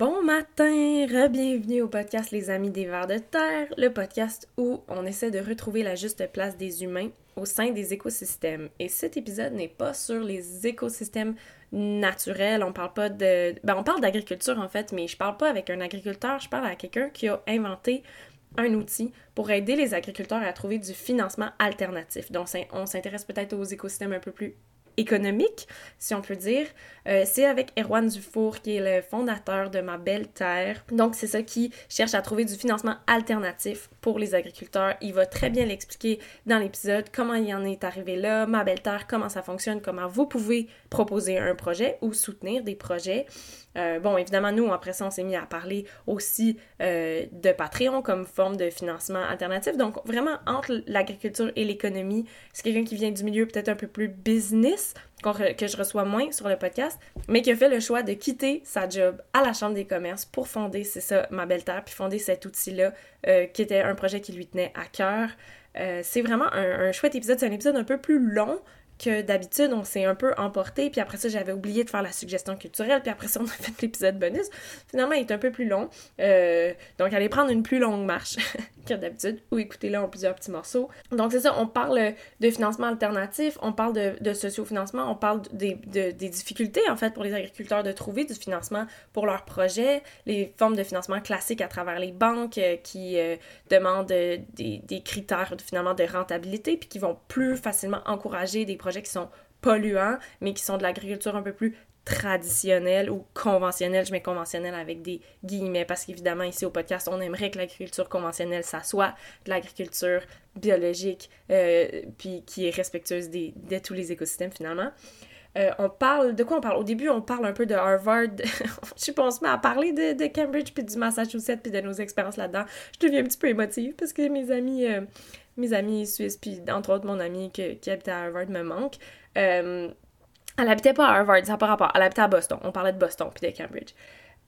Bon matin, re-bienvenue au podcast Les Amis des Vers de Terre, le podcast où on essaie de retrouver la juste place des humains au sein des écosystèmes. Et cet épisode n'est pas sur les écosystèmes naturels, on parle pas de... Ben, on parle d'agriculture en fait, mais je parle pas avec un agriculteur, je parle à quelqu'un qui a inventé un outil pour aider les agriculteurs à trouver du financement alternatif. Donc, on s'intéresse peut-être aux écosystèmes un peu plus économique, si on peut dire. Euh, c'est avec Erwan Dufour, qui est le fondateur de Ma Belle Terre. Donc, c'est ça qui cherche à trouver du financement alternatif pour les agriculteurs. Il va très bien l'expliquer dans l'épisode, comment il en est arrivé là, Ma Belle Terre, comment ça fonctionne, comment vous pouvez proposer un projet ou soutenir des projets. Euh, bon, évidemment, nous, après ça, on s'est mis à parler aussi euh, de Patreon comme forme de financement alternatif. Donc, vraiment, entre l'agriculture et l'économie, c'est quelqu'un qui vient du milieu peut-être un peu plus business, que je reçois moins sur le podcast, mais qui a fait le choix de quitter sa job à la Chambre des commerces pour fonder, c'est ça, ma belle terre, puis fonder cet outil-là, euh, qui était un projet qui lui tenait à cœur. c'est vraiment un, un, chouette épisode. C'est un épisode un peu plus long, que d'habitude, on s'est un peu emporté, puis après ça, j'avais oublié de faire la suggestion culturelle, puis après ça, on a fait l'épisode bonus. Finalement, il est un peu plus long, euh, donc allez prendre une plus longue marche que d'habitude, ou écoutez-le en plusieurs petits morceaux. Donc c'est ça, on parle de financement alternatif, on parle de, de sociofinancement, on parle des, des difficultés, en fait, pour les agriculteurs de trouver du financement pour leurs projets, les formes de financement classiques à travers les banques euh, qui euh, demandent des, des critères finalement de rentabilité, puis qui vont plus facilement encourager des projets qui sont polluants, mais qui sont de l'agriculture un peu plus traditionnelle ou conventionnelle, je mets conventionnelle avec des guillemets, parce qu'évidemment, ici au podcast, on aimerait que l'agriculture conventionnelle, ça soit de l'agriculture biologique, euh, puis qui est respectueuse des, de tous les écosystèmes finalement. Euh, on parle, de quoi on parle? Au début, on parle un peu de Harvard. je sais pas, à parler de, Cambridge puis du Massachusetts puis de nos expériences là-dedans. Je deviens un petit peu émotive parce que mes amis, euh, mes amis suisses, puis entre autres mon amie qui, qui habitait à Harvard me manque. Euh, elle habitait pas à Harvard, ça n'a pas rapport. Elle habitait à Boston. On parlait de Boston puis de Cambridge.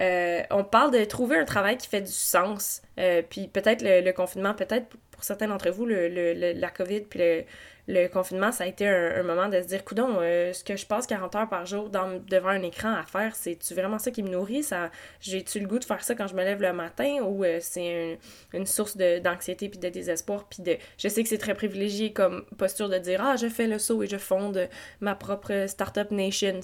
Euh, on parle de trouver un travail qui fait du sens. Euh, puis peut-être le, confinement, peut-être pour certains d'entre vous, le, la COVID puis le, confinement, ça a été un, moment de se dire, coudon, euh, ce que je passe 40 heures par jour devant un écran à faire, c'est-tu vraiment ça qui me nourrit? Ça, j'ai-tu le goût de faire ça quand je me lève le matin? Ou c'est une source d'anxiété puis de désespoir? Puis de, je sais que c'est très privilégié comme posture de dire, ah, je fais le saut et je fonde ma propre startup nation.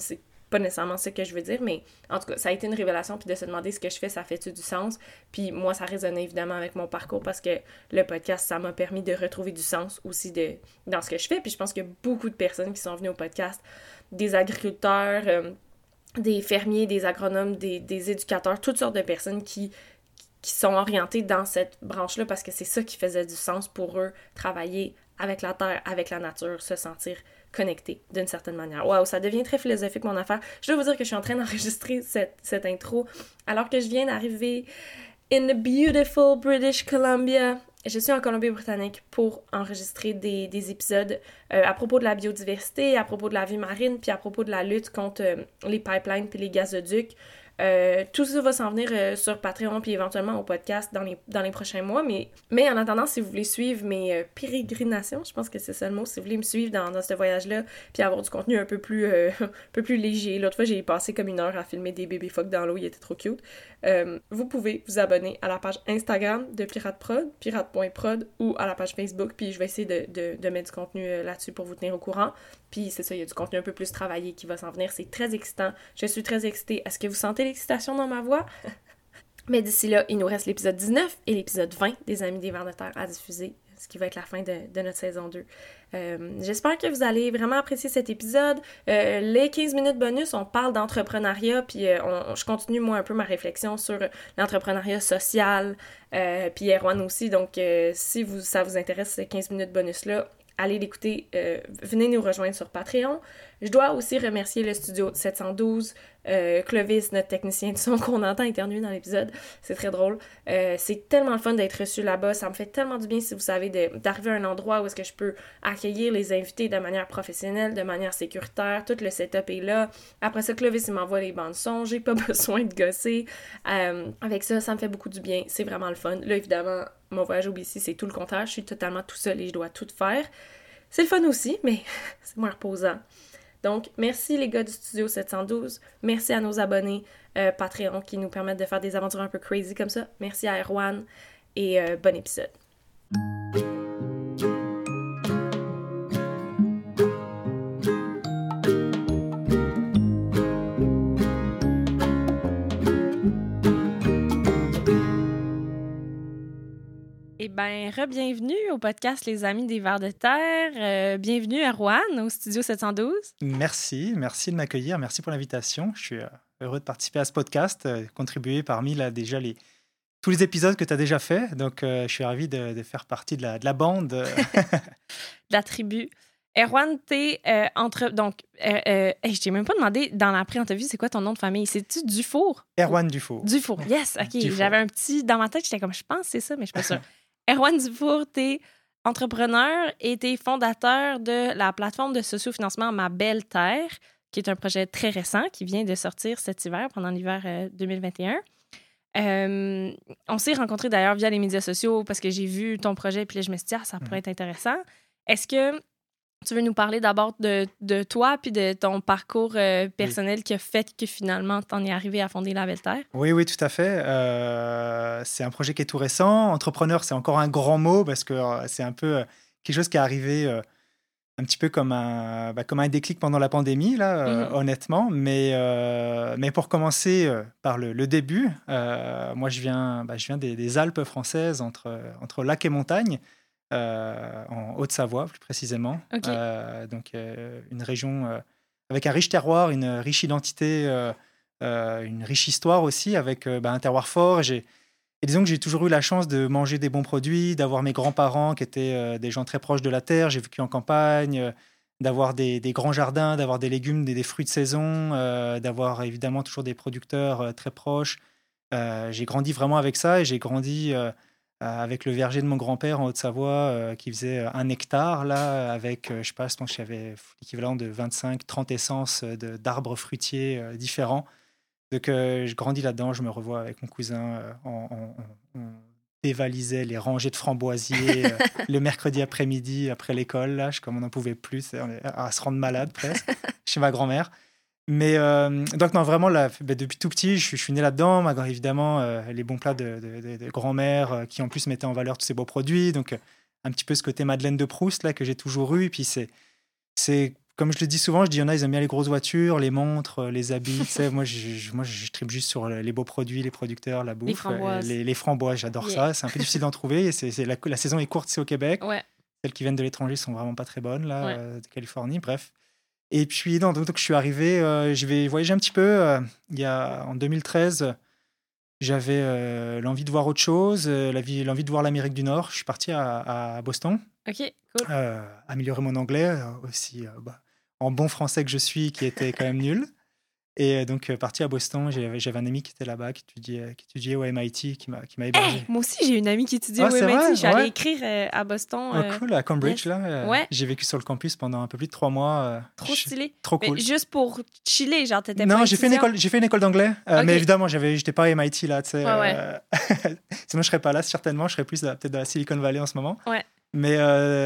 Pas nécessairement ce que je veux dire, mais en tout cas, ça a été une révélation, puis de se demander ce que je fais, ça fait-tu du sens? Puis moi, ça résonnait évidemment avec mon parcours parce que le podcast, ça m'a permis de retrouver du sens aussi de, dans ce que je fais. Puis je pense a beaucoup de personnes qui sont venues au podcast, des agriculteurs, euh, des fermiers, des agronomes, des, éducateurs, toutes sortes de personnes qui, qui sont orientées dans cette branche-là parce que c'est ça qui faisait du sens pour eux, travailler avec la terre, avec la nature, se sentir connecté d'une certaine manière. Waouh, ça devient très philosophique mon affaire. Je dois vous dire que je suis en train d'enregistrer cette, cette intro alors que je viens d'arriver in the beautiful British Columbia. Je suis en Colombie-Britannique pour enregistrer des, des épisodes euh, à propos de la biodiversité, à propos de la vie marine, puis à propos de la lutte contre euh, les pipelines puis les gazoducs. Euh, tout ça va s'en venir euh, sur Patreon puis éventuellement au podcast dans les, dans les prochains mois. Mais, mais en attendant, si vous voulez suivre mes euh, pérégrinations, je pense que c'est ça le mot, si vous voulez me suivre dans, dans ce voyage-là puis avoir du contenu un peu plus, un peu plus léger. L'autre fois, j'ai passé comme une heure à filmer des bébés phoques dans l'eau, ils étaient trop cute. vous pouvez vous abonner à la page Instagram de Pirate Prod, pirate.prod ou à la page Facebook. Puis je vais essayer de, de, de mettre du contenu là-dessus pour vous tenir au courant. Puis c'est ça, il y a du contenu un peu plus travaillé qui va s'en venir. C'est très excitant. Je suis très excitée. Est-ce que vous sentez l'excitation dans ma voix? Mais d'ici là, il nous reste l'épisode 19 et l'épisode 20 des Amis des Vers à diffuser, ce qui va être la fin de, notre saison 2. Euh, j'espère que vous allez vraiment apprécier cet épisode. Euh, les 15 minutes bonus, on parle d'entrepreneuriat, puis euh, je continue moi un peu ma réflexion sur l'entrepreneuriat social, puis Erwan aussi. Donc, si vous, ça vous intéresse, ces 15 minutes bonus-là, allez l'écouter, venez nous rejoindre sur Patreon. Je dois aussi remercier le studio 712, euh, Clovis, notre technicien de son qu'on entend éternuer dans l'épisode. C'est très drôle. Euh, c'est tellement le fun d'être reçu là-bas. Ça me fait tellement du bien, si vous savez, d'arriver à un endroit où est-ce que je peux accueillir les invités de manière professionnelle, de manière sécuritaire. Tout le setup est là. Après ça, Clovis, il m'envoie les bandes son. J'ai pas besoin de gosser. avec ça, ça me fait beaucoup du bien. C'est vraiment le fun. Là, évidemment, mon voyage au BC, c'est tout le contraire. Je suis totalement tout seul et je dois tout faire. C'est le fun aussi, mais c'est moins reposant. Donc, merci les gars du Studio 712. Merci à nos abonnés. euh, Patreon qui nous permettent de faire des aventures un peu crazy comme ça. Merci à Erwan et euh, bon épisode. Bien, re-bienvenue au podcast Les Amis des Vers de Terre. Euh, bienvenue à Rouen, au studio 712. Merci, merci de m'accueillir, merci pour l'invitation. Je suis euh, heureux de participer à ce podcast, euh, contribuer parmi là, déjà les, tous les épisodes que tu as déjà fait. Donc, je suis ravi de, faire partie de la, de la bande. de la tribu. Erwan, t'es entre. Donc, euh, je t'ai même pas demandé dans la pré-entrevue, c'est quoi ton nom de famille? C'est-tu Dufour? Erwan Dufour. Dufour, yes, ok. J'avais un petit. Dans ma tête, j'étais comme, je pense c'est ça, mais je suis pas sûre. Erwan Dufour, tu es entrepreneur et tu es fondateur de la plateforme de sociofinancement Ma Belle Terre, qui est un projet très récent qui vient de sortir cet hiver, pendant l'hiver 2021. Euh, euh, on s'est rencontrés d'ailleurs via les médias sociaux parce que j'ai vu ton projet puis là, je me suis dit, ah, ça pourrait mm. être intéressant. Est-ce que tu veux nous parler d'abord de, de, toi puis de ton parcours euh, personnel qui a fait que finalement tu en es arrivé à fonder la Belle Terre? Oui, oui, tout à fait. Euh, c'est un projet qui est tout récent. Entrepreneur, c'est encore un grand mot parce que euh, c'est un peu quelque chose qui est arrivé un petit peu comme un, bah, comme un déclic pendant la pandémie, là, mhm. honnêtement. Mais, mais pour commencer par le, le début, moi je viens, bah, je viens des, des, Alpes françaises entre, entre lac et montagne. Euh, en Haute-Savoie plus précisément. Euh, donc euh, une région avec un riche terroir, une riche identité, une riche histoire aussi, avec bah, un terroir fort. Et disons que j'ai toujours eu la chance de manger des bons produits, d'avoir mes grands-parents qui étaient des gens très proches de la terre. J'ai vécu en campagne, d'avoir des, grands jardins, d'avoir des légumes, des, des, fruits de saison, d'avoir évidemment toujours des producteurs très proches. j'ai grandi vraiment avec ça et j'ai grandi avec le verger de mon grand-père en Haute-Savoie euh, qui faisait euh, un hectare, là, avec, je sais pas, je pense avait l'équivalent de 25-30 essences d'arbres fruitiers différents. Donc, je grandis là-dedans, je me revois avec mon cousin, on, dévalisait les rangées de framboisiers le mercredi après-midi, après l'école, là, comme on n'en pouvait plus, à se rendre malade presque, chez ma grand-mère. Mais euh, donc, non, vraiment, là, bah, depuis tout petit, je, suis né là-dedans. Évidemment, euh, les bons plats de, de, grand-mère euh, qui, en plus, mettaient en valeur tous ces beaux produits. Donc, un petit peu ce côté Madeleine de Proust là, que j'ai toujours eu. Et puis, c'est, c'est comme je le dis souvent, je dis, il y en a, ils aiment bien les grosses voitures, les montres, les habits. moi, je, moi, je tripe juste sur les beaux produits, les producteurs, la bouffe. Les framboises. Les, framboises, j'adore ça. C'est un peu difficile d'en trouver. C'est, la, la, saison est courte, c'est au Québec. Ouais. Celles qui viennent de l'étranger sont vraiment pas très bonnes, là, de Californie. Bref. Et puis, non, donc, je suis arrivé, euh, je vais voyager un petit peu. Euh, il y a, en 2013, j'avais euh, l'envie de voir autre chose, l'envie de voir l'Amérique du Nord. Je suis parti à, à Boston. Ok, cool. améliorer mon anglais aussi, bah, en bon français que je suis, qui était quand même nul. Et euh, donc, euh, parti à Boston, j'avais un ami qui était là-bas, qui étudiait, qui étudiait au MIT, qui m'a hébergé. moi aussi, j'ai une amie qui étudiait ah, au MIT. J'allais écrire euh, à Boston. Oh, cool, à Cambridge, là. Ouais. J'ai vécu sur le campus pendant un peu plus de trois mois. trop stylé. Trop cool. juste pour chiller, genre, t'étais Non, j'ai fait une école, fait une école d'anglais. Mais évidemment, j'étais pas à MIT, là, tu sais. Sinon, je serais pas là, certainement. Je serais plus peut-être dans la Silicon Valley en ce moment. Ouais. Mais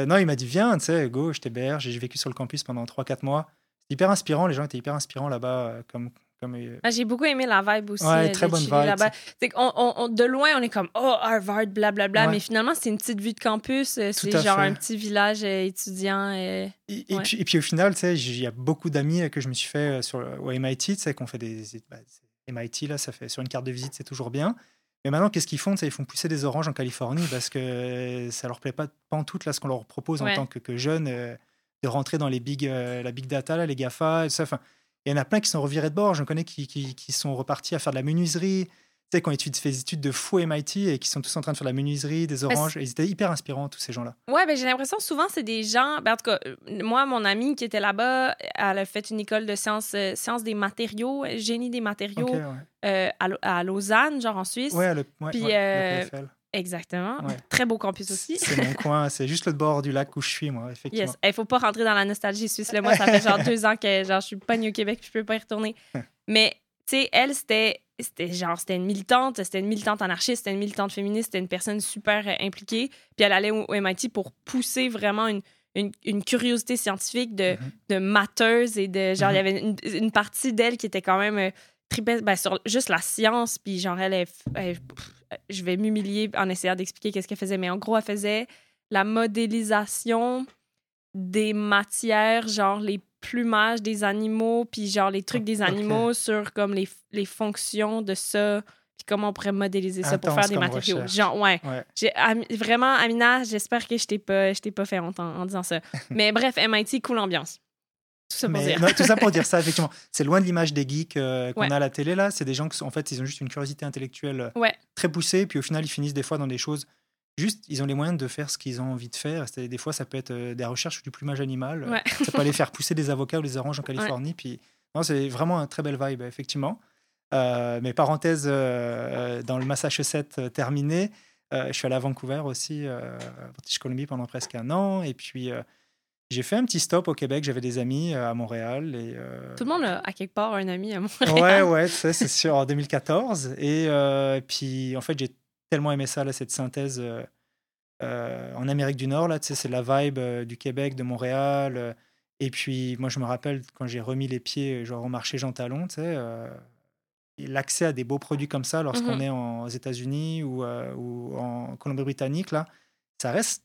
non, il m'a dit, viens, tu sais, go, je t'héberge. J'ai vécu sur le campus pendant 3-4 mois. C'était hyper inspirant. Les gens étaient hyper inspirants là-bas, comme euh, ah, j'ai beaucoup aimé la vibe aussi. Ouais, euh, très bonne vibe. On, de loin, on est comme oh Harvard, blablabla, bla, bla, mais finalement c'est une petite vue de campus, euh, c'est genre un petit village étudiant. Et, et, puis, et, puis, au final, il y a beaucoup d'amis que je me suis fait sur au MIT, qu'on fait des bah, MIT là, ça fait sur une carte de visite, c'est toujours bien. Mais maintenant, qu'est-ce qu'ils font Ils font pousser des oranges en Californie parce que ça leur plaît pas, pas en tout là ce qu'on leur propose en tant que, que jeunes de rentrer dans les big, la big data, là, les GAFA, et ça. Enfin, il y en a plein qui sont revirés de bord. Je connais qui, qui, sont repartis à faire de la menuiserie. Tu sais, qui ont fait des études de fou MIT et qui sont tous en train de faire de la menuiserie, des oranges. ils étaient hyper inspirants, tous ces gens-là. Ouais, ben, j'ai l'impression souvent, c'est des gens. Ben, en tout cas, euh, moi, mon amie qui était là-bas, elle a fait une école de sciences, euh, sciences des matériaux, génie des matériaux euh, à, Lausanne, genre en Suisse. Ouais, le, ouais, Puis, Exactement. Très beau campus aussi. C'est mon coin, c'est juste le bord du lac où je suis, moi, effectivement. Yes. Il faut pas rentrer dans la nostalgie suisse. Là. Moi, ça fait genre deux ans que genre, je suis pas au Québec je peux pas y retourner. Mais, tu sais, elle, c'était c'était genre c'était une militante c'était une militante anarchiste c'était une militante féministe c'était une personne super euh, impliquée puis elle allait au, MIT pour pousser vraiment une, une, curiosité scientifique de, mm-hmm. de et de genre il y mm-hmm. avait une, partie d'elle qui était quand même euh, tripait ben, sur juste la science, puis genre, elle, est, je vais m'humilier en essayant d'expliquer qu'est-ce qu'elle faisait, mais en gros, elle faisait la modélisation des matières, genre les plumages des animaux, puis genre les trucs des animaux sur comme les, les fonctions de ça, puis comment on pourrait modéliser ça pour faire des matériaux. Genre, ouais. J'ai, vraiment, Amina, j'espère que je t'ai pas, je t'ai pas fait honte en, disant ça. Mais bref, MIT, cool ambiance. Tout ça pour dire. tout ça pour dire ça, effectivement. C'est loin de l'image des geeks euh, qu'on a à la télé, là. C'est des gens qui, en fait, ils ont juste une curiosité intellectuelle euh, très poussée, puis au final, ils finissent des fois dans des choses juste, ils ont les moyens de faire ce qu'ils ont envie de faire. Des fois, ça peut être euh, des recherches du plumage animal. Ça peut aller faire pousser des avocats ou des oranges en Californie. Puis, c'est vraiment un très belle vibe, effectivement. Euh, mais parenthèse, dans le Massachusetts terminé, je suis allé à Vancouver aussi, à British Columbia, pendant presque un an. Et puis, j'ai fait un petit stop au Québec. J'avais des amis à Montréal. Et, Tout le monde a à quelque part un ami à Montréal. Ouais, ouais, c'est sûr, en 2014. Et puis, en fait, j'ai tellement aimé ça, là, cette synthèse euh, euh, en Amérique du Nord. Là, c'est la vibe euh, du Québec, de Montréal. et puis, moi, je me rappelle quand j'ai remis les pieds genre, au marché Jean Talon, l'accès à des beaux produits comme ça lorsqu'on mmh est en, aux États-Unis ou, ou en Colombie-Britannique, là, ça reste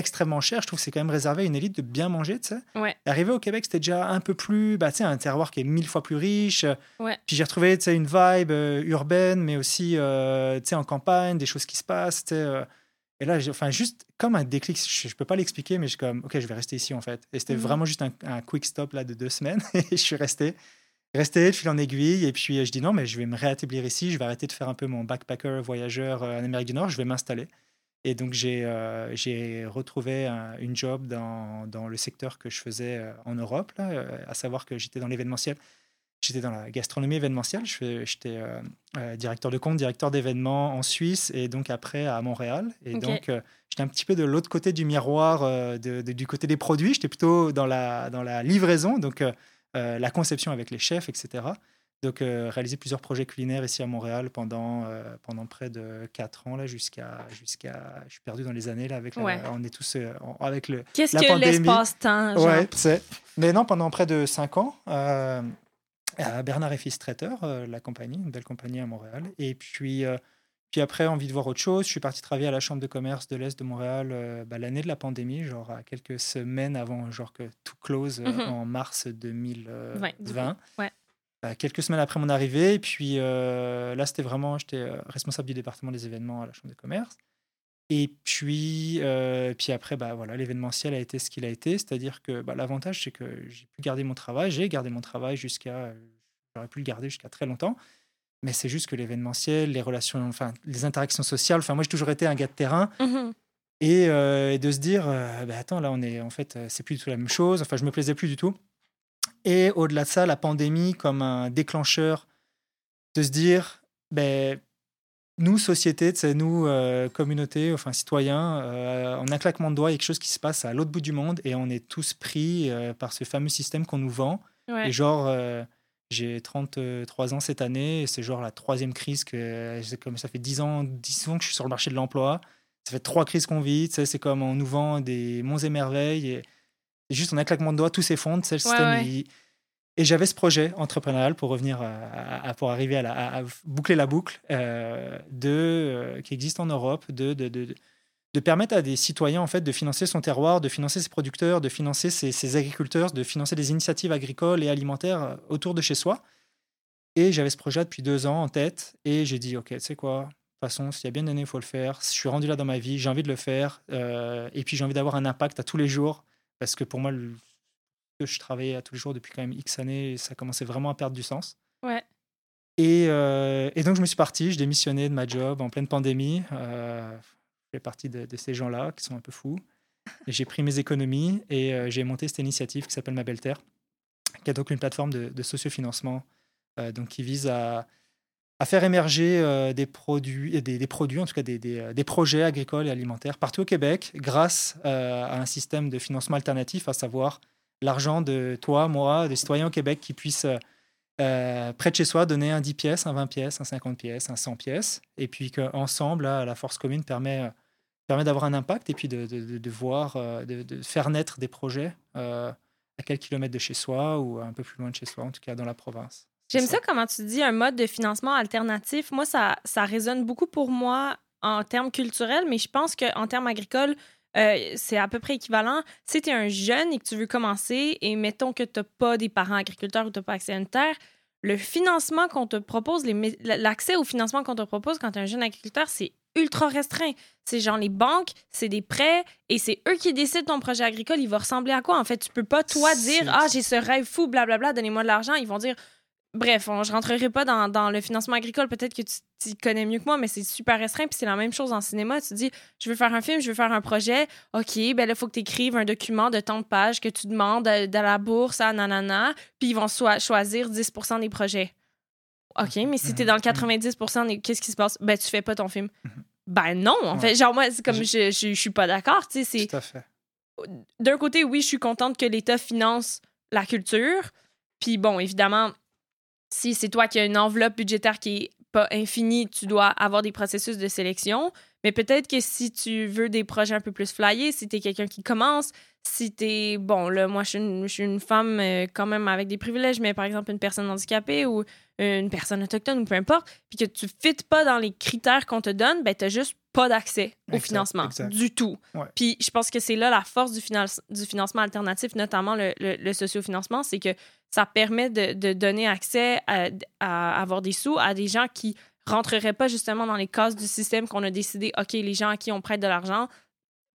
extrêmement cher. Je trouve que c'est quand même réservé à une élite de bien manger, tu sais. Ouais. Arriver au Québec, c'était déjà un peu plus, bah, tu sais, un terroir qui est mille fois plus riche. Puis j'ai retrouvé, tu sais, une vibe euh, urbaine, mais aussi, euh, tu sais, en campagne, des choses qui se passent, tu sais. Euh. et là, enfin, juste comme un déclic, je, ne peux pas l'expliquer, mais je suis comme, ok, je vais rester ici en fait. Et c'était mhm. vraiment juste un, quick stop là de deux semaines. et je suis resté, resté de fil en aiguille. Et puis je dis non, mais je vais me réétablir ici. Je vais arrêter de faire un peu mon backpacker voyageur en Amérique du Nord. Je vais m'installer. Et donc, j'ai euh, retrouvé une job dans, dans, le secteur que je faisais euh, en Europe, là, euh, à savoir que j'étais dans l'événementiel. J'étais dans la gastronomie événementielle. J'étais directeur de compte, directeur d'événements en Suisse et donc après à Montréal. Et donc, j'étais un petit peu de l'autre côté du miroir, de, du côté des produits. J'étais plutôt dans la, dans la livraison, donc la conception avec les chefs, etc. Donc, euh, réaliser plusieurs projets culinaires ici à Montréal pendant, euh, pendant près de 4 ans, là, jusqu'à, jusqu'à. Je suis perdu dans les années, là, avec on est tous euh, avec le. Qu'est-ce que l'espace-temps? Ouais, c'est. Mais non, pendant près de 5 ans, à Bernard et Fils Traiteur, la compagnie, une belle compagnie à Montréal. Et puis. Puis après, envie de voir autre chose, je suis parti travailler à la Chambre de commerce de l'Est de Montréal bah, l'année de la pandémie, genre à quelques semaines avant genre que tout close mm-hmm. en mars 2020. Ouais. Quelques semaines après mon arrivée. Et puis euh, là, c'était vraiment, j'étais euh, responsable du département des événements à la Chambre de commerce. Et puis, euh, puis après, bah, voilà, l'événementiel a été ce qu'il a été. C'est-à-dire que bah, l'avantage, c'est que j'ai pu garder mon travail. J'ai gardé mon travail jusqu'à. J'aurais pu le garder jusqu'à très longtemps. Mais c'est juste que l'événementiel, les relations, enfin, les interactions sociales. Enfin, moi, j'ai toujours été un gars de terrain. Mmh et, et, de se dire, bah, attends, là, on est. En fait, c'est plus du tout la même chose. Enfin, je me plaisais plus du tout. Et au-delà de ça, la pandémie comme un déclencheur de se dire, ben, nous, société, nous, euh, communauté, enfin citoyens, euh, en un claquement de doigts, il y a quelque chose qui se passe à l'autre bout du monde et on est tous pris euh, par ce fameux système qu'on nous vend. Et genre, j'ai 33 ans cette année et c'est genre la troisième crise que comme ça fait 10 ans, 10 ans que je suis sur le marché de l'emploi. Ça fait trois crises qu'on vit. C'est comme on nous vend des monts et merveilles. Et juste en un claquement de doigts, tout s'effondre. C'est le système. Et j'avais ce projet entrepreneurial pour revenir à, pour arriver à, boucler la boucle euh, de, euh, qui existe en Europe, de, de, de, de, permettre à des citoyens en fait de financer son terroir, de financer ses producteurs, de financer ses, agriculteurs, de financer des initiatives agricoles et alimentaires euh, autour de chez soi. Et j'avais ce projet depuis deux ans en tête et j'ai dit ok, tu sais quoi, de toute façon, s'il y a bien année, il faut le faire. Je suis rendu là dans ma vie, j'ai envie de le faire. et puis j'ai envie d'avoir un impact à tous les jours parce que pour moi, le, je travaillais à tous les jours depuis quand même X années et ça commençait vraiment à perdre du sens. Ouais. Et, euh, et donc, je me suis parti, je démissionnais de ma job en pleine pandémie. Euh, je fais partie de, ces gens-là qui sont un peu fous. J'ai pris mes économies et euh, j'ai monté cette initiative qui s'appelle Ma Belle Terre, qui est donc une plateforme de, de sociofinancement donc qui vise à, à faire émerger des, produits, des, produits, en tout cas des, des, projets agricoles et alimentaires partout au Québec grâce à un système de financement alternatif, à savoir l'argent de toi, moi, des citoyens au Québec qui puissent, euh, près de chez soi, donner un 10 pièces, un 20 pièces, un 50 pièces, un 100 pièces, et puis qu'ensemble, la force commune permet, d'avoir un impact et puis de, voir, euh, de, faire naître des projets euh, à quelques kilomètres de chez soi ou un peu plus loin de chez soi, en tout cas dans la province. J'aime ça. comment tu dis un mode de financement alternatif. Moi, ça, ça résonne beaucoup pour moi en termes culturels, mais je pense qu'en termes agricoles, euh, c'est à peu près équivalent. Si tu es un jeune et que tu veux commencer, et mettons que tu n'as pas des parents agriculteurs ou tu n'as pas accès à une terre, le financement qu'on te propose, l'accès au financement qu'on te propose quand tu es un jeune agriculteur, c'est ultra restreint. C'est genre les banques, c'est des prêts et c'est eux qui décident ton projet agricole, il va ressembler à quoi? En fait, tu peux pas toi dire "Ah, j'ai ce rêve fou, blablabla, donnez-moi de l'argent." Ils vont dire Bref, on, je rentrerai pas dans, dans le financement agricole. Peut-être que tu, connais mieux que moi, mais c'est super restreint. Puis c'est la même chose en cinéma. Tu dis, je veux faire un film, je veux faire un projet. OK, ben là, il faut que tu écrives un document de tant de pages que tu demandes de, la bourse à nanana. Puis ils vont choisir 10% des projets. OK, mais si tu es dans le 90% qu'est-ce qui se passe? Ben, tu fais pas ton film. Ben non, en fait. Genre, moi, c'est comme je, je, suis pas d'accord. Tu sais, Tout à fait. D'un côté, oui, je suis contente que l'État finance la culture. Puis bon, évidemment, si c'est toi qui as une enveloppe budgétaire qui est pas infinie, tu dois avoir des processus de sélection. Mais peut-être que si tu veux des projets un peu plus flyés, si tu es quelqu'un qui commence, si tu es. Bon, là, moi, je suis une, femme euh, quand même avec des privilèges, mais par exemple, une personne handicapée ou une personne autochtone ou peu importe, puis que tu ne fites pas dans les critères qu'on te donne, ben, tu n'as juste pas d'accès au financement du tout. Puis je pense que c'est là la force du, du financement alternatif, notamment le, le, sociofinancement, c'est que ça permet de, donner accès à, avoir des sous à des gens qui rentreraient pas justement dans les cases du système qu'on a décidé, OK, les gens à qui on prête de l'argent,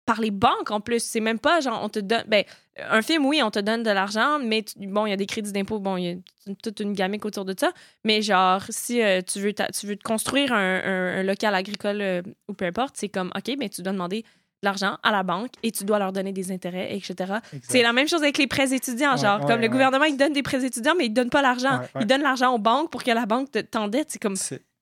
par les banques en plus. C'est même pas genre, on te donne. Ben, un film, oui, on te donne de l'argent, mais bon, il y a des crédits d'impôt, bon, il y a toute une gamique autour de ça. Mais genre, si euh, tu, veux tu veux te construire un, local agricole euh, ou peu importe, c'est comme, OK, mais tu dois demander de l'argent à la banque et tu dois leur donner des intérêts, etc. C'est la même chose avec les prêts étudiants. genre, comme le gouvernement, il donne des prêts étudiants, mais il donne pas l'argent. Il donne l'argent aux banques pour que la banque t'endette. C'est comme.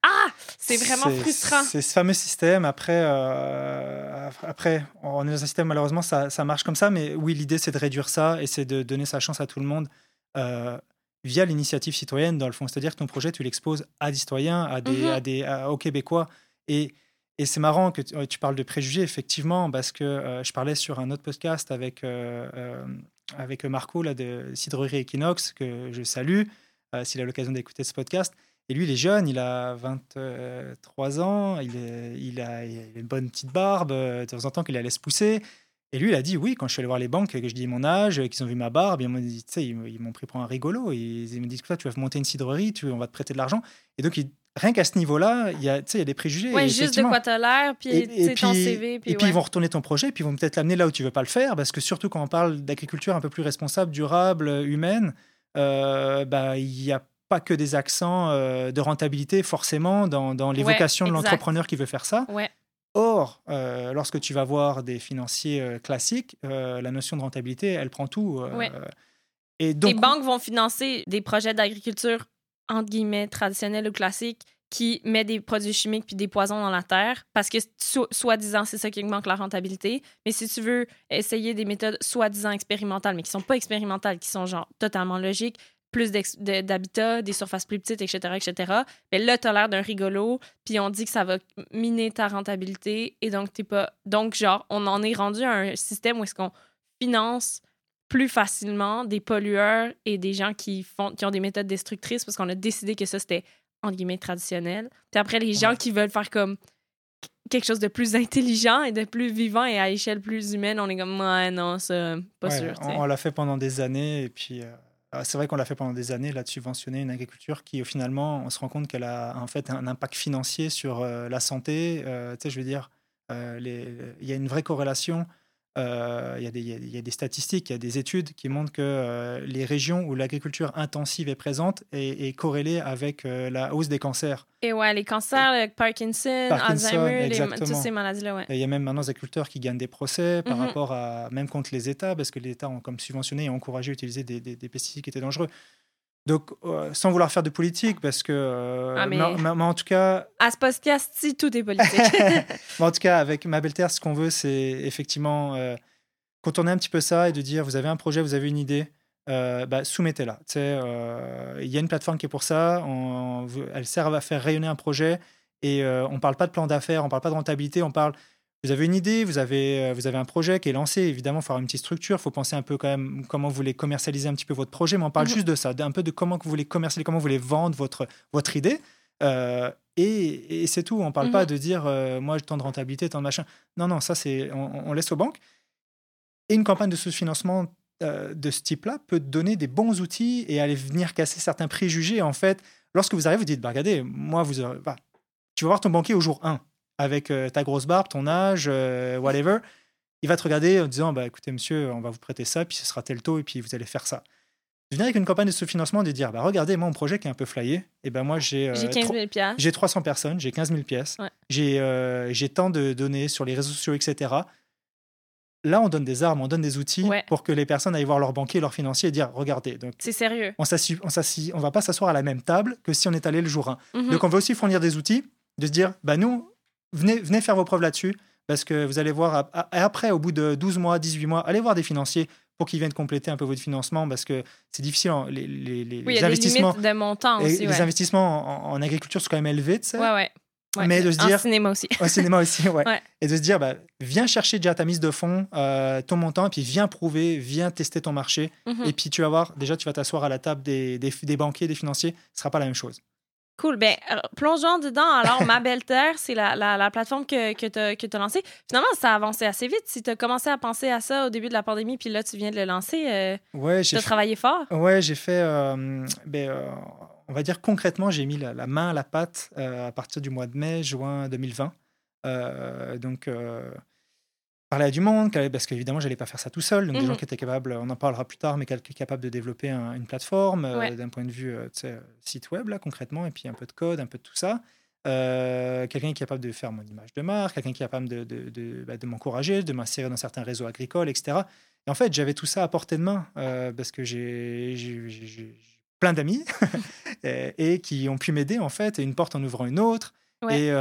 Ah! C'est vraiment frustrant. C'est ce fameux système. Après, euh, après, on est dans un système, malheureusement, ça, ça marche comme ça. Mais oui, l'idée, c'est de réduire ça et c'est de donner sa chance à tout le monde euh, via l'initiative citoyenne, dans le fond. C'est-à-dire que ton projet, tu l'exposes à des citoyens, à des, mhm. à des, aux Québécois. Et, et c'est marrant que tu, parles de préjugés, effectivement, parce que euh, je parlais sur un autre podcast avec, avec Marco là, de Cidrerie Equinox, que je salue, s'il a l'occasion d'écouter ce podcast. Et lui, il est jeune, il a 23 ans, il, il, a, une bonne petite barbe, euh, de temps en temps qu'il la laisse pousser. Et lui, il a dit oui, quand je suis allé voir les banques, que je dis mon âge, qu'ils ont vu ma barbe, ils m'ont ils m'ont pris pour un rigolo. Ils, dit, toi, tu vas monter une cidrerie, on va te prêter de l'argent. Et donc, rien qu'à ce niveau-là, il y, a, des préjugés. Oui, juste de quoi tu as l'air, puis, et, ton CV. Puis, et puis, ils vont retourner ton projet, puis ils vont peut-être l'amener là où tu veux pas le faire, parce que surtout quand on parle d'agriculture un peu plus responsable, durable, humaine, euh, bah, il y a pas que des accents euh, de rentabilité forcément dans, dans l'évocation de l'entrepreneur qui veut faire ça. Or, euh, lorsque tu vas voir des financiers euh, classiques, la notion de rentabilité, elle prend tout. et donc, les banques vont financer des projets d'agriculture entre guillemets traditionnels ou classiques qui met des produits chimiques puis des poisons dans la terre parce que soi-disant c'est ça qui augmente la rentabilité. Mais si tu veux essayer des méthodes soi-disant expérimentales mais qui sont pas expérimentales, qui sont genre totalement logiques, plus d'habitat, des surfaces plus petites, etc., etc. Mais là, tu as l'air d'un rigolo, puis on dit que ça va miner ta rentabilité, et donc t'es pas... Donc, genre, on en est rendu à un système où est-ce qu'on finance plus facilement des pollueurs et des gens qui, font, qui ont des méthodes destructrices parce qu'on a décidé que ça, c'était, entre guillemets, traditionnel. Puis après, les gens qui veulent faire comme quelque chose de plus intelligent et de plus vivant et à échelle plus humaine, on est comme, ouais, non, ça, pas sûr. On, l'a fait pendant des années, et puis... Euh, ah, c'est vrai qu'on l'a fait pendant des années, là, de subventionner une agriculture qui, au finalement, on se rend compte qu'elle a en fait un impact financier sur euh, la santé. Euh, tu sais, je veux dire, euh, il y a une vraie corrélation euh, il y, y, a des statistiques, il y a des études qui montrent que euh, les régions où l'agriculture intensive est présente est, est corrélée avec euh, la hausse des cancers. Et ouais, les cancers, Parkinson, Alzheimer, toutes ces maladies-là, ouais. il y a même maintenant des agriculteurs qui gagnent des procès par mhm. rapport à, même contre les États, parce que les États ont comme subventionné et encouragé à utiliser des, des pesticides qui étaient dangereux. Donc, euh, sans vouloir faire de politique, parce que. Euh, ah, mais... en tout cas. À ce podcast, tout est politique. mais en tout cas, avec Ma Belle Terre, ce qu'on veut, c'est effectivement euh, contourner un petit peu ça et de dire vous avez un projet, vous avez une idée, bah, soumettez-la. Il y a une plateforme qui est pour ça. On, elle sert à faire rayonner un projet et on ne parle pas de plan d'affaires, on ne parle pas de rentabilité, on parle vous avez une idée, vous avez, vous avez un projet qui est lancé. Évidemment, il faut avoir une petite structure. Il faut penser un peu quand même comment vous voulez commercialiser un petit peu votre projet. Mais on parle Mhm. juste de ça, un peu de comment vous voulez commercialiser, comment vous voulez vendre votre, votre idée. Euh, et, et c'est tout. On ne parle Mhm. pas de dire, euh, moi, tant de rentabilité, tant de machin. Non, non, ça, c'est on, on laisse aux banques. Et une campagne de sous-financement euh, de ce type-là peut donner des bons outils et aller venir casser certains préjugés. En fait, lorsque vous arrivez, vous dites, bah, regardez, moi, vous aurez- bah, tu vas voir ton banquier au jour 1 avec euh, ta grosse barbe, ton âge, euh, whatever. Il va te regarder en disant, bah, écoutez, monsieur, on va vous prêter ça, puis ce sera tel taux, et puis vous allez faire ça. De venir avec une campagne de sous-financement, de dire, bah, regardez, moi, mon projet qui est un peu flyé, et ben moi, j'ai euh, J'ai 15 tro- 000 piastres. j'ai 300 personnes, j'ai 15 000 pièces, Ouais. j'ai euh, j'ai tant de données sur les réseaux sociaux, etc. Là, on donne des armes, on donne des outils Ouais. pour que les personnes aillent voir leur banquier, leur financier et dire regardez, C'est sérieux. on on va pas s'asseoir à la même table que si on est allé le jour 1. Mhm. Donc on va aussi fournir des outils, de se dire bah nous, venez, venez faire vos preuves là-dessus, parce que vous allez voir, après, au bout de 12 mois, 18 mois, allez voir des financiers pour qu'ils viennent compléter un peu votre financement, parce que c'est difficile, hein, les, les- les- oui, il les y a des investissements. de montant les investissements en, en agriculture sont quand même élevés, tu sais. Ouais, ouais. Ouais. Mais de se dire- cinéma aussi. Au cinéma aussi, ouais. Ouais. Et de se dire, bah, viens chercher déjà ta mise de fonds, euh, ton montant, et puis viens prouver, viens tester ton marché. Mhm. Et puis tu vas voir, déjà, tu vas t'asseoir à la table des, des, des banquiers, des financiers, ce sera pas la même chose. Cool. Ben, euh, plongeons dedans. Alors, Ma Belle Terre, c'est la, la, la plateforme que, que tu as, lancée. Finalement, ça a avancé assez vite. Si tu as commencé à penser à ça au début de la pandémie, puis là, tu viens de le lancer, euh, Ouais, tu as travaillé fort? Ouais, j'ai fait. euh, ben, euh, on va dire concrètement, j'ai mis la, la main à la pâte à partir du mois de mai, juin 2020. Euh, donc, euh, parler à du monde, parce qu'évidemment, je n'allais pas faire ça tout seul. Donc, des Mhm. gens qui étaient capables, on en parlera plus tard, mais qui est capable de développer un- une plateforme euh, d'un point de vue euh, site web, là, concrètement, et puis un peu de code, un peu de tout ça. Euh, quelqu'un qui est capable de faire mon image de marque, quelqu'un qui est capable de, de, de, bah, de m'encourager, de m'insérer dans certains réseaux agricoles, etc. Et en fait, j'avais tout ça à portée de main parce que j'ai plein d'amis et, et qui ont pu m'aider, en fait, et une porte en ouvrant une autre. Ouais. Et,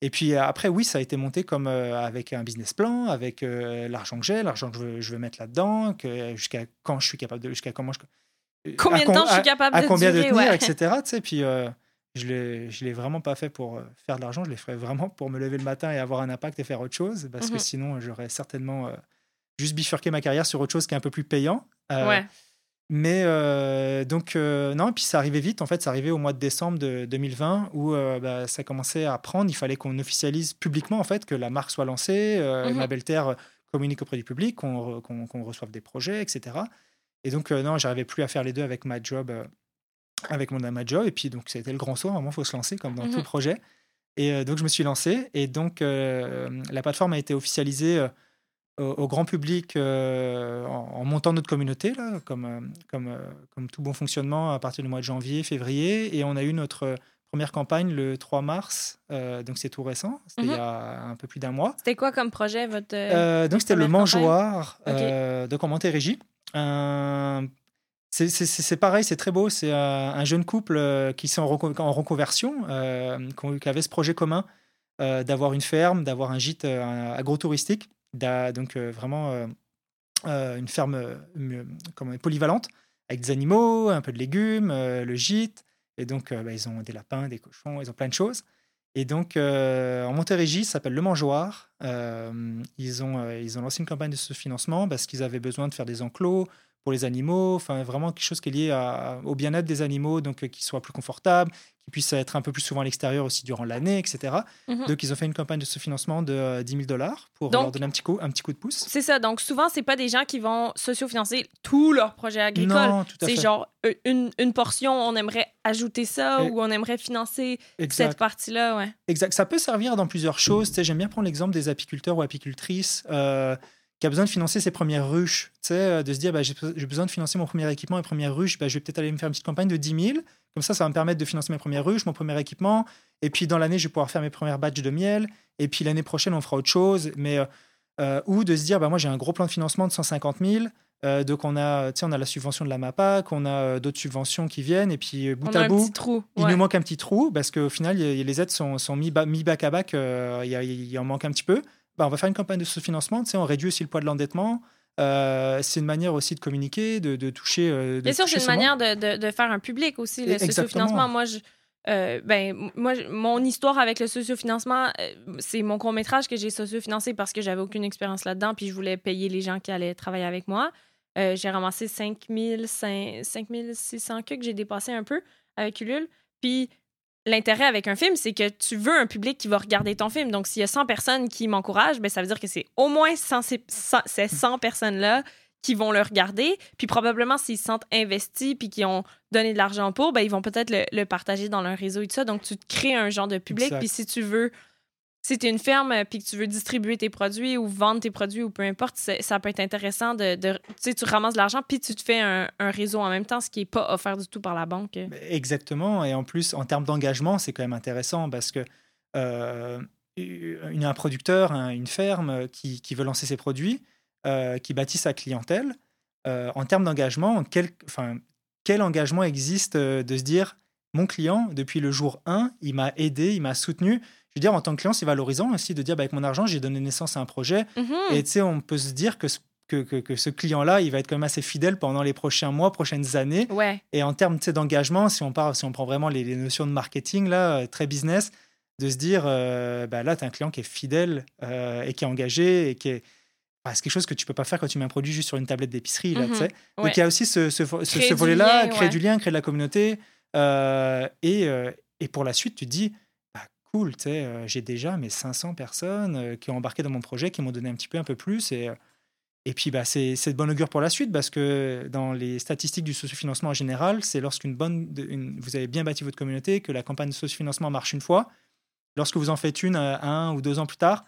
et puis après, oui, ça a été monté comme euh, avec un business plan, avec euh, l'argent que j'ai, l'argent que je veux, je veux mettre là-dedans, jusqu'à quand je suis capable de, jusqu'à comment je, Combien à de temps je suis à- capable à de combien durer, de tenir, ouais. etc. Tu sais, puis euh, je l'ai, je l'ai vraiment pas fait pour euh, faire de l'argent, je l'ai fait vraiment pour me lever le matin et avoir un impact et faire autre chose, parce que sinon j'aurais certainement euh, juste bifurqué ma carrière sur autre chose qui est un peu plus payant. Euh, ouais. Mais euh, donc, euh, non, puis ça arrivait vite. En fait, ça arrivait au mois de décembre de 2020 où euh, bah, ça commençait à prendre. Il fallait qu'on officialise publiquement en fait que la marque soit lancée, Mhm. Ma Belle Terre communique auprès du public, qu'on re- reçoive des projets, etc. Et donc, non, j'arrivais plus à faire les deux avec ma job, avec mon ma job. Et puis, donc, c'était le grand saut. Moment, il faut se lancer comme dans Mhm. tout projet. Et donc, je me suis lancé. Et donc, la plateforme a été officialisée au, au grand public euh, en, en montant notre communauté, là, comme, euh, comme, euh, comme tout bon fonctionnement à partir du mois de janvier, février. Et on a eu notre première campagne le 3 mars. euh, donc, c'est tout récent. C'était Mhm. il y a un peu plus d'un mois. C'était quoi comme projet, votre. euh, donc, c'était le première campagne? mangeoire Ok. euh, de Commenté-Régie. Un- c'est- C'est c'est pareil, c'est très beau. C'est un jeune couple qui sont en, reco- en reconversion, qui avait ce projet commun d'avoir une ferme, d'avoir un gîte agro-touristique, donc euh, vraiment euh, euh, une ferme polyvalente, avec des animaux, un peu de légumes, le gîte. Et donc, bah, ils ont des lapins, des cochons, ils ont plein de choses. Et donc, en Montérégie, ça s'appelle Le Mangeoire. Ils, ont, ils ont lancé une campagne de ce financement parce qu'ils avaient besoin de faire des enclos pour les animaux, enfin vraiment quelque chose qui est lié à- au bien-être des animaux, donc euh, qu'ils soient plus confortables, qu'ils puissent être un peu plus souvent à l'extérieur aussi durant l'année, etc. Mhm. Donc, ils ont fait une campagne de ce financement de euh, 10 000 dollars pour Donc- leur donner un petit coup, un petit coup de pouce. C'est ça. Donc, souvent, c'est pas des gens qui vont socio-financer tous leurs projets agricoles. Non, tout à C'est genre euh, une, une portion, on aimerait ajouter ça Et- ou on aimerait financer Exact. cette partie-là, ouais. Exact. Ça peut servir dans plusieurs choses. J'aime bien prendre l'exemple des apiculteurs ou apicultrices euh, qui a besoin de financer ses premières ruches. Tu sais, euh, de se dire, bah, j'ai besoin de financer mon premier équipement, mes premières ruches. Bah, je vais peut-être aller me faire une petite campagne de 10 000. Comme ça, ça va me permettre de financer mes premières ruches, mon premier équipement. Et puis, dans l'année, je vais pouvoir faire mes premières batches de miel. Et puis, l'année prochaine, on fera autre chose. Mais, euh, euh, ou de se dire, bah, moi, j'ai un gros plan de financement de 150 000. Euh, donc, on a, tu sais, on a la subvention de la MAPAC, on a d'autres subventions qui viennent. Et puis, bout On a à un bout, petit trou. il ouais. nous manque un petit trou parce qu'au final, il y a- les aides sont, sont mis, ba- mis back à back. il en manque un petit peu. Bah, on va faire une campagne de sous-financement. On réduit aussi le poids de l'endettement. Euh, c'est une manière aussi de communiquer, de, de toucher. euh, de Bien sûr, c'est une manière de, faire un public aussi, le Exactement. socio-financement. Moi, je, euh, ben, moi, mon histoire avec le sociofinancement, euh, c'est mon court-métrage que j'ai sociofinancé parce que j'avais aucune expérience là-dedans, puis je voulais payer les gens qui allaient travailler avec moi. Euh, j'ai ramassé 5600 que j'ai dépassé un peu avec Ulule. Puis l'intérêt avec un film, c'est que tu veux un public qui va regarder ton film. Donc, s'il y a 100 personnes qui m'encouragent, ben, ça veut dire que c'est au moins 100, ces 100 personnes-là qui vont le regarder. Puis probablement, s'ils se sentent investis puis qui ont donné de l'argent pour, ben, ils vont peut-être le, partager dans leur réseau et tout ça. Donc, tu te crées un genre de public. Puis si tu veux, si tu es une ferme euh, puis que tu veux distribuer tes produits ou vendre tes produits ou peu importe, ça peut être intéressant de. tu ramasses de l'argent puis tu te fais un, réseau en même temps, ce qui n'est pas offert du tout par la banque. Exactement. Et en plus, en termes d'engagement, c'est quand même intéressant parce que. Euh, un producteur, une ferme qui, veut lancer ses produits, euh, qui bâtit sa clientèle, euh, en termes d'engagement, quel, quel engagement existe de se dire mon client, depuis le jour 1, il m'a aidé, il m'a soutenu. Veux dire, en tant que client, c'est valorisant aussi de dire bah, avec mon argent, j'ai donné naissance à un projet. Mhm. Et tu sais, on peut se dire que que, que, ce client-là, il va être quand même assez fidèle pendant les prochains mois, prochaines années. Ouais. Et en termes d'engagement, si on part, si on prend vraiment les, notions de marketing là, très business, de se dire, bah là, tu as un client qui est fidèle et qui est engagé et qui est, c'est quelque chose que tu peux pas faire quand tu mets un produit juste sur une tablette d'épicerie. là, mhm. Donc il y a aussi ce, ce, ce, volet-là, créer du lien, créer de la communauté. Euh, et, euh, et, pour la suite, tu te dis, cool, euh, j'ai déjà mes 500 personnes qui ont embarqué dans mon projet, qui m'ont donné un petit peu, un peu plus. Et, et puis, bah, c'est de bonne augure pour la suite parce que dans les statistiques du sociofinancement en général, c'est lorsqu'une bonne, une, vous avez bien bâti votre communauté, que la campagne de sociofinancement marche une fois. Lorsque vous en faites une un ou deux ans plus tard,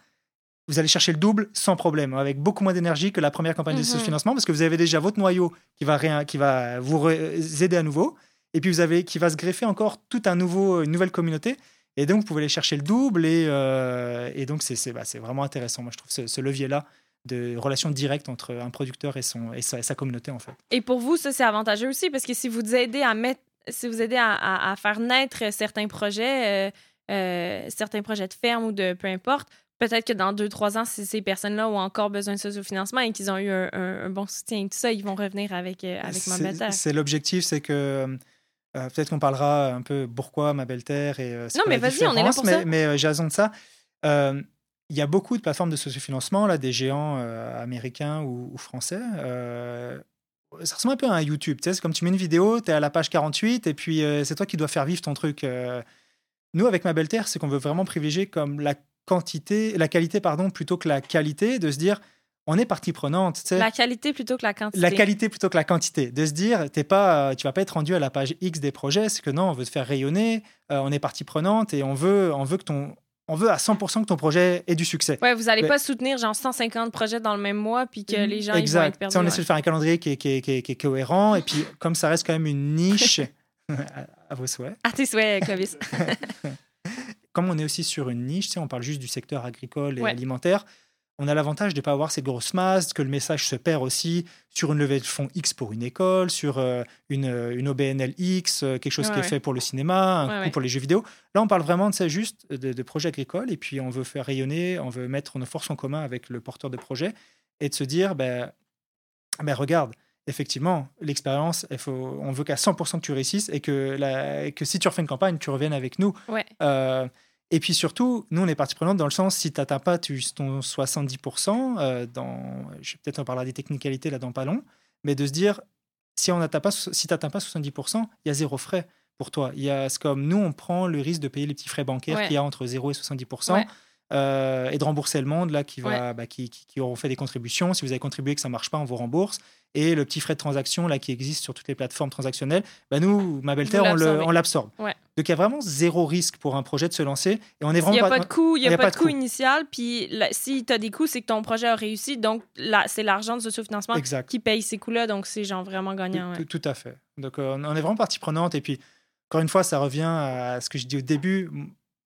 vous allez chercher le double sans problème, avec beaucoup moins d'énergie que la première campagne de mhm. financement, parce que vous avez déjà votre noyau qui va, qui va vous aider à nouveau, et puis vous avez qui va se greffer encore tout un nouveau, une nouvelle communauté. Et donc, vous pouvez aller chercher le double. Et, euh, et donc, c'est bah, vraiment intéressant. Moi, je trouve ce, levier-là de relation directe entre un producteur et, son, et sa, communauté, en fait. Et pour vous, ça, c'est avantageux aussi, parce que si vous aidez à mettre, si vous aidez à, à, faire naître certains projets, euh, euh, certains projets de ferme ou de peu importe, peut-être que dans deux, trois ans, si ces personnes-là ont encore besoin de socio-financement et qu'ils ont eu un, bon soutien et tout ça, ils vont revenir avec, euh, avec. C'est l'objectif, c'est que euh, peut-être qu'on parlera un peu pourquoi ma belle terre et euh, Non, mais vas-y, on est là pour mais, ça. Mais jason de ça. Il y a beaucoup de plateformes de socio-financement, là, des géants américains ou, français. ça ressemble un peu à un YouTube. C'est comme tu mets une vidéo, tu es à la page 48 et puis c'est toi qui dois faire vivre ton truc. nous, avec ma belle terre, c'est qu'on veut vraiment privilégier comme la quantité, la qualité pardon, plutôt que la qualité, de se dire on est partie prenante. La qualité plutôt que la quantité. La qualité plutôt que la quantité. De se dire, t'es pas, tu vas pas être rendu à la page X des projets, c'est que non, on veut te faire rayonner, euh, on est partie prenante et on veut, on veut que ton, on veut à 100% que ton projet ait du succès. Ouais, vous n'allez pas soutenir genre 150 projets dans le même mois puis que les gens exact. ils vont être perdus. on essaie de faire un calendrier qui est, qui, est, qui, est, cohérent et puis comme ça reste quand même une niche à, vos souhaits. À tes souhaits, Clovis. comme on est aussi sur une niche, on parle juste du secteur agricole et alimentaire, on a l'avantage de ne pas avoir ces grosses masses, que le message se perd aussi sur une levée de fonds X pour une école, sur euh, une, euh, une, OBNL X, euh, quelque chose qui est fait pour le cinéma, un coup pour les jeux vidéo. Là, on parle vraiment de ça juste de, projets agricoles et puis on veut faire rayonner, on veut mettre nos forces en commun avec le porteur de projet et de se dire, ben, ben regarde, effectivement, l'expérience, on veut qu'à 100% que tu réussisses et que, la, que si tu refais une campagne, tu reviennes avec nous. Euh, et puis surtout, nous, on est partie prenante dans le sens, si tu n'atteins pas ton 70%, euh, dans, je vais peut-être en parler des technicalités là dans pas long, mais de se dire, si, on pas, si tu n'atteins pas 70%, il y a zéro frais pour toi. Il y a, comme nous, on prend le risque de payer les petits frais bancaires qu'il y a entre 0 et 70%. Euh, et de rembourser le monde là qui va bah, qui, qui, auront fait des contributions. Si vous avez contribué que ça marche pas on vous rembourse. Et le petit frais de transaction là qui existe sur toutes les plateformes transactionnelles bah nous ma belle terre on l'absorbe. Donc il y a vraiment zéro risque pour un projet de se lancer. Et on est vraiment il n'y a pas, de coût il y a, pas, de coût initial. Puis si tu as des coûts c'est que ton projet a réussi. Donc là c'est l'argent de sociofinancement qui paye ces coûts là donc c'est genre vraiment gagnant tout, tout, à fait. Donc euh, on est vraiment partie prenante. Et puis encore une fois ça revient à ce que je dis au début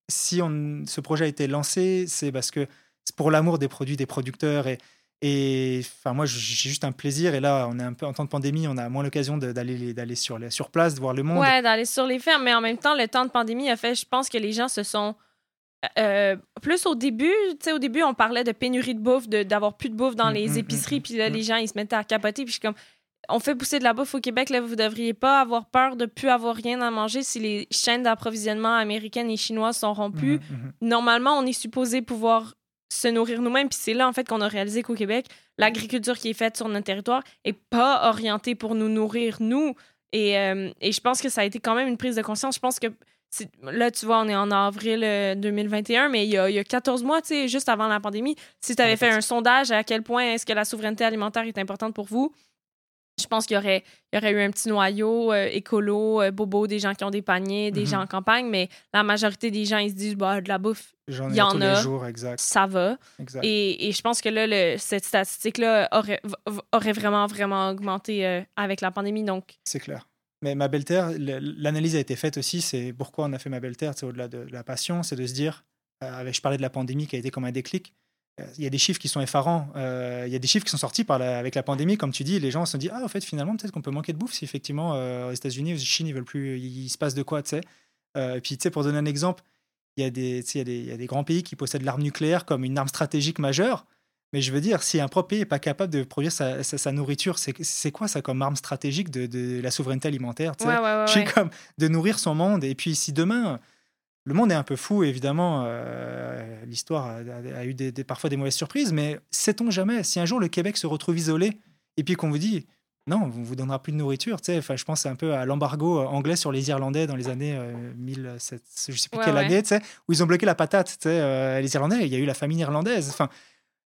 si on, ce projet a été lancé, c'est parce que c'est pour l'amour des produits, des producteurs. Et, et enfin, moi, j'ai juste un plaisir. Et là, on est un peu en temps de pandémie, on a moins l'occasion d'aller d'aller sur, sur place, de voir le monde. Ouais, d'aller sur les fermes. Mais en même temps, le temps de pandémie a fait, je pense que les gens se sont. Euh, plus au début, tu sais, au début, on parlait de pénurie de bouffe, d'avoir plus de bouffe dans mmh, les mmh, mmh, épiceries, puis là, les gens, ils se mettaient à capoter, puis je suis comme, on fait pousser de la bouffe au Québec, là, vous devriez pas avoir peur de plus avoir rien à manger si les chaînes d'approvisionnement américaines et chinoises sont rompues. Mhm, mhm. Normalement, on est supposé pouvoir se nourrir nous-mêmes. Puis c'est là, en fait, qu'on a réalisé qu'au Québec, l'agriculture qui est faite sur notre territoire est pas orientée pour nous nourrir, nous. Et, euh, et je pense que ça a été quand même une prise de conscience. Je pense que là, tu vois, on est en avril euh, 2021, mais il y, a, il y a 14 mois, tu sais, juste avant la pandémie, si tu avais fait un sondage à quel point est-ce que la souveraineté alimentaire est importante pour vous, je pense qu'il y aurait, il y aurait eu un petit noyau euh, écolo, euh, bobo, des gens qui ont des paniers, des Mhm. gens en campagne, mais la majorité des gens, ils se disent, bah, de la bouffe, J'en Il ai y en tous a. les jours, exact. ça va. exact. Et, et je pense que là, le- cette statistique-là aurait, vraiment, vraiment augmenté euh, avec la pandémie. Donc, C'est clair. Mais ma belle terre, l'analyse a été faite aussi. C'est pourquoi on a fait ma belle terre. C'est au-delà de la passion, c'est de se dire. je parlais de la pandémie qui a été comme un déclic. Il y a des chiffres qui sont effarants. Euh, Il y a des chiffres qui sont sortis par la- avec la pandémie, comme tu dis. Les gens se sont dit ah en fait finalement peut-être qu'on peut manquer de bouffe si effectivement euh, aux États-Unis, aux Chine ils veulent plus. Il, se passe de quoi, tu sais. Euh, puis tu sais pour donner un exemple, il y a des il y a des- il y a des grands pays qui possèdent l'arme nucléaire comme une arme stratégique majeure. Mais je veux dire, si un propre pays n'est pas capable de produire sa, sa- sa nourriture, c'est quoi ça comme arme stratégique de, de la souveraineté alimentaire tu sais? Ouais, ouais, ouais. comme de nourrir son monde. Et puis si demain, le monde est un peu fou, évidemment, euh, l'histoire a, a- a eu des, des- parfois des mauvaises surprises, mais sait-on jamais Si un jour le Québec se retrouve isolé et puis qu'on vous dit non, on vous donnera plus de nourriture, tu sais, enfin, je pense un peu à l'embargo euh, anglais sur les Irlandais dans les années euh, 1700, je sais plus Ouais, quelle ouais. année, tu sais, où ils ont bloqué la patate, tu sais, euh, les Irlandais, il y a eu la famine irlandaise, enfin.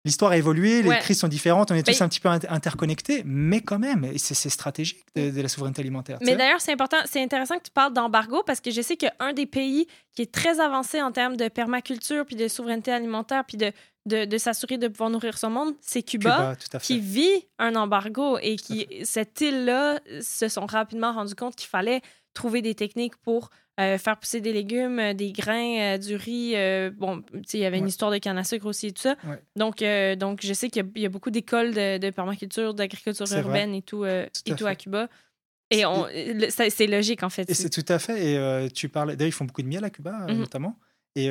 L'histoire a évolué, les Ouais. crises sont différentes, on est tous Mais- un petit peu inter- interconnectés, mais quand même, c'est stratégique de, de la souveraineté alimentaire. Mais d'ailleurs, c'est important, c'est intéressant que tu parles d'embargo parce que je sais qu'un des pays qui est très avancé en termes de permaculture puis de souveraineté alimentaire puis de, de, de s'assurer de pouvoir nourrir son monde, c'est Cuba. Qui vit un embargo et qui, cette île-là, se sont rapidement rendus compte qu'il fallait trouver des techniques pour euh, faire pousser des légumes, euh, des grains, euh, du riz. bon, il y avait une Ouais. histoire de canne à sucre aussi et tout ça. Ouais. Donc, donc, je sais qu'il y a- il y, a beaucoup d'écoles de, de permaculture, d'agriculture vrai. urbaine et tout, Tout et à tout fait. à Cuba. Et c'est logique, en fait. Et c'est tout à fait. Et tu parles. D'ailleurs, ils font beaucoup de miel à Cuba, Mhm. notamment. Et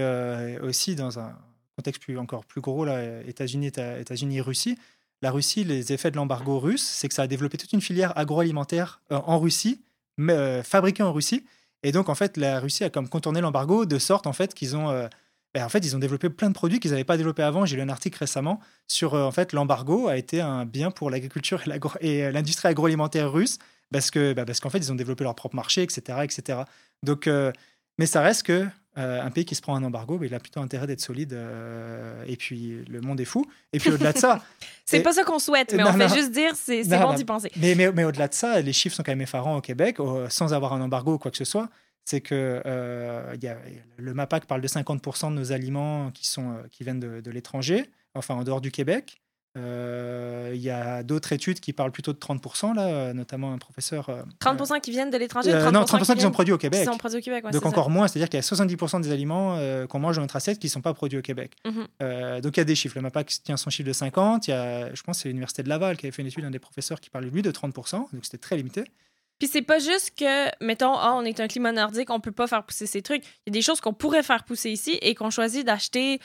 aussi, dans un contexte plus, encore plus gros, là, États-Unis, Éta- États-Unis, Russie. La Russie, les effets de l'embargo russe, c'est que ça a développé toute une filière agroalimentaire en Russie, euh, fabriquée en Russie. Et donc, en fait, la Russie a comme contourné l'embargo de sorte, en fait, qu'ils ont. euh, ben, en fait, ils ont développé plein de produits qu'ils n'avaient pas développés avant. J'ai lu un article récemment sur, euh, en fait, l'embargo a été un bien pour l'agriculture et l'industrie agroalimentaire russe parce que bah, parce qu'en fait ils ont développé leur propre marché etc etc donc mais ça reste que euh, un pays qui se prend un embargo bah, il a plutôt intérêt d'être solide euh, et puis le monde est fou et puis au-delà de ça C'est pas ça qu'on souhaite, mais Non, on fait non. juste dire c'est bon d'y penser. mais, mais, mais au-delà de ça les chiffres sont quand même effarants au Québec sans avoir un embargo ou quoi que ce soit c'est que euh, il y a, le MAPAC parle de 50% de nos aliments qui sont qui viennent de, de l'étranger enfin en dehors du Québec il y a d'autres études qui parlent plutôt de 30%, là, euh, notamment un professeur. euh, 30 qui viennent de l'étranger, euh, 30 non, 30% qui sont produits au qui Québec. sont produits au Québec. ouais, donc ça. encore moins, c'est-à-dire qu'il y a 70% des aliments euh, qu'on mange dans notre assiette qui ne sont pas produits au Québec. Mhm. Euh, donc il y a des chiffres. Le MAPAC tient son chiffre de 50. Il y a, je pense que c'est l'Université de Laval qui avait fait une étude, un des professeurs qui parlait lui de 30%, donc c'était très limité. Puis c'est pas juste que, mettons, ah, on est un climat nordique, on peut pas faire pousser ces trucs. Il y a des choses qu'on pourrait faire pousser ici et qu'on choisit d'acheter,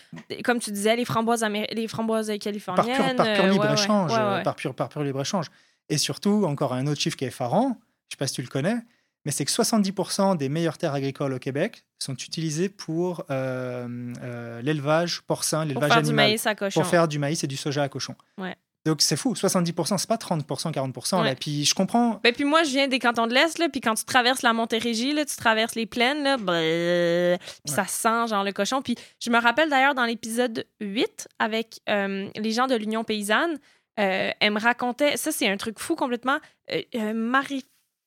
comme tu disais, les framboises, amé- les framboises Par californiennes. pur, par pur euh, libre ouais, ouais, échange. ouais, euh, ouais. Par, pur, par pur libre échange. Et surtout, encore un autre chiffre qui est effarant, je ne sais pas si tu le connais, mais c'est que 70% des meilleures terres agricoles au Québec sont utilisées pour euh, euh, l'élevage porcin, Pour l'élevage faire du animal. maïs à cochon. pour faire du maïs et du soja à cochon. Ouais. Donc c'est fou, 70%, c'est pas 30%, 40%. Là. Ouais. Puis je comprends, Ben, puis moi, je viens des cantons de l'Est, là, puis quand tu traverses la Montérégie, là, tu traverses les plaines, là, brrr, puis ça sent genre le cochon. Puis je me rappelle d'ailleurs dans l'épisode 8 avec euh, les gens de l'Union paysanne, euh, elle me racontait, ça c'est un truc fou complètement, euh, euh,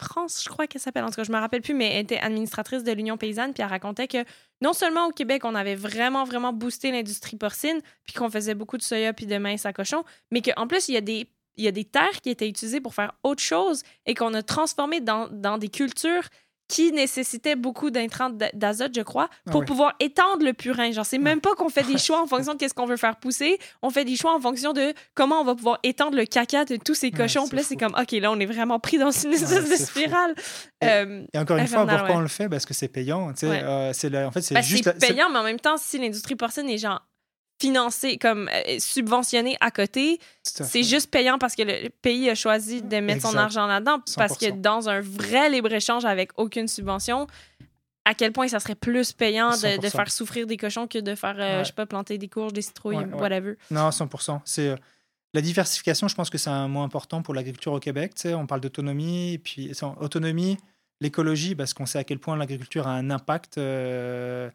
Marie-France, je crois qu'elle s'appelle, en tout cas je me rappelle plus, mais elle était administratrice de l'Union paysanne, puis elle racontait que non seulement au Québec, on avait vraiment, vraiment boosté l'industrie porcine, puis qu'on faisait beaucoup de soya puis de maïs à cochon, mais qu'en plus, il y a des il y a des terres qui étaient utilisées pour faire autre chose et qu'on a transformé dans des cultures qui nécessitaient beaucoup d'intrants d'azote, je crois, pour Ah ouais. pouvoir étendre le purin. Genre, c'est même pas qu'on fait des choix en fonction de qu'est-ce qu'on veut faire pousser, on fait des choix en fonction de comment on va pouvoir étendre le caca de tous ces cochons. Puis là, c'est comme, OK, là, on est vraiment pris dans une espèce de spirale. Et- Euh, et encore une fois, pourquoi on le fait? Parce que c'est payant. euh, c'est en fait, c'est ben, juste. c'est- payant, mais en même temps, si l'industrie porcine est genre financé, comme euh, subventionné à côté. C'est juste payant parce que le pays a choisi de mettre son argent là-dedans. Parce que dans un vrai libre-échange avec aucune subvention, à quel point ça serait plus payant de, faire souffrir des cochons que de faire, euh, je sais pas, planter des courges, des citrouilles, whatever. Non, 100%. C'est. Euh, la diversification, je pense que c'est un mot important pour l'agriculture au Québec. Tu sais, on parle d'autonomie, puis autonomie, l'écologie, parce qu'on sait à quel point l'agriculture a un impact euh,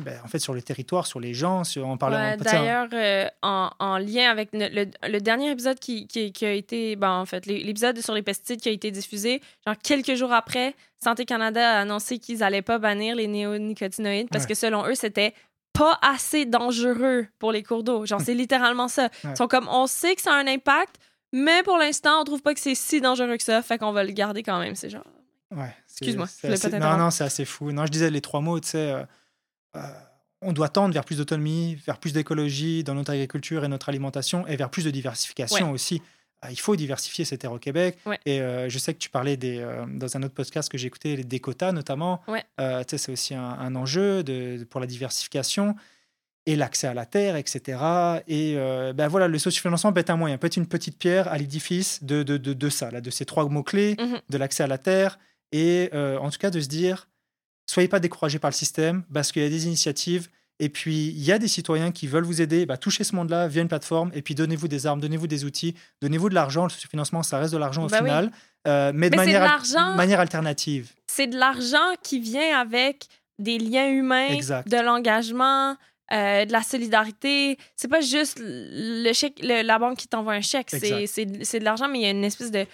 ben, en fait sur le territoire, sur les gens, sur, en parlant. D'ailleurs, euh, en, en, lien avec le, le, dernier épisode qui, qui, qui, a été, ben, en fait, l'épisode sur les pesticides qui a été diffusé, genre quelques jours après, Santé Canada a annoncé qu'ils n'allaient pas bannir les néonicotinoïdes parce que selon eux, c'était pas assez dangereux pour les cours d'eau. Genre, c'est littéralement ça. Ils sont comme, on sait que ça a un impact, mais pour l'instant, on trouve pas que c'est si dangereux que ça, fait qu'on va le garder quand même. C'est genre. Ouais. Excuse-moi. Non, non, c'est assez fou. Non, je disais les trois mots, tu sais. Euh, euh, on doit tendre vers plus d'autonomie, vers plus d'écologie dans notre agriculture et notre alimentation, et vers plus de diversification aussi. Euh, il faut diversifier ces terres au Québec. Et euh, je sais que tu parlais des, dans un autre podcast que j'ai écouté, des quotas notamment. c'est aussi un, enjeu de, pour la diversification et l'accès à la terre, etc. Et ben voilà, le sociofinancement peut être un moyen, peut être une petite pierre à l'édifice de, de, de, ça, là, de ces trois mots-clés, mhm. de l'accès à la terre, et en tout cas de se dire, soyez pas découragés par le système parce qu'il y a des initiatives et puis il y a des citoyens qui veulent vous aider. Bah, touchez ce monde-là via une plateforme et puis donnez-vous des armes, donnez-vous des outils, donnez-vous de l'argent. Le financement, ça reste de l'argent au bah final, euh, mais de manière, manière alternative. C'est de l'argent qui vient avec des liens humains, de l'engagement. Euh, de la solidarité. C'est pas juste le chèque, la banque qui t'envoie un chèque. C'est de l'argent, mais il y a une espèce de,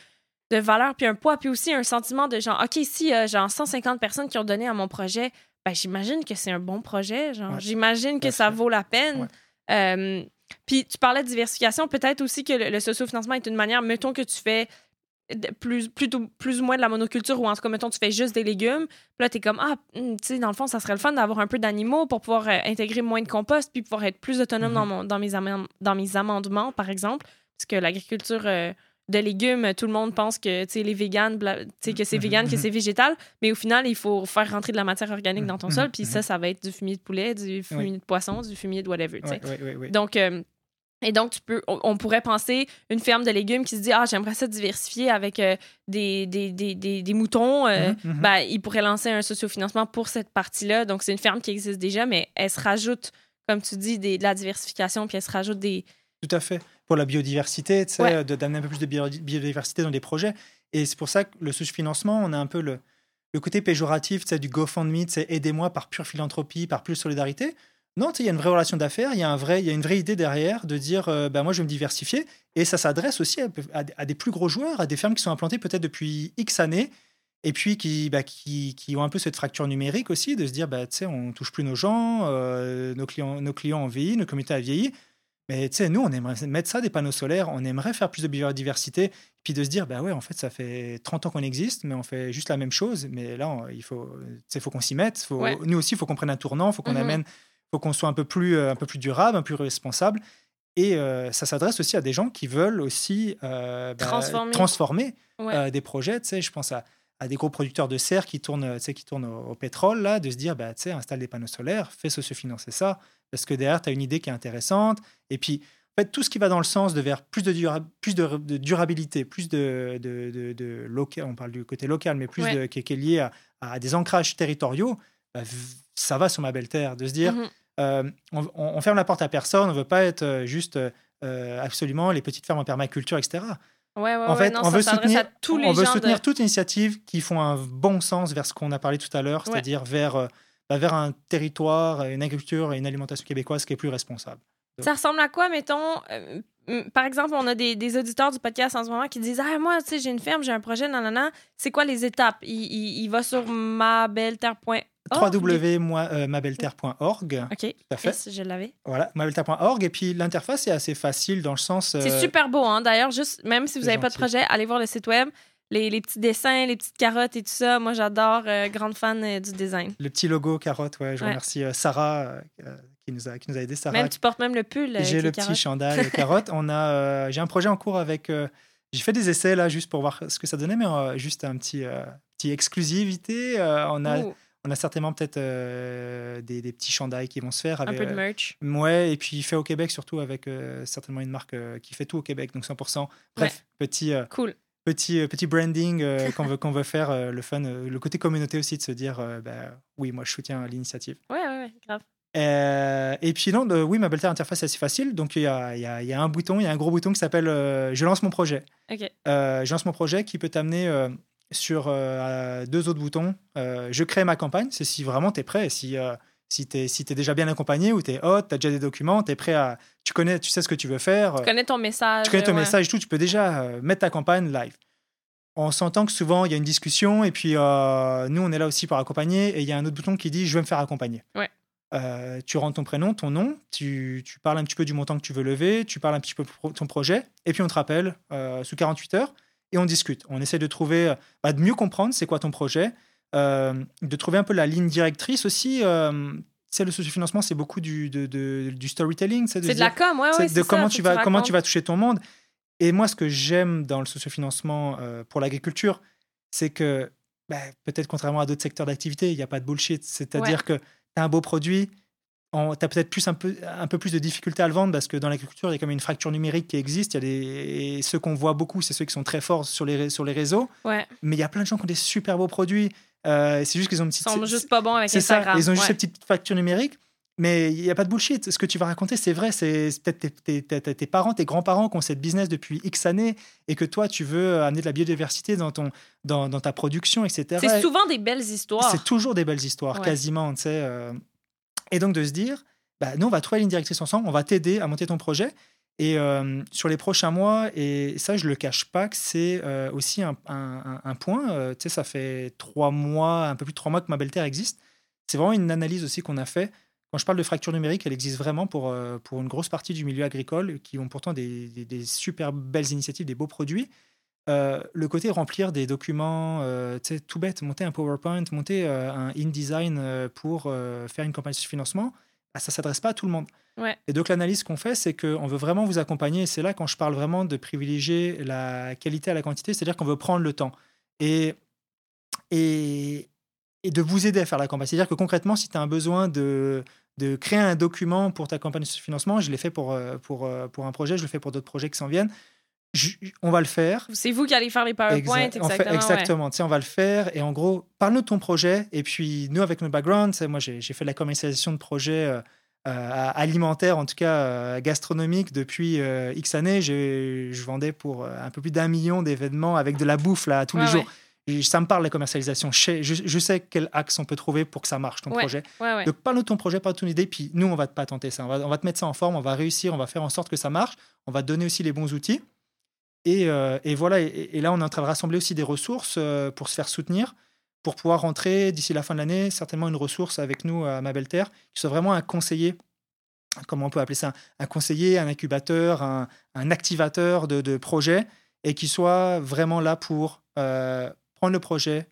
de valeur puis un poids, puis aussi un sentiment de genre, OK, si y a genre 150 personnes qui ont donné à mon projet, ben, j'imagine que c'est un bon projet. Genre, j'imagine que ça vaut la peine. Euh, puis tu parlais de diversification, peut-être aussi que le, le socio-financement est une manière, mettons que tu fais plus, plutôt, plus ou moins de la monoculture ou en tout cas, mettons, tu fais juste des légumes. Puis là, tu es comme, ah, hmm, tu sais, dans le fond, ça serait le fun d'avoir un peu d'animaux pour pouvoir euh, intégrer moins de compost puis pouvoir être plus autonome dans, mm-hmm. mon, dans, mes dans mes amendements, par exemple. Parce que l'agriculture. Euh, de légumes, tout le monde pense que les véganes, que c'est vegan, que c'est végétal, mais au final, il faut faire rentrer de la matière organique dans ton sol, puis ça, ça va être du fumier de poulet, du fumier de poisson, du fumier de whatever. donc, euh, et donc, tu peux, on, pourrait penser une ferme de légumes qui se dit Ah, j'aimerais ça diversifier avec euh, des, des, des, des, moutons. Euh, mm-hmm, mm-hmm. ben, il pourrait lancer un sociofinancement pour cette partie-là. Donc, c'est une ferme qui existe déjà, mais elle se rajoute, comme tu dis, de la diversification, puis elle se rajoute des. Tout à fait pour la biodiversité, tu sais, d'amener un peu plus de biodiversité dans des projets. Et c'est pour ça que le sous-financement, on a un peu le, le côté péjoratif du GoFundMe, aidez-moi par pure philanthropie, par pure solidarité. Non, il y a une vraie relation d'affaires, il y, a un vrai, y a une vraie idée derrière de dire euh, bah, moi je vais me diversifier. Et ça s'adresse aussi à, des plus gros joueurs, à des fermes qui sont implantées peut-être depuis X années et puis qui, bah, qui, qui, ont un peu cette fracture numérique aussi, de se dire bah, on touche plus nos gens, euh, nos, clients, nos clients ont vieilli, nos communautés ont vieilli. Mais tu sais, nous, on aimerait mettre ça, des panneaux solaires, on aimerait faire plus de biodiversité, puis de se dire, bah ouais, en fait, ça fait 30 ans qu'on existe, mais on fait juste la même chose. Mais là, il faut, faut qu'on s'y mette. Faut, Nous aussi, il faut qu'on prenne un tournant, il faut qu'on mmh amène, faut qu'on soit un peu, plus, euh, un peu plus durable, un peu plus responsable. Et euh, ça s'adresse aussi à des gens qui veulent aussi euh, bah, transformer, des projets. Tu sais, je pense à, à des gros producteurs de serre qui tournent, qui tournent au, pétrole, là, de se dire, bah, installe des panneaux solaires, fais socio-financer ça, parce que derrière, tu as une idée qui est intéressante. Et puis, en fait, tout ce qui va dans le sens de vers plus de, plus de, durabilité, plus de, de, de, local, on parle du côté local, mais plus de, qui, est lié à, des ancrages territoriaux, bah, ça va sur ma belle terre. De se dire, mhm. euh, on, ferme la porte à personne, on ne veut pas être euh, juste euh, absolument les petites fermes en permaculture, etc. Ouais, ouais, en fait, on veut soutenir, tous les on veut soutenir toute initiative qui font un bon sens vers ce qu'on a parlé tout à l'heure, c'est-à-dire vers, bah, vers un territoire, une agriculture et une alimentation québécoise qui est plus responsable. Ça ressemble à quoi, mettons euh, Par exemple, on a des, des, auditeurs du podcast en ce moment qui disent Ah, moi, tu sais, j'ai une ferme, j'ai un projet, non, non, non. C'est quoi les étapes? Il, il, va sur mabelterre.org www.mabelterre.org. OK. Tout à fait. je l'avais. Voilà, mabelterre.org. Et puis l'interface est assez facile dans le sens. C'est euh, super beau, hein. D'ailleurs, juste, même si vous n'avez pas de projet, allez voir le site web les, les, petits dessins, les petites carottes et tout ça. Moi, j'adore, euh, grande fan euh, du design. Le petit logo carotte, ouais. Je remercie euh, Sarah qui, nous a, qui nous a aidé. Sarah, même, tu portes même le pull. J'ai le petit chandail carotte. On a, j'ai un projet en cours avec. j'ai fait des essais là juste pour voir ce que ça donnait, mais juste un petit, petit exclusivité. on a. On a certainement peut-être euh, des, des petits chandails qui vont se faire. Un avec, peu de euh, merch. Ouais, et puis fait au Québec surtout avec euh, certainement une marque euh, qui fait tout au Québec, donc 100%. Bref, petit, euh, Cool. Petit, euh, petit branding euh, qu'on veut, qu'on veut faire, euh, le fun, euh, le côté communauté aussi de se dire, bah, oui, moi je soutiens l'initiative. Ouais, ouais, ouais, grave. Et puis non, de- oui, ma belle interface est assez facile, donc il y a, y, a, y a un bouton, il y a un gros bouton qui s'appelle Je lance mon projet. Ok. Euh, je lance mon projet qui peut t'amener sur deux autres boutons. Je crée ma campagne, c'est si vraiment tu es prêt, si, euh, si tu es, si déjà bien accompagné ou tu es hot, tu as déjà des documents, tu es prêt à. Tu connais, tu sais ce que tu veux faire. Tu connais ton message. Tu connais ton ouais. message et tout, tu peux déjà euh, mettre ta campagne live. On s'entend que souvent, il y a une discussion et puis euh, nous, on est là aussi pour accompagner et il y a un autre bouton qui dit « je veux me faire accompagner Ouais. Euh, tu rentres ton prénom, ton nom, tu, tu parles un petit peu du montant que tu veux lever, tu parles un petit peu de ton projet et puis on te rappelle euh, sous 48 heures et on discute. On essaie de trouver, bah, de mieux comprendre c'est quoi ton projet, de trouver un peu la ligne directrice aussi. Euh, c'est le sociofinancement, c'est beaucoup du, de- de- du storytelling. C'est de la com, ouais, de ça, comment tu vas comment tu vas toucher ton monde. Et moi, ce que j'aime dans le sociofinancement euh, pour l'agriculture, c'est que bah, peut-être contrairement à d'autres secteurs d'activité, il n'y a pas de bullshit. C'est-à-dire que tu as un beau produit, tu as peut-être plus un peu un peu plus de difficulté à le vendre parce que dans l'agriculture, il y a comme une fracture numérique qui existe. Il y a des et ceux qu'on voit beaucoup, c'est ceux qui sont très forts sur les sur les réseaux. Mais il y a plein de gens qui ont des super beaux produits. Euh, c'est juste qu'ils ont une Ils petite sont juste pas bons avec c'est ça, Instagram. ils ont juste ouais. ces petites factures numériques. Mais il n'y a pas de bullshit. Ce que tu vas raconter, c'est vrai. C'est c'est peut-être tes, tes- tes- tes parents, tes grands-parents qui ont cette business depuis X années et que toi, tu veux amener de la biodiversité dans, ton, dans, dans ta production, etc. C'est souvent des belles histoires. C'est toujours des belles histoires, Ouais. quasiment. euh. Et donc de se dire, bah, nous, on va trouver ligne directrice ensemble, on va t'aider à monter ton projet. Et euh, sur les prochains mois, et ça, je le cache pas, que c'est euh, aussi un, point. euh, tu sais, ça fait trois mois, un peu plus de trois mois que ma belle terre existe. C'est vraiment une analyse aussi qu'on a fait. Quand je parle de fracture numérique, elle existe vraiment pour, pour une grosse partie du milieu agricole qui ont pourtant des, super belles initiatives, des beaux produits. Le côté remplir des documents, tu tout bête, monter un PowerPoint, monter un InDesign pour faire une campagne de financement, bah, ça s'adresse pas à tout le monde. Ouais. Et donc l'analyse qu'on fait, c'est qu'on veut vraiment vous accompagner. Et c'est là quand je parle vraiment de privilégier la qualité à la quantité, c'est-à-dire qu'on veut prendre le temps. Et, et, et de vous aider à faire la campagne. C'est-à-dire que concrètement, si tu as un besoin de, de créer un document pour ta campagne de financement, je l'ai fait pour, euh, pour, euh, pour un projet, je le fais pour d'autres projets qui s'en viennent, je- on va le faire. C'est vous qui allez faire les PowerPoints, Exa- en fait- exactement. ouais. exactement. On va le faire. Et en gros, parle-nous de ton projet. Et puis, nous, avec notre background, moi, j'ai j'ai fait de la commercialisation de projets euh, alimentaires, en tout cas euh, gastronomiques, depuis euh, X années. Je vendais pour un peu plus d'un million d'événements avec de la bouffe là, tous Ouais, les jours. ouais. Et ça me parle, la commercialisation. Je sais, je, je sais quel axe on peut trouver pour que ça marche, ton Ouais. projet. Donc, parle-nous de ton projet, parle de ton idée. Puis, nous, on va te patenter ça. On va, on va te mettre ça en forme. On va réussir. On va faire en sorte que ça marche. On va te donner aussi les bons outils. Et, et voilà, et, et là, on est en train de rassembler aussi des ressources pour se faire soutenir, pour pouvoir rentrer d'ici la fin de l'année, certainement une ressource avec nous à Ma Belle Terre, qui soit vraiment un conseiller, comment on peut appeler ça, un conseiller, un incubateur, un, un activateur de, de projet, et qui soit vraiment là pour euh, prendre le projet,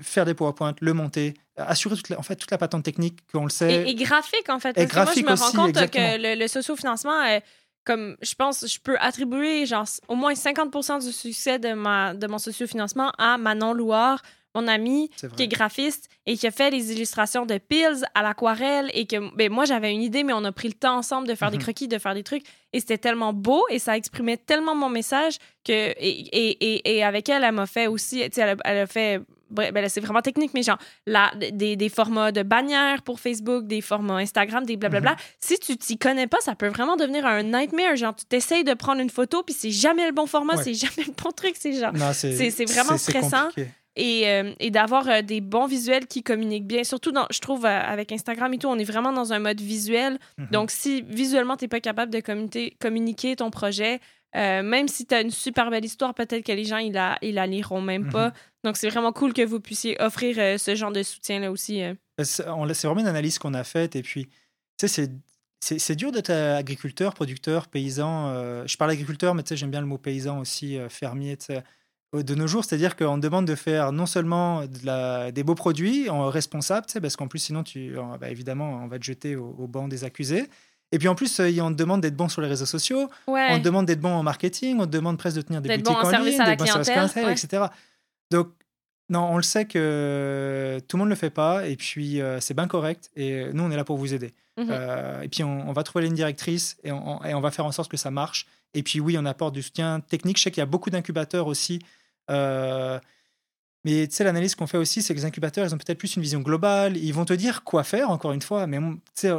faire des PowerPoint, le monter, assurer toute la, en fait, toute la patente technique, qu'on le sait. Et, et graphique, en fait. Et Parce que moi, je graphique me aussi, rends compte exactement. que le, le sociofinancement, euh, comme je pense, je peux attribuer genre au moins 50% du succès de, ma, de mon sociofinancement à Manon Louard, mon vrai. qui est graphiste et qui a fait les illustrations de Pills à l'aquarelle et que ben, moi j'avais une idée mais on a pris le temps ensemble de faire des Mhm. croquis de faire des trucs et c'était tellement beau et ça exprimait tellement mon message que et, et, et, et avec elle elle m'a fait aussi tu sais elle, a- elle a fait ben c'est vraiment technique mais genre la, des, des formats de bannières pour Facebook des formats Instagram des blablabla Mhm. si tu t'y connais pas ça peut vraiment devenir un nightmare genre tu t'essayes de prendre une photo puis c'est jamais le bon format Ouais. c'est jamais le bon truc c'est genre c'est- c'est vraiment stressant. compliqué. Et, euh, et d'avoir euh, des bons visuels qui communiquent bien. Surtout, dans, je trouve, euh, avec Instagram et tout, on est vraiment dans un mode visuel. Mhm. Donc, si visuellement, tu n'es pas capable de communiquer, communiquer ton projet, même si tu as une super belle histoire, peut-être que les gens, ils la, ils la liront même Mhm. pas. Donc, c'est vraiment cool que vous puissiez offrir ce genre de soutien-là aussi. C'est vraiment une analyse qu'on a faite. Et puis, tu sais, c'est- dur d'être agriculteur, producteur, paysan. je parle agriculteur, mais tu sais, j'aime bien le mot paysan aussi, fermier. tu sais. Euh, De nos jours, c'est-à-dire qu'on te demande de faire non seulement de la- des beaux produits en responsable, parce qu'en plus, sinon, tu, euh, bah, évidemment, on va te jeter au, au banc des accusés. Et puis en plus, euh, on te demande d'être bon sur les réseaux sociaux, Ouais. on te demande d'être bon en marketing, on te demande presque de tenir des boutiques bon en en ligne, d'être bon service clientèle, clientèle, etc. Donc, Non, on le sait que tout le monde ne le fait pas, et puis euh, c'est bien correct, et nous, on est là pour vous aider. Mhm. Euh, et puis, on, on va trouver ligne directrice, et on, et on va faire en sorte que ça marche. Et puis, oui, on apporte du soutien technique. Je sais qu'il y a beaucoup d'incubateurs aussi. Euh, mais tu sais, l'analyse qu'on fait aussi, c'est que les incubateurs, ils ont peut-être plus une vision globale. Ils vont te dire quoi faire, encore une fois. Mais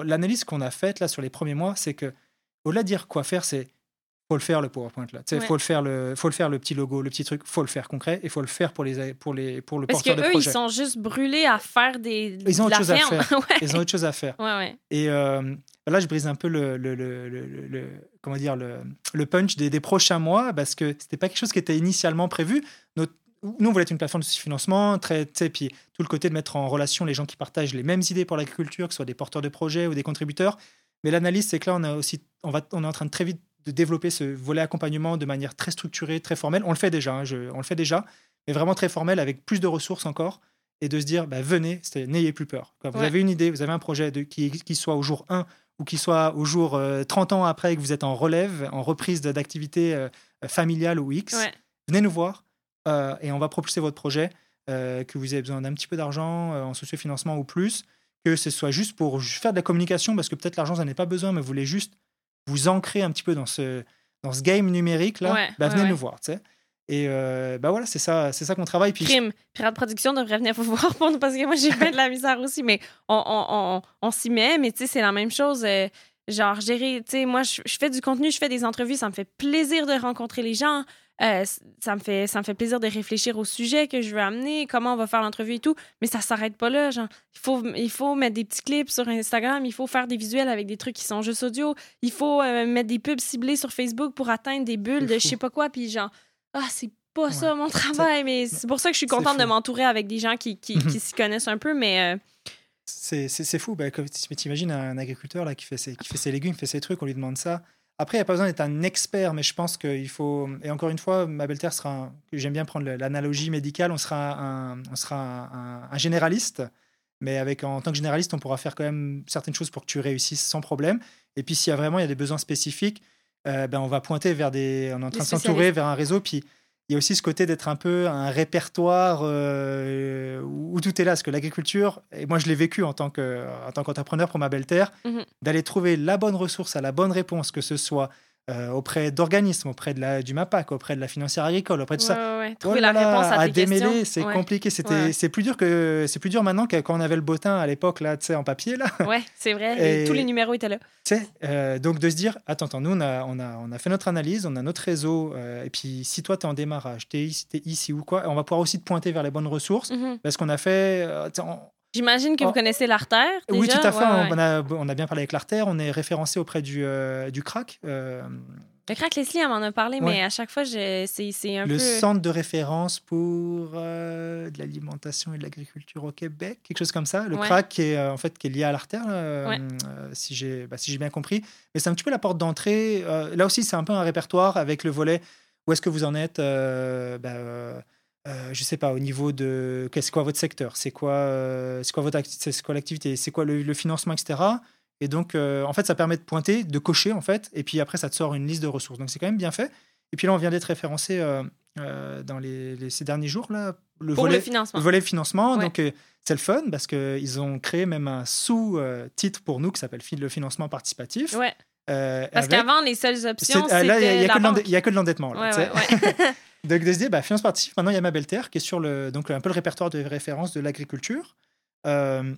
l'analyse qu'on a faite là sur les premiers mois, c'est que au-delà de dire quoi faire, c'est faut le faire le PowerPoint là. Ouais. faut le faire le, faut le faire le petit logo, le petit truc. Faut le faire concret et faut le faire pour les, pour les, pour le Parce que porteur de eux, ils sont juste brûlés à faire des. Ils ont autre chose à faire. ouais. Ils ont autre chose à faire. ouais. Et euh, là, je brise un peu le, le, le, comment dire, le, le punch des, des prochains mois parce que c'était pas quelque chose qui était initialement prévu. Notre- nous, on voulait être une plateforme de financement, très, puis tout le côté de mettre en relation les gens qui partagent les mêmes idées pour l'agriculture, que ce soit des porteurs de projets ou des contributeurs. Mais l'analyse, c'est que là, on, a aussi, on, va, on est en train de très vite de développer ce volet accompagnement de manière très structurée, très formelle. On le fait déjà, hein, je- on le fait déjà, mais vraiment très formel avec plus de ressources encore et de se dire, bah, venez, n'ayez plus peur. Quand vous avez une idée, vous avez un projet de, qui, qui soit au jour 1 ou qui soit au jour euh, 30 ans après que vous êtes en relève, en reprise d'activité euh, familiale ou X, Ouais. venez nous voir euh, et on va propulser votre projet, euh, que vous avez besoin d'un petit peu d'argent en sociofinancement ou plus, que ce soit juste pour faire de la communication, parce que peut-être l'argent, vous n'en avez pas besoin, mais vous voulez juste vous ancrer un petit peu dans ce, dans ce game numérique, là, Ouais, bah, venez ouais. nous voir. Et euh, bah voilà, c'est ça, c'est ça qu'on travaille. Puis Crime. Pirate Production devrait venir vous voir parce que moi, j'ai fait de la misère aussi, mais on, on, on, on s'y met, mais tu sais, c'est la même chose. euh, genre, gérer, tu sais, moi, je, je fais du contenu, je fais des entrevues, ça me fait plaisir de rencontrer les gens. Euh, ça, me fait, ça me fait plaisir de réfléchir au sujet que je veux amener, comment on va faire l'entrevue et tout, mais ça s'arrête pas là. Genre, il faut, il faut mettre des petits clips sur Instagram, il faut faire des visuels avec des trucs qui sont juste audio, il faut euh, mettre des pubs ciblées sur Facebook pour atteindre des bulles de je sais pas quoi, puis genre, ah, c'est pas Ouais. ça mon travail, mais c'est pour ça que je suis contente de m'entourer avec des gens qui, qui, qui s'y connaissent un peu, mais euh, c'est fou. Bah, comme tu imagines un agriculteur là, qui, fait ses, qui fait ses légumes, fait ses trucs, on lui demande ça. Après, il n'y a pas besoin d'être un expert, mais je pense qu'il faut. Et encore une fois, ma belle-terre sera. un- J'aime bien prendre l'analogie médicale. On sera, un, on sera un, généraliste, mais avec, en tant que généraliste, on pourra faire quand même certaines choses pour que tu réussisses sans problème. Et puis, s'il y a vraiment il y a des besoins spécifiques, euh, ben, on va pointer vers des. On est en train de s'entourer vers un réseau. Puis, il y a aussi ce côté d'être un peu un répertoire euh, où tout est là. Parce que l'agriculture, et moi je l'ai vécu en tant que- en tant qu'entrepreneur pour ma belle terre, Mhm. d'aller trouver la bonne ressource à la bonne réponse, que ce soit euh, auprès d'organismes, auprès de la, du MAPAC, auprès de la financière agricole, auprès de tout ça. ouais. Oh trouver la là, réponse à, tes démêler, c'est ouais. compliqué. C'était, c'est plus dur que, c'est plus dur maintenant que quand on avait le bottin à l'époque là, tu sais, en papier là. Ouais, c'est vrai. et Tous les numéros étaient là. Tu sais, euh, donc de se dire, attends, attends, nous, on a, on, a, on a fait notre analyse, on a notre réseau, euh, et puis si toi, tu es en démarrage, tu es ici, t'es ici ou quoi, on va pouvoir aussi te pointer vers les bonnes ressources, Mhm. parce qu'on a fait... euh, on- J'imagine que Oh. vous connaissez l'artère. oui, tout à fait, Ouais, on, ouais. on a, on a bien parlé avec l'Artère, on est référencé auprès du, euh, du CRAC, euh, Le crack Leslie, elle m'en a parlé, Ouais. mais à chaque fois, je- c'est un le peu. centre de référence pour euh, de l'alimentation et de l'agriculture au Québec, quelque chose comme ça. Le. CRAC qui est, en fait, qui est lié à l'Artère, si j'ai bah, si j'ai bien compris. Mais c'est un petit peu la porte d'entrée. là aussi, c'est un peu un répertoire avec le volet où est-ce que vous en êtes bah, euh, je sais pas, au niveau de qu'est-ce quoi votre secteur, c'est quoi, euh, c'est quoi votre c'est quoi l'activité, c'est quoi le, le financement, etc. Et donc, euh, en fait, ça permet de pointer, de cocher, en fait, et puis après, ça te sort une liste de ressources. Donc, c'est quand même bien fait. Et puis là, on vient d'être référencé euh, dans les, les- ces derniers jours, là, le pour volet, le financement. le volet financement. Ouais. Donc, c'est le fun parce qu'ils ont créé même un sous-titre pour nous qui s'appelle le financement participatif. Ouais. Euh, Parce qu'avant, les seules options, il a- c'était a que de il y a que de l'endettement. ouais. Donc, de se dire, bah, finance participative, maintenant, il y a ma belle terre qui est sur le, donc, un peu le répertoire de référence de l'agriculture. Euh,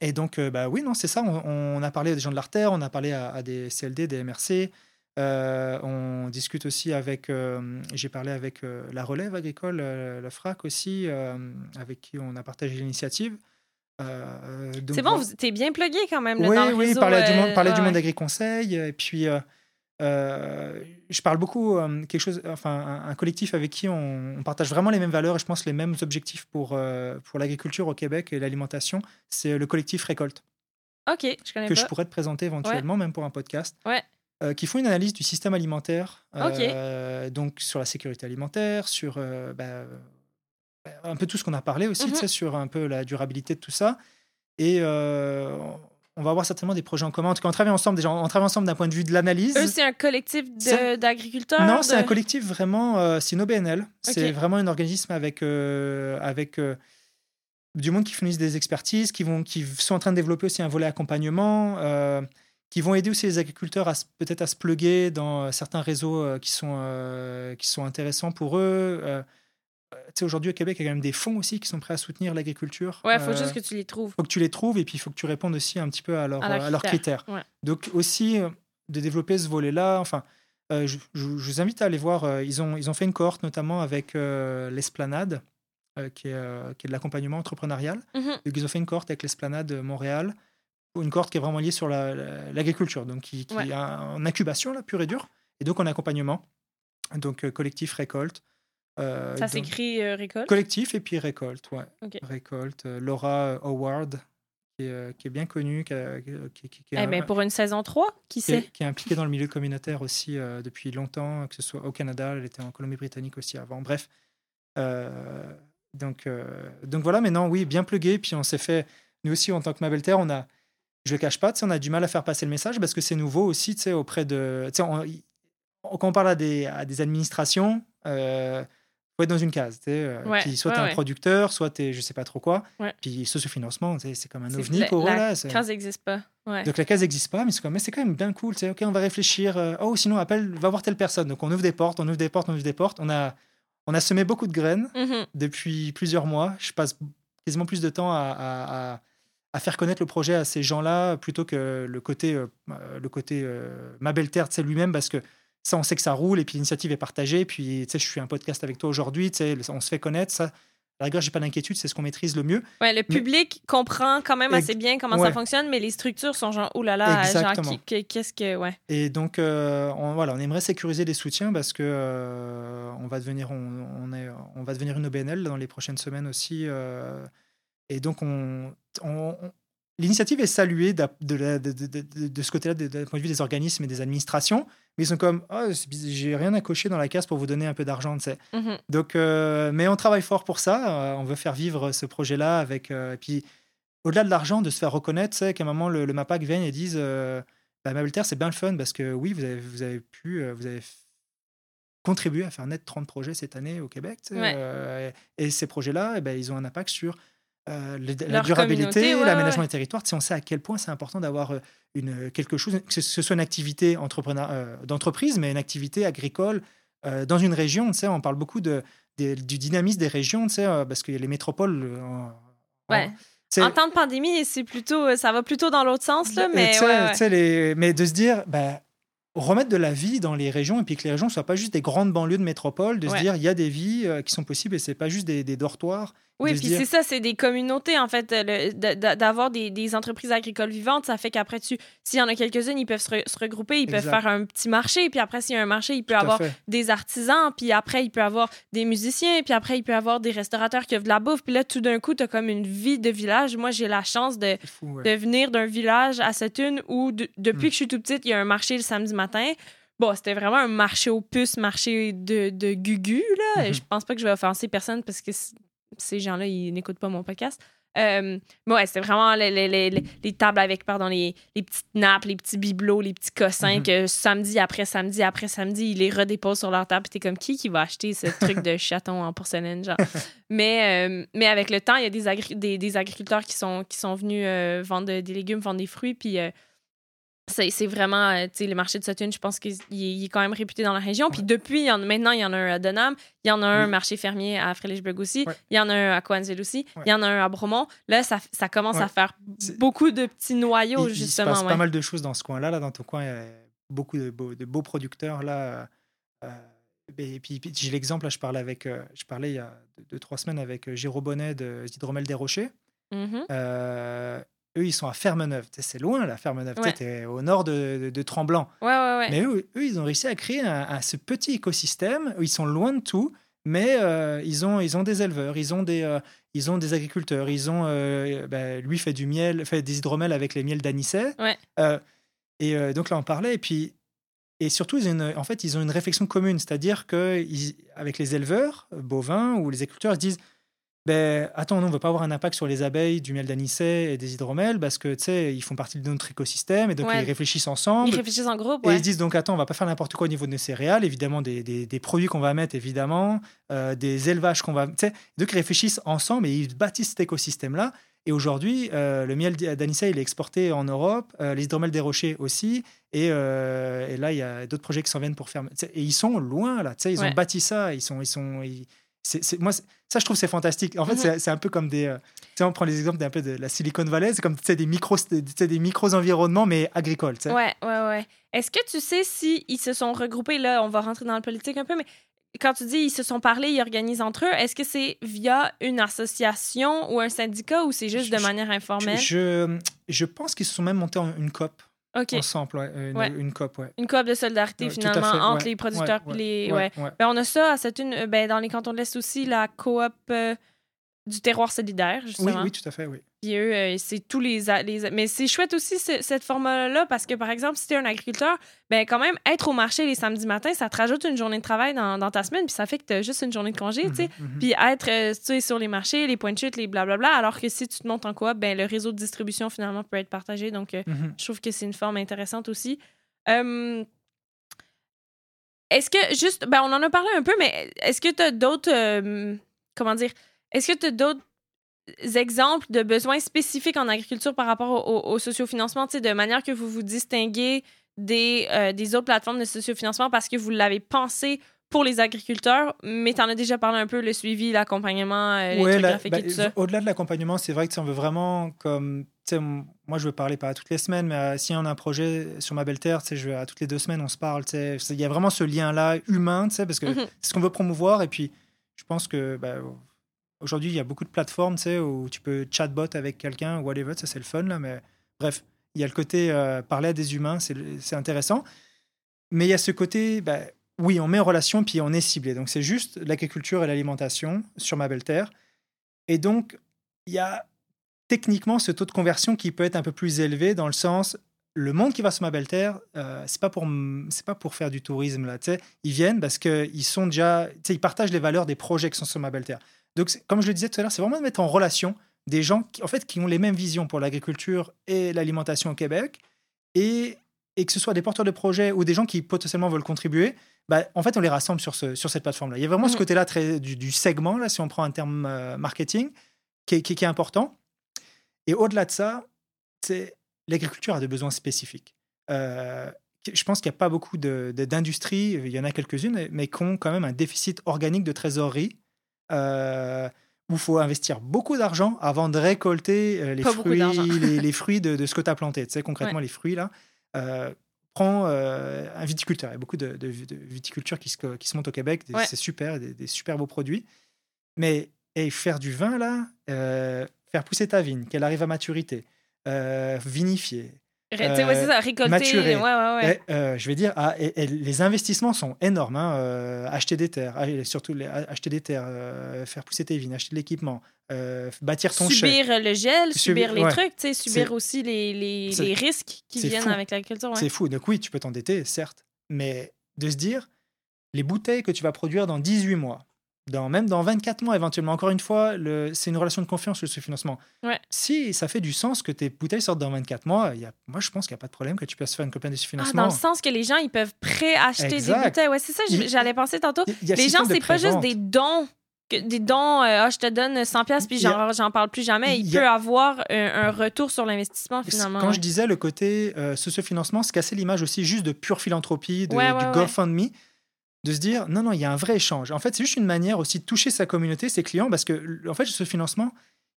et donc, euh, bah, oui, non, c'est ça. On, on a parlé des gens de l'Artère, on a parlé à, à des CLD, des MRC. Euh, on discute aussi avec, euh, j'ai parlé avec euh, la relève agricole, la FRAC aussi, avec qui on a partagé l'initiative. C'est bon, vous t'es bien plugué quand même là, Oui, dans le oui, réseau. parler du monde, parler ouais, du monde agri-conseil. Et puis, euh, je parle beaucoup, euh, quelque chose, enfin, un, un collectif avec qui on, on partage vraiment les mêmes valeurs et je pense les mêmes objectifs pour, euh, pour l'agriculture au Québec et l'alimentation. C'est le collectif Récolte, Ok, je connais que pas. je pourrais te présenter éventuellement, même pour un podcast. Ouais. qui font une analyse du système alimentaire, euh, donc sur la sécurité alimentaire, sur bah, un peu tout ce qu'on a parlé aussi, tu sais, sur un peu la durabilité de tout ça. Et on va avoir certainement des projets en commun. En tout cas, on travaille ensemble déjà. On travaille ensemble d'un point de vue de l'analyse. Eux, c'est un collectif d'agriculteurs Non, c'est un collectif vraiment. Euh, c'est une OBNL. C'est vraiment un organisme avec, euh, avec euh, du monde qui fournissent des expertises, qui, vont, qui sont en train de développer aussi un volet accompagnement, qui vont aider aussi les agriculteurs à peut-être à se pluguer dans certains réseaux qui, sont, qui sont intéressants pour eux aujourd'hui au Québec, il y a quand même des fonds aussi qui sont prêts à soutenir l'agriculture. Ouais, il faut juste que tu les trouves. Il faut que tu les trouves et puis il faut que tu répondes aussi un petit peu à, leurs critères. Donc aussi euh, de développer ce volet-là. Enfin, euh, je, vous invite à aller voir. Euh, ils, ont, ils ont fait une cohorte notamment avec l'Esplanade, qui, est, qui est de l'accompagnement entrepreneurial. Mhm. ils ont fait une cohorte avec l'Esplanade Montréal, une cohorte qui est vraiment liée sur l'agriculture, donc qui, est en incubation, là, pure et dure, et donc en accompagnement. Donc collectif récolte. Euh, ça s'écrit euh, Récolte? Collectif et puis Récolte, ouais. Récolte. Euh, Laura Howard, qui est, bien connue. Qui, qui, eh ben, pour une saison 3, qui sait? Qui est impliquée dans le milieu communautaire aussi depuis longtemps, que ce soit au Canada, elle était en Colombie-Britannique aussi avant. Bref. donc, donc voilà, maintenant, oui, bien plugué. Puis on s'est fait, nous aussi, en tant que Mabel Terre, on a, je ne le cache pas, on a du mal à faire passer le message parce que c'est nouveau aussi, auprès de. On, quand on parle à des, à des administrations, faut être dans une case. tu sais soit tu es un producteur, soit tu es je sais pas trop quoi. Puis socio-financement, c'est comme un ovni pour eux. La case n'existe pas. Donc la case n'existe pas, mais c'est quand, quand, même bien cool. Ok, on va réfléchir. Euh, oh, sinon, appelle, va voir telle personne. Donc on ouvre des portes, on ouvre des portes, on ouvre des portes. On a, on a semé beaucoup de graines mm-hmm. depuis plusieurs mois. Je passe quasiment plus de temps à, à, faire connaître le projet à ces gens-là plutôt que le côté, euh, le côté euh, ma belle terre, c'est lui-même, parce que ça, on sait que ça roule et puis l'initiative est partagée. Puis, tu sais, je suis un podcast avec toi aujourd'hui, tu sais, on se fait connaître. Ça, à la rigueur, j'ai pas d'inquiétude, c'est ce qu'on maîtrise le mieux. Ouais, le public comprend quand même assez bien comment ça fonctionne, mais les structures sont genre, oulala, genre, qu'est-ce que. Ouais. Et donc, euh, on, voilà, on aimerait sécuriser les soutiens parce que euh, on, va devenir, on, est, on va devenir une OBNL dans les prochaines semaines aussi. Euh, et donc, on, L'initiative est saluée de, de, de, de ce côté-là, d'un point de vue des organismes et des administrations, mais ils sont comme oh, j'ai rien à cocher dans la case pour vous donner un peu d'argent, tu sais. Mm-hmm. Donc, euh, mais on travaille fort pour ça. Euh, on veut faire vivre ce projet-là avec. Euh, et puis, au-delà de l'argent, de se faire reconnaître, qu'à un moment le, le MAPAC vienne et dise bah, Mabel Terre, c'est bien le fun parce que oui, vous avez, vous avez pu, vous avez contribué à faire naître 30 projets cette année au Québec. et ces projets-là, eh ben, ils ont un impact sur euh, la durabilité, l'aménagement des territoires. Si on sait à quel point c'est important d'avoir euh, une, quelque chose, que ce soit une activité entrepreneur, euh, d'entreprise, mais une activité agricole dans une région. Tu sais, on parle beaucoup de, du dynamisme des régions, tu sais, parce que les métropoles. ouais. En, temps de pandémie, c'est plutôt, ça va plutôt dans l'autre sens, là, mais, les, mais de se dire, ben, remettre de la vie dans les régions et puis que les régions ne soient pas juste des grandes banlieues de métropole, de se dire il y a des vies qui sont possibles et c'est pas juste des, des dortoirs. Oui, puis c'est ça, c'est des communautés, en fait. D'avoir des, des, entreprises agricoles vivantes, ça fait qu'après, tu s'il y en a quelques-unes, ils peuvent se, regrouper, ils peuvent faire un petit marché, puis après, s'il y a un marché, il peut y avoir des artisans, puis après, il peut y avoir des musiciens, puis après, il peut y avoir des restaurateurs qui offrent de la bouffe, puis là, tout d'un coup, tu as comme une vie de village. Moi, j'ai la chance de, de venir d'un village à une où, depuis hmm. que je suis tout petite, il y a un marché le samedi matin. Bon, c'était vraiment un marché aux puces, marché de, de gugu, là. Je pense pas que je vais offenser personne parce que ces gens-là, ils n'écoutent pas mon podcast. Euh, ouais, c'était vraiment les, les, les, les, tables avec, pardon, les, petites nappes, les petits bibelots, les petits cossins mhm. que samedi après samedi après samedi, ils les redéposent sur leur table. T'es comme qui qui va acheter ce truc de chaton en porcelaine, genre? mais, euh, mais avec le temps, il y a des, des, des, agriculteurs qui sont, qui sont venus euh, vendre des légumes, vendre des fruits, puis c'est vraiment, euh, tu sais, le marché de Sutton, je pense qu'il est quand même réputé dans la région. Puis depuis, y en, maintenant, il y en a un à Denham, il y en a un marché fermier à Frédérichburg aussi, il y en a un à Coansville aussi, il y en a un à Bromont. Là, ça, ça commence à faire beaucoup de petits noyaux, justement. Il se passe pas mal de choses dans ce coin-là. Là, dans ton coin, il y a beaucoup de beaux, de beaux producteurs. là. Euh, et puis, j'ai l'exemple, je parlais, avec, euh, je parlais il y a deux, trois semaines avec Jérôme Bonnet de Hydromel des Rochers. Mm-hmm. Eux, ils sont à Fermeneuve. C'est loin, la Fermeneuve. Ouais. Tu au nord de, de, Tremblant. Ouais, ouais, mais eux, eux, ils ont réussi à créer un, ce petit écosystème où ils sont loin de tout, mais euh, ils, ont, ils ont des éleveurs, ils ont des, euh, ils ont des agriculteurs, ils ont. Euh, bah, lui fait du miel, fait des hydromels avec les miels d'anisset. et donc là, on parlait. Et puis. Et surtout, ils ont une, en fait, ils ont une réflexion commune, c'est-à-dire qu'avec les éleveurs bovins ou les agriculteurs, ils disent ben attends, non, on veut pas avoir un impact sur les abeilles, du miel d'anisset et des hydromels parce que tu sais, ils font partie de notre écosystème et donc Ouais. ils réfléchissent ensemble. Ils réfléchissent en groupe, Et ils se disent donc attends, on va pas faire n'importe quoi au niveau de nos céréales, évidemment des, des- des produits qu'on va mettre, évidemment, euh, des élevages qu'on va. tu sais, Donc ils réfléchissent ensemble et ils bâtissent cet écosystème-là. Et aujourd'hui, euh, le miel d'anisset, il est exporté en Europe, euh, les hydromels des rochers aussi. Et, euh, et là, il y a d'autres projets qui s'en viennent pour faire. Et ils sont loin, là. tu sais, Ils Ouais. ont bâti ça. Ils sont. Ils sont ils- c'est- moi, ça, je trouve c'est fantastique. En fait, Mhm. c'est- c'est un peu comme des. euh, tu sais, on prend les exemples d'un peu de la Silicon Valley. C'est comme des micros, des micros environnements, mais agricoles. tu sais. Ouais, ouais, ouais. Est-ce que tu sais si ils se sont regroupés? Là, on va rentrer dans le politique un peu, mais quand tu dis ils se sont parlé, ils organisent entre eux, est-ce que c'est via une association ou un syndicat ou c'est juste Je- de manière informelle? Je, je pense qu'ils se sont même montés en une COP OK. ensemble. ouais, une, Ouais. une COP, ouais. Une coop de solidarité finalement fait, entre les producteurs puis les. Ben, on a ça à cette une, ben, dans les cantons de l'Est aussi, la coop euh, du terroir solidaire, Oui, justement. oui, tout à fait, oui. Puis eux, euh, c'est tous les, les. Mais c'est chouette aussi ce- cette formule-là parce que, par exemple, si tu es un agriculteur, ben quand même, être au marché les samedis matins, ça te rajoute une journée de travail dans, dans ta semaine, puis ça fait que tu as juste une journée de congé, tu sais. Mhm. Puis être euh, tu sais, sur les marchés, les points de chute, les blablabla, alors que si tu te montes en coop, ben le réseau de distribution finalement peut être partagé. Donc, euh, Mhm. je trouve que c'est une forme intéressante aussi. Est-ce que, juste, ben on en a parlé un peu, mais est-ce que tu as d'autres, comment dire, est-ce que tu as d'autres exemples de besoins spécifiques en agriculture par rapport au, au- au sociofinancement, de manière que vous vous distinguez des, euh, des autres plateformes de sociofinancement parce que vous l'avez pensé pour les agriculteurs, mais tu en as déjà parlé un peu, le suivi, l'accompagnement, euh, les Ouais, la- bah, et tout ça? Au-delà de l'accompagnement, c'est vrai que si on veut vraiment, comme, moi je veux parler pas toutes les semaines, mais euh, si on a un projet sur ma belle terre, je à toutes les deux semaines on se parle, il y a vraiment ce lien-là humain, parce que Mhm. c'est ce qu'on veut promouvoir. Et puis, je pense que bah, aujourd'hui, il y a beaucoup de plateformes, où tu peux chatbot avec quelqu'un, whatever, ça c'est le fun, là, mais bref, il y a le côté euh, parler à des humains, c'est intéressant. Mais il y a ce côté, bah, oui, on met en relation, puis on est ciblé. Donc, c'est juste l'agriculture et l'alimentation sur ma belle terre. Et donc, il y a techniquement ce taux de conversion qui peut être un peu plus élevé dans le sens le monde qui va sur ma belle terre, euh, c'est pas pour pas pour faire du tourisme là, tu sais, ils viennent parce que ils sont déjà, ils partagent les valeurs des projets qui sont sur ma belle terre. Donc comme je le disais tout à l'heure, c'est vraiment de mettre en relation des gens qui en fait qui ont les mêmes visions pour l'agriculture et l'alimentation au Québec et et que ce soit des porteurs de projets ou des gens qui potentiellement veulent contribuer, bah, en fait, on les rassemble sur, ce, sur cette plateforme-là. Il y a vraiment ce Mhm. côté-là très du, du segment, là, si on prend un terme euh, marketing, qui est, qui est- qui est important. Et au-delà de ça, l'agriculture a des besoins spécifiques. Euh, je pense qu'il n'y a pas beaucoup d'industries, il y en a quelques-unes, mais qui ont quand même un déficit organique de trésorerie. Euh, où il faut investir beaucoup d'argent avant de récolter euh, les, Pas fruits, les, les fruits de, de ce que tu as planté. Tu sais, concrètement, les fruits, là. Euh, prends euh, un viticulteur. Il y a beaucoup de, de, de viticulture qui se, qui se montent au Québec. Ouais. C'est super, des, des super beaux produits. Mais et faire du vin, là, faire pousser ta vigne, qu'elle arrive à maturité, vinifier, Ouais, ça, récolter. maturer. Ouais, ouais, ouais. et, euh, je vais dire, ah, et- et les investissements sont énormes. hein, euh, acheter des terres, ah, surtout les- acheter des terres, euh, faire pousser tes vignes, acheter de l'équipement, bâtir ton subir le gel, subir Subir- les trucs, subir aussi les, les, risques qui viennent fou. avec l'agriculture. C'est fou. Donc oui, tu peux t'endetter, certes. Mais de se dire, les bouteilles que tu vas produire dans 18 mois, dans, même dans 24 mois éventuellement, encore une fois, le- c'est une relation de confiance sur ce financement. Ouais. Si ça fait du sens que tes bouteilles sortent dans 24 mois, il y a, moi je pense qu'il n'y a pas de problème que tu puisses faire une campagne de Ah, financement. dans le sens que les gens, ils peuvent préacheter des bouteilles. Ouais, c'est ça, j'allais penser tantôt. Il y a le Les gens, c'est pas juste des dons. que- Des dons, euh, ah, je te donne 100 pièces puis j'en parle plus jamais. Il, a- peut avoir un, un retour sur l'investissement finalement. Quand ouais. je disais le côté euh, socio-financement, se casser l'image aussi juste de pure philanthropie, de, Ouais, ouais, du. GoFundMe, de se dire non, non, il y a un vrai échange. En fait, c'est juste une manière aussi de toucher sa communauté, ses clients, parce que en fait, ce financement,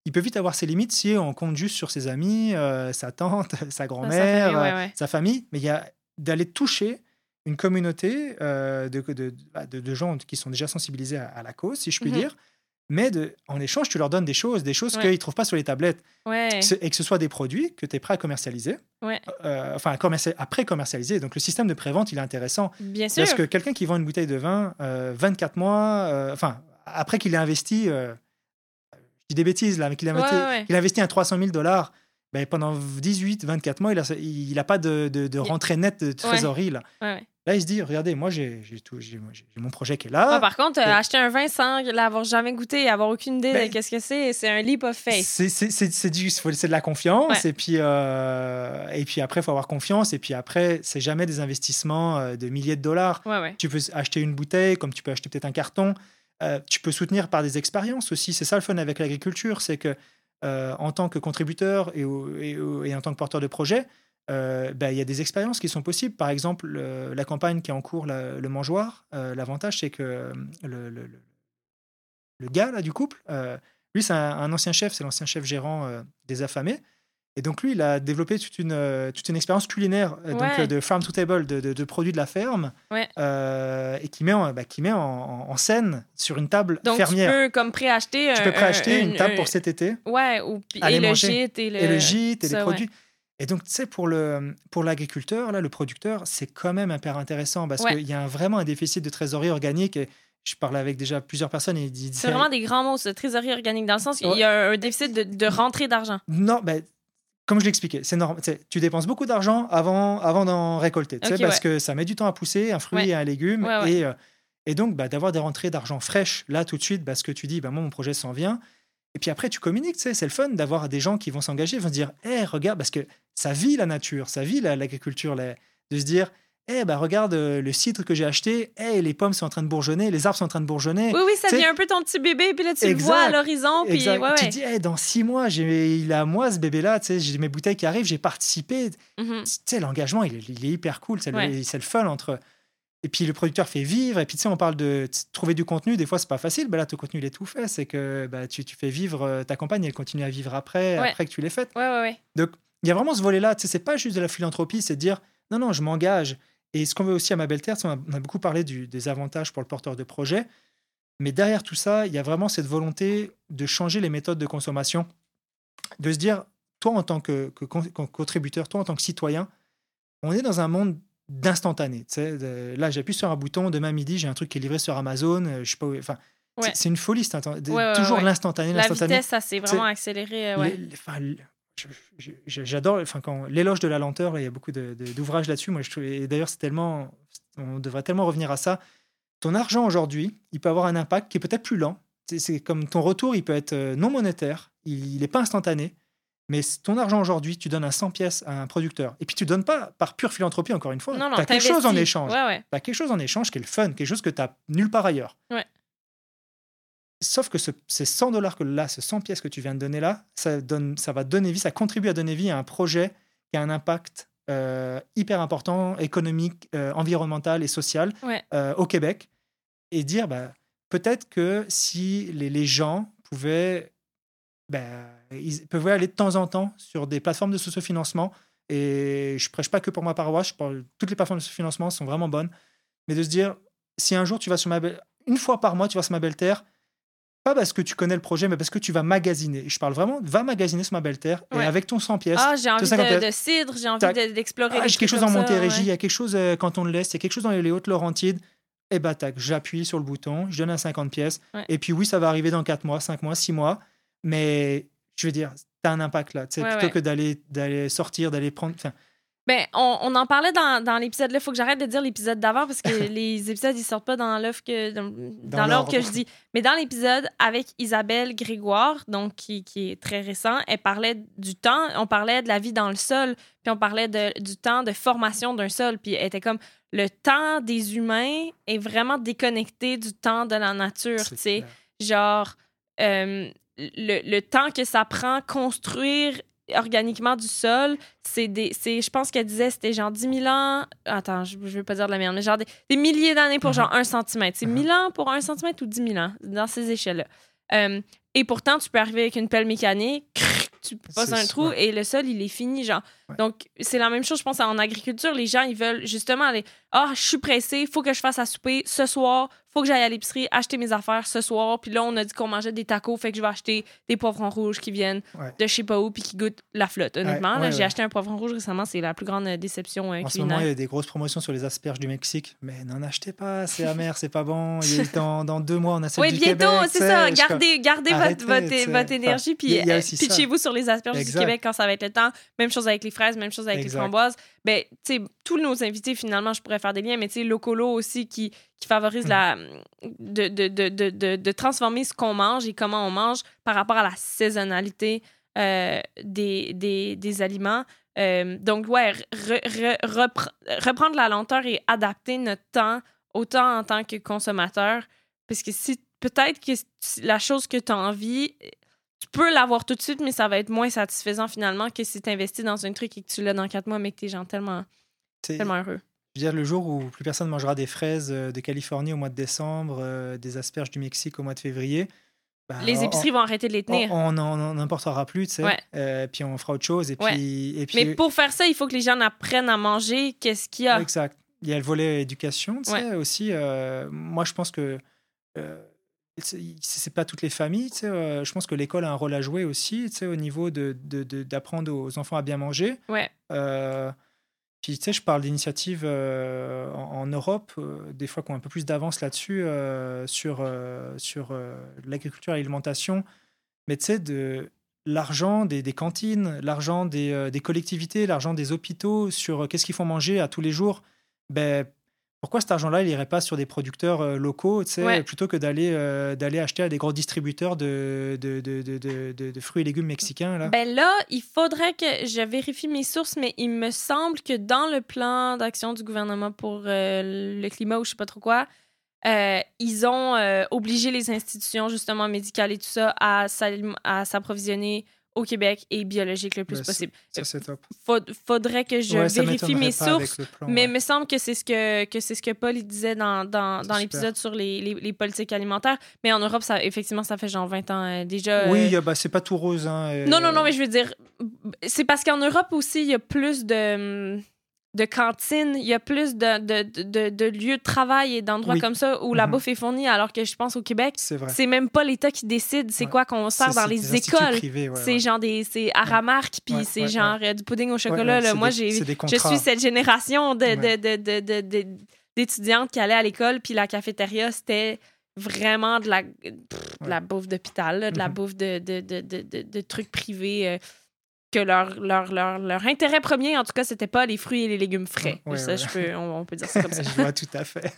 il peut vite avoir ses limites si on compte juste sur ses amis, euh, sa tante, sa grand-mère, famille, ouais, euh, ouais. sa famille, mais il y a d'aller toucher une communauté euh, de, de, bah, de- de gens qui sont déjà sensibilisés à, à la cause, si je puis Mhm. dire. Mais de, en échange, tu leur donnes des choses, des choses Ouais. qu'ils ne trouvent pas sur les tablettes Ouais. et que ce soit des produits que tu es prêt à commercialiser, Ouais. euh, enfin à, commerci- à pré-commercialiser. Donc le système de prévente, il est intéressant. Bien sûr. Parce que quelqu'un qui vend une bouteille de vin euh, 24 mois, euh, enfin après qu'il ait investi, euh, je dis des bêtises là, mais qu'il a, investi- qu'il a investi un 300 000 dollars ben, pendant 18, 24 mois, il n'a il a pas de, de, de rentrée nette de trésorerie. Là. Ouais, ouais. là, il se dit regardez, moi, j'ai mon projet qui est là. Par contre, et- acheter un vin sans l'avoir jamais goûté et avoir aucune idée Ben, de qu'est-ce que c'est, c'est un leap of faith. C'est de la confiance. Et, puis, euh, et puis après, il faut avoir confiance. Et puis après, c'est jamais des investissements euh, de milliers de dollars. Tu peux acheter une bouteille, comme tu peux acheter peut-être un carton. Euh, tu peux soutenir par des expériences aussi. C'est ça le fun avec l'agriculture, c'est que euh, en tant que contributeur et, en tant que porteur de projet, euh, ben, il y a des expériences qui sont possibles. Par exemple, le- la campagne qui est en cours, le mangeoire, euh, l'avantage, c'est que le, gars là, du couple, lui, c'est un, un ancien chef, c'est l'ancien chef gérant des affamés. Et donc, lui, il a développé toute une, euh, toute une expérience culinaire, euh, donc, euh, de farm to table, de, de- de produits de la ferme, Ouais. euh, et qui met, en, bah, qui met en, scène sur une table Donc, fermière. tu peux comme préacheter. Tu un- peux préacheter un- une table un- pour cet été, Ouais, ou, et le gîte et le, et le gîte et ça, les ouais. produits. Et donc, tu sais, pour pour l'agriculteur, là, le producteur, c'est quand même hyper intéressant parce qu'il y a vraiment un déficit de trésorerie organique. Et je parlais avec déjà plusieurs personnes et ils disaient C'est vraiment des grands mots, ce trésorerie organique, dans le sens qu'il y a un, un déficit de, de rentrée d'argent. Non, ben, comme je l'expliquais, c'est normal. Tu dépenses beaucoup d'argent avant, avant d'en récolter, tu sais, Ok, parce ouais. que ça met du temps à pousser, un fruit Ouais. et un légume. Ouais, ouais. Et, euh, et donc, bah, d'avoir des rentrées d'argent fraîches là tout de suite, parce que tu dis, bah, moi, mon projet s'en vient. Et puis après, tu communiques, c'est le fun d'avoir des gens qui vont s'engager, vont se dire, hé, regarde, parce que ça vit la nature, ça vit la- l'agriculture, la- de se dire, hé, bah, regarde euh, le cidre que j'ai acheté, hé, les pommes sont en train de bourgeonner, les arbres sont en train de bourgeonner. Oui, oui, ça tu sais- vient un peu ton petit bébé, puis là, tu le vois à l'horizon, puis ouais, Tu te dis, Hey, dans six mois, j'ai- il est à moi ce bébé-là, tu sais, j'ai mes bouteilles qui arrivent, j'ai participé. Mhm. Tu sais, l'engagement, il, est- il est hyper cool, c'est le- Ouais. c'est le, fun entre. Et puis le producteur fait vivre, et puis tu sais, on parle de trouver du contenu, des fois c'est pas facile, ben là ton contenu il est tout fait, c'est que bah, tu, tu fais vivre euh, ta campagne, elle continue à vivre après, après que tu l'aies faite. Ouais, ouais, ouais. Donc il y a vraiment ce volet-là, tu sais, c'est pas juste de la philanthropie, c'est de dire non, non, je m'engage. Et ce qu'on veut aussi à Ma Belle Terre, c'est on a, on a beaucoup parlé du- des avantages pour le porteur de projet, mais derrière tout ça, il y a vraiment cette volonté de changer les méthodes de consommation, de se dire, toi en tant que, que con- que contributeur, toi en tant que citoyen, on est dans un monde d'instantané. Là, j'appuie sur un bouton, demain midi, j'ai un truc qui est livré sur Amazon, euh, je sais pas où- Enfin, c'est- Ouais. c'est une folie, c'est Ouais, ouais, toujours l'instantané, La vitesse, ça s'est vraiment accéléré. euh, les- J'adore, enfin, quand l'éloge de la lenteur, là, il y a beaucoup d'ouvrages là-dessus. Moi, je trouve, et d'ailleurs, c'est tellement, on devrait tellement revenir à ça. Ton argent aujourd'hui, il peut avoir un impact qui est peut-être plus lent. C'est- comme ton retour, il peut être euh, non monétaire, il n'est pas instantané. Mais ton argent aujourd'hui, tu donnes un 100 pièces à un producteur. Et puis tu donnes pas par pure philanthropie, encore une fois. Non, non, tu as quelque chose en échange. Ouais, ouais. Tu as quelque chose en échange qui est le fun, quelque chose que tu nulle part ailleurs. Ouais. Sauf que ce- ces 100 dollars que là, ces 100 pièces que tu viens de donner là, ça, donne, ça va donner vie, ça contribue à donner vie à un projet qui a un impact euh, hyper important, économique, euh, environnemental et social Ouais. euh, au Québec. Et dire, bah, peut-être que si les, les gens pouvaient, bah, ils pouvaient aller de temps en temps sur des plateformes de sociofinancement, et je prêche pas que pour ma paroisse, je parle, toutes les plateformes de sociofinancement sont vraiment bonnes, mais de se dire, si un jour tu vas sur ma belle, une fois par mois, tu vas sur ma belle terre, pas parce que tu connais le projet, mais parce que tu vas magasiner. Je parle vraiment, va magasiner sur ma belle terre, Ouais. et avec ton 100 pièces, Ah, j'ai envie 50 de, de cidre, j'ai envie de- d'explorer. Ah, j'ai quelque chose en Montérégie, il ouais. y a quelque chose euh, quand on le laisse, il y a quelque chose dans les Hautes-Laurentides. Et bah tac, j'appuie sur le bouton, je donne un 50 pièces. Ouais. Et puis oui, ça va arriver dans 4 mois, 5 mois, 6 mois. Mais je veux dire, tu as un impact là. tu sais, Ouais, plutôt que d'aller d'aller sortir, d'aller prendre. Ben, on, on en parlait dans, dans l'épisode là. Il faut que j'arrête de dire l'épisode d'avant parce que les épisodes, ils sortent pas dans l'œuf que dans, dans l'ordre que je dis. Mais dans l'épisode avec Isabelle Grégoire, donc qui, qui est très récent, elle parlait du temps. On parlait de la vie dans le sol, puis on parlait de, du temps de formation d'un sol. Puis elle était comme le temps des humains est vraiment déconnecté du temps de la nature. Tu sais, genre euh, le, le temps que ça prend construire organiquement du sol, c'est des c'est je pense qu'elle disait c'était genre 10 000 ans. Attends, je, je veux pas dire de la merde, mais genre des, des milliers d'années pour Mhm. genre un centimètre. C'est. 1000 ans pour un centimètre ou 10 000 ans dans ces échelles-là. Euh, et pourtant, tu peux arriver avec une pelle mécanique, crrr, tu passes un trou ouais. et le sol, il est fini, genre. Ouais. Donc, c'est la même chose, je pense, en agriculture. Les gens, ils veulent justement aller Ah, je suis pressé, faut que je fasse à souper ce soir, faut que j'aille à l'épicerie acheter mes affaires ce soir. Puis là, on a dit qu'on mangeait des tacos, fait que je vais acheter des poivrons rouges qui viennent Ouais. de je sais pas où puis qui goûtent la flotte. Honnêtement, Ouais, là, ouais, j'ai acheté un poivron rouge récemment, c'est la plus grande euh, déception euh, En ce moment, il y a des grosses promotions sur les asperges du Mexique, mais n'en achetez pas, c'est amer, c'est pas bon. Il dans, dans deux mois, on a celle Oui, du bientôt, c'est ça. Gardez, gardez Arrêtez, votre, votre, énergie, puis pitchez-vous sur les asperges du. Québec quand ça va être le temps. Même chose avec les fraises, même chose avec Exact. les framboises. Ben, tu sais, tous nos invités, finalement, je pourrais faire des liens, mais tu sais, Locolo aussi qui, qui favorise Mm. la, de, de, de, de, transformer ce qu'on mange et comment on mange par rapport à la saisonnalité euh, des, des, des aliments. Euh, donc, ouais, re- re- repre- reprendre la lenteur et adapter notre temps, autant en tant que consommateur, parce que si peut-être que la chose que tu as envie, tu peux l'avoir tout de suite, mais ça va être moins satisfaisant finalement que si tu investis dans un truc et que tu l'as dans quatre mois, mais que t'es genre tellement, tellement heureux. Je veux dire, le jour où plus personne ne mangera des fraises euh, de Californie au mois de décembre, euh, des asperges du Mexique au mois de février, bah, Les on- épiceries vont arrêter de les tenir. on n'en importera plus, tu sais. Ouais. Euh, puis on fera autre chose. Et Ouais. puis, et puis Mais pour faire ça, il faut que les gens apprennent à manger qu'est-ce qu'il y a? Exact. Il y a le volet éducation, tu sais, Ouais. aussi. euh, moi, je pense que euh, c'est pas toutes les familles, tu sais. je pense que l'école a un rôle à jouer aussi, tu sais, au niveau de de- de- d'apprendre aux enfants à bien manger. Ouais. Tu sais, je parle d'initiatives euh, en, Europe, euh, des fois qui ont un peu plus d'avance là-dessus, euh, sur, sur l'agriculture et l'alimentation. Mais tu sais, de l'argent des, des cantines, l'argent des, des collectivités, l'argent des hôpitaux, sur qu'est-ce qu'ils font manger à tous les jours, ben, pourquoi cet argent-là, il irait pas sur des producteurs euh, locaux, tu sais, Ouais. plutôt que d'aller euh, d'aller acheter à des gros distributeurs de, de, de, de, de- de- de fruits et légumes mexicains, là? Ben là, il faudrait que je vérifie mes sources, mais il me semble que dans le plan d'action du gouvernement pour euh, le climat ou je sais pas trop quoi, euh, ils ont obligé les institutions justement médicales et tout ça à s'approvisionner au Québec et biologique le plus Ben, possible. Ça, c'est top. Faud- faudrait que je Ouais, vérifie mes sources. Mais ouais. il me semble que c'est ce que, que c'est ce que Paul il disait dans, dans, dans l'épisode sur les, les, les politiques alimentaires. Mais en Europe, ça, effectivement, ça fait genre 20 ans euh, déjà. Oui, euh, a- bah, c'est pas tout rose. Hein, euh, Non, non, non, mais je veux dire, c'est parce qu'en Europe aussi, il y a plus de, de cantines, il y a plus de, de, de, de lieux de travail et d'endroits Oui. comme ça où la Mhm. bouffe est fournie, alors que je pense au Québec, C'est même pas l'État qui décide c'est Ouais. quoi qu'on sert dans les écoles. ouais, c'est ouais. genre des. C'est Aramark, puis c'est genre euh, du pudding au chocolat. là. Moi, j'ai, je suis cette génération de, Ouais. de, de, de, de- de- d'étudiantes qui allaient à l'école, puis la cafétéria, c'était vraiment de la, pff, de la Ouais. bouffe d'hôpital, de la Mhm. bouffe de, de, de, de, de- de trucs privés. euh, que leur, leur, leur, leur intérêt premier, en tout cas, c'était pas les fruits et les légumes frais. Ouais, ça, ouais. je peux, on, on peut dire ça comme ça. je vois tout à fait.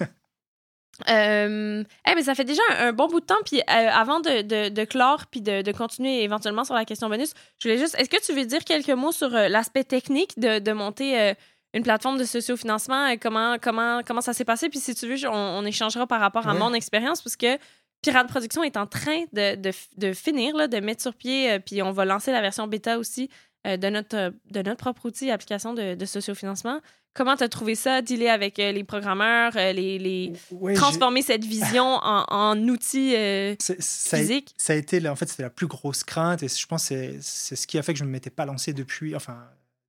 Euh, eh ben, ça fait déjà un, un bon bout de temps. Puis euh, avant de, de, de clore puis de, de continuer éventuellement sur la question bonus, je voulais juste. Est-ce que tu veux dire quelques mots sur euh, l'aspect technique de, de monter une plateforme de sociofinancement? comment, comment, comment ça s'est passé? Puis si tu veux, on, on échangera par rapport à Ouais. mon expérience parce que Pirate Production est en train de, de, de finir, là, de mettre sur pied. euh, puis on va lancer la version bêta aussi euh, de, notre, euh, de notre propre outil, application de, de sociofinancement. Comment tu as trouvé ça, dealer avec euh, les programmeurs, les, les, Ouais, transformer cette vision en, en outil ça, physique? ça a été, là, en fait, c'était la plus grosse crainte et je pense que c'est- ce qui a fait que je ne m'étais pas lancé depuis, enfin,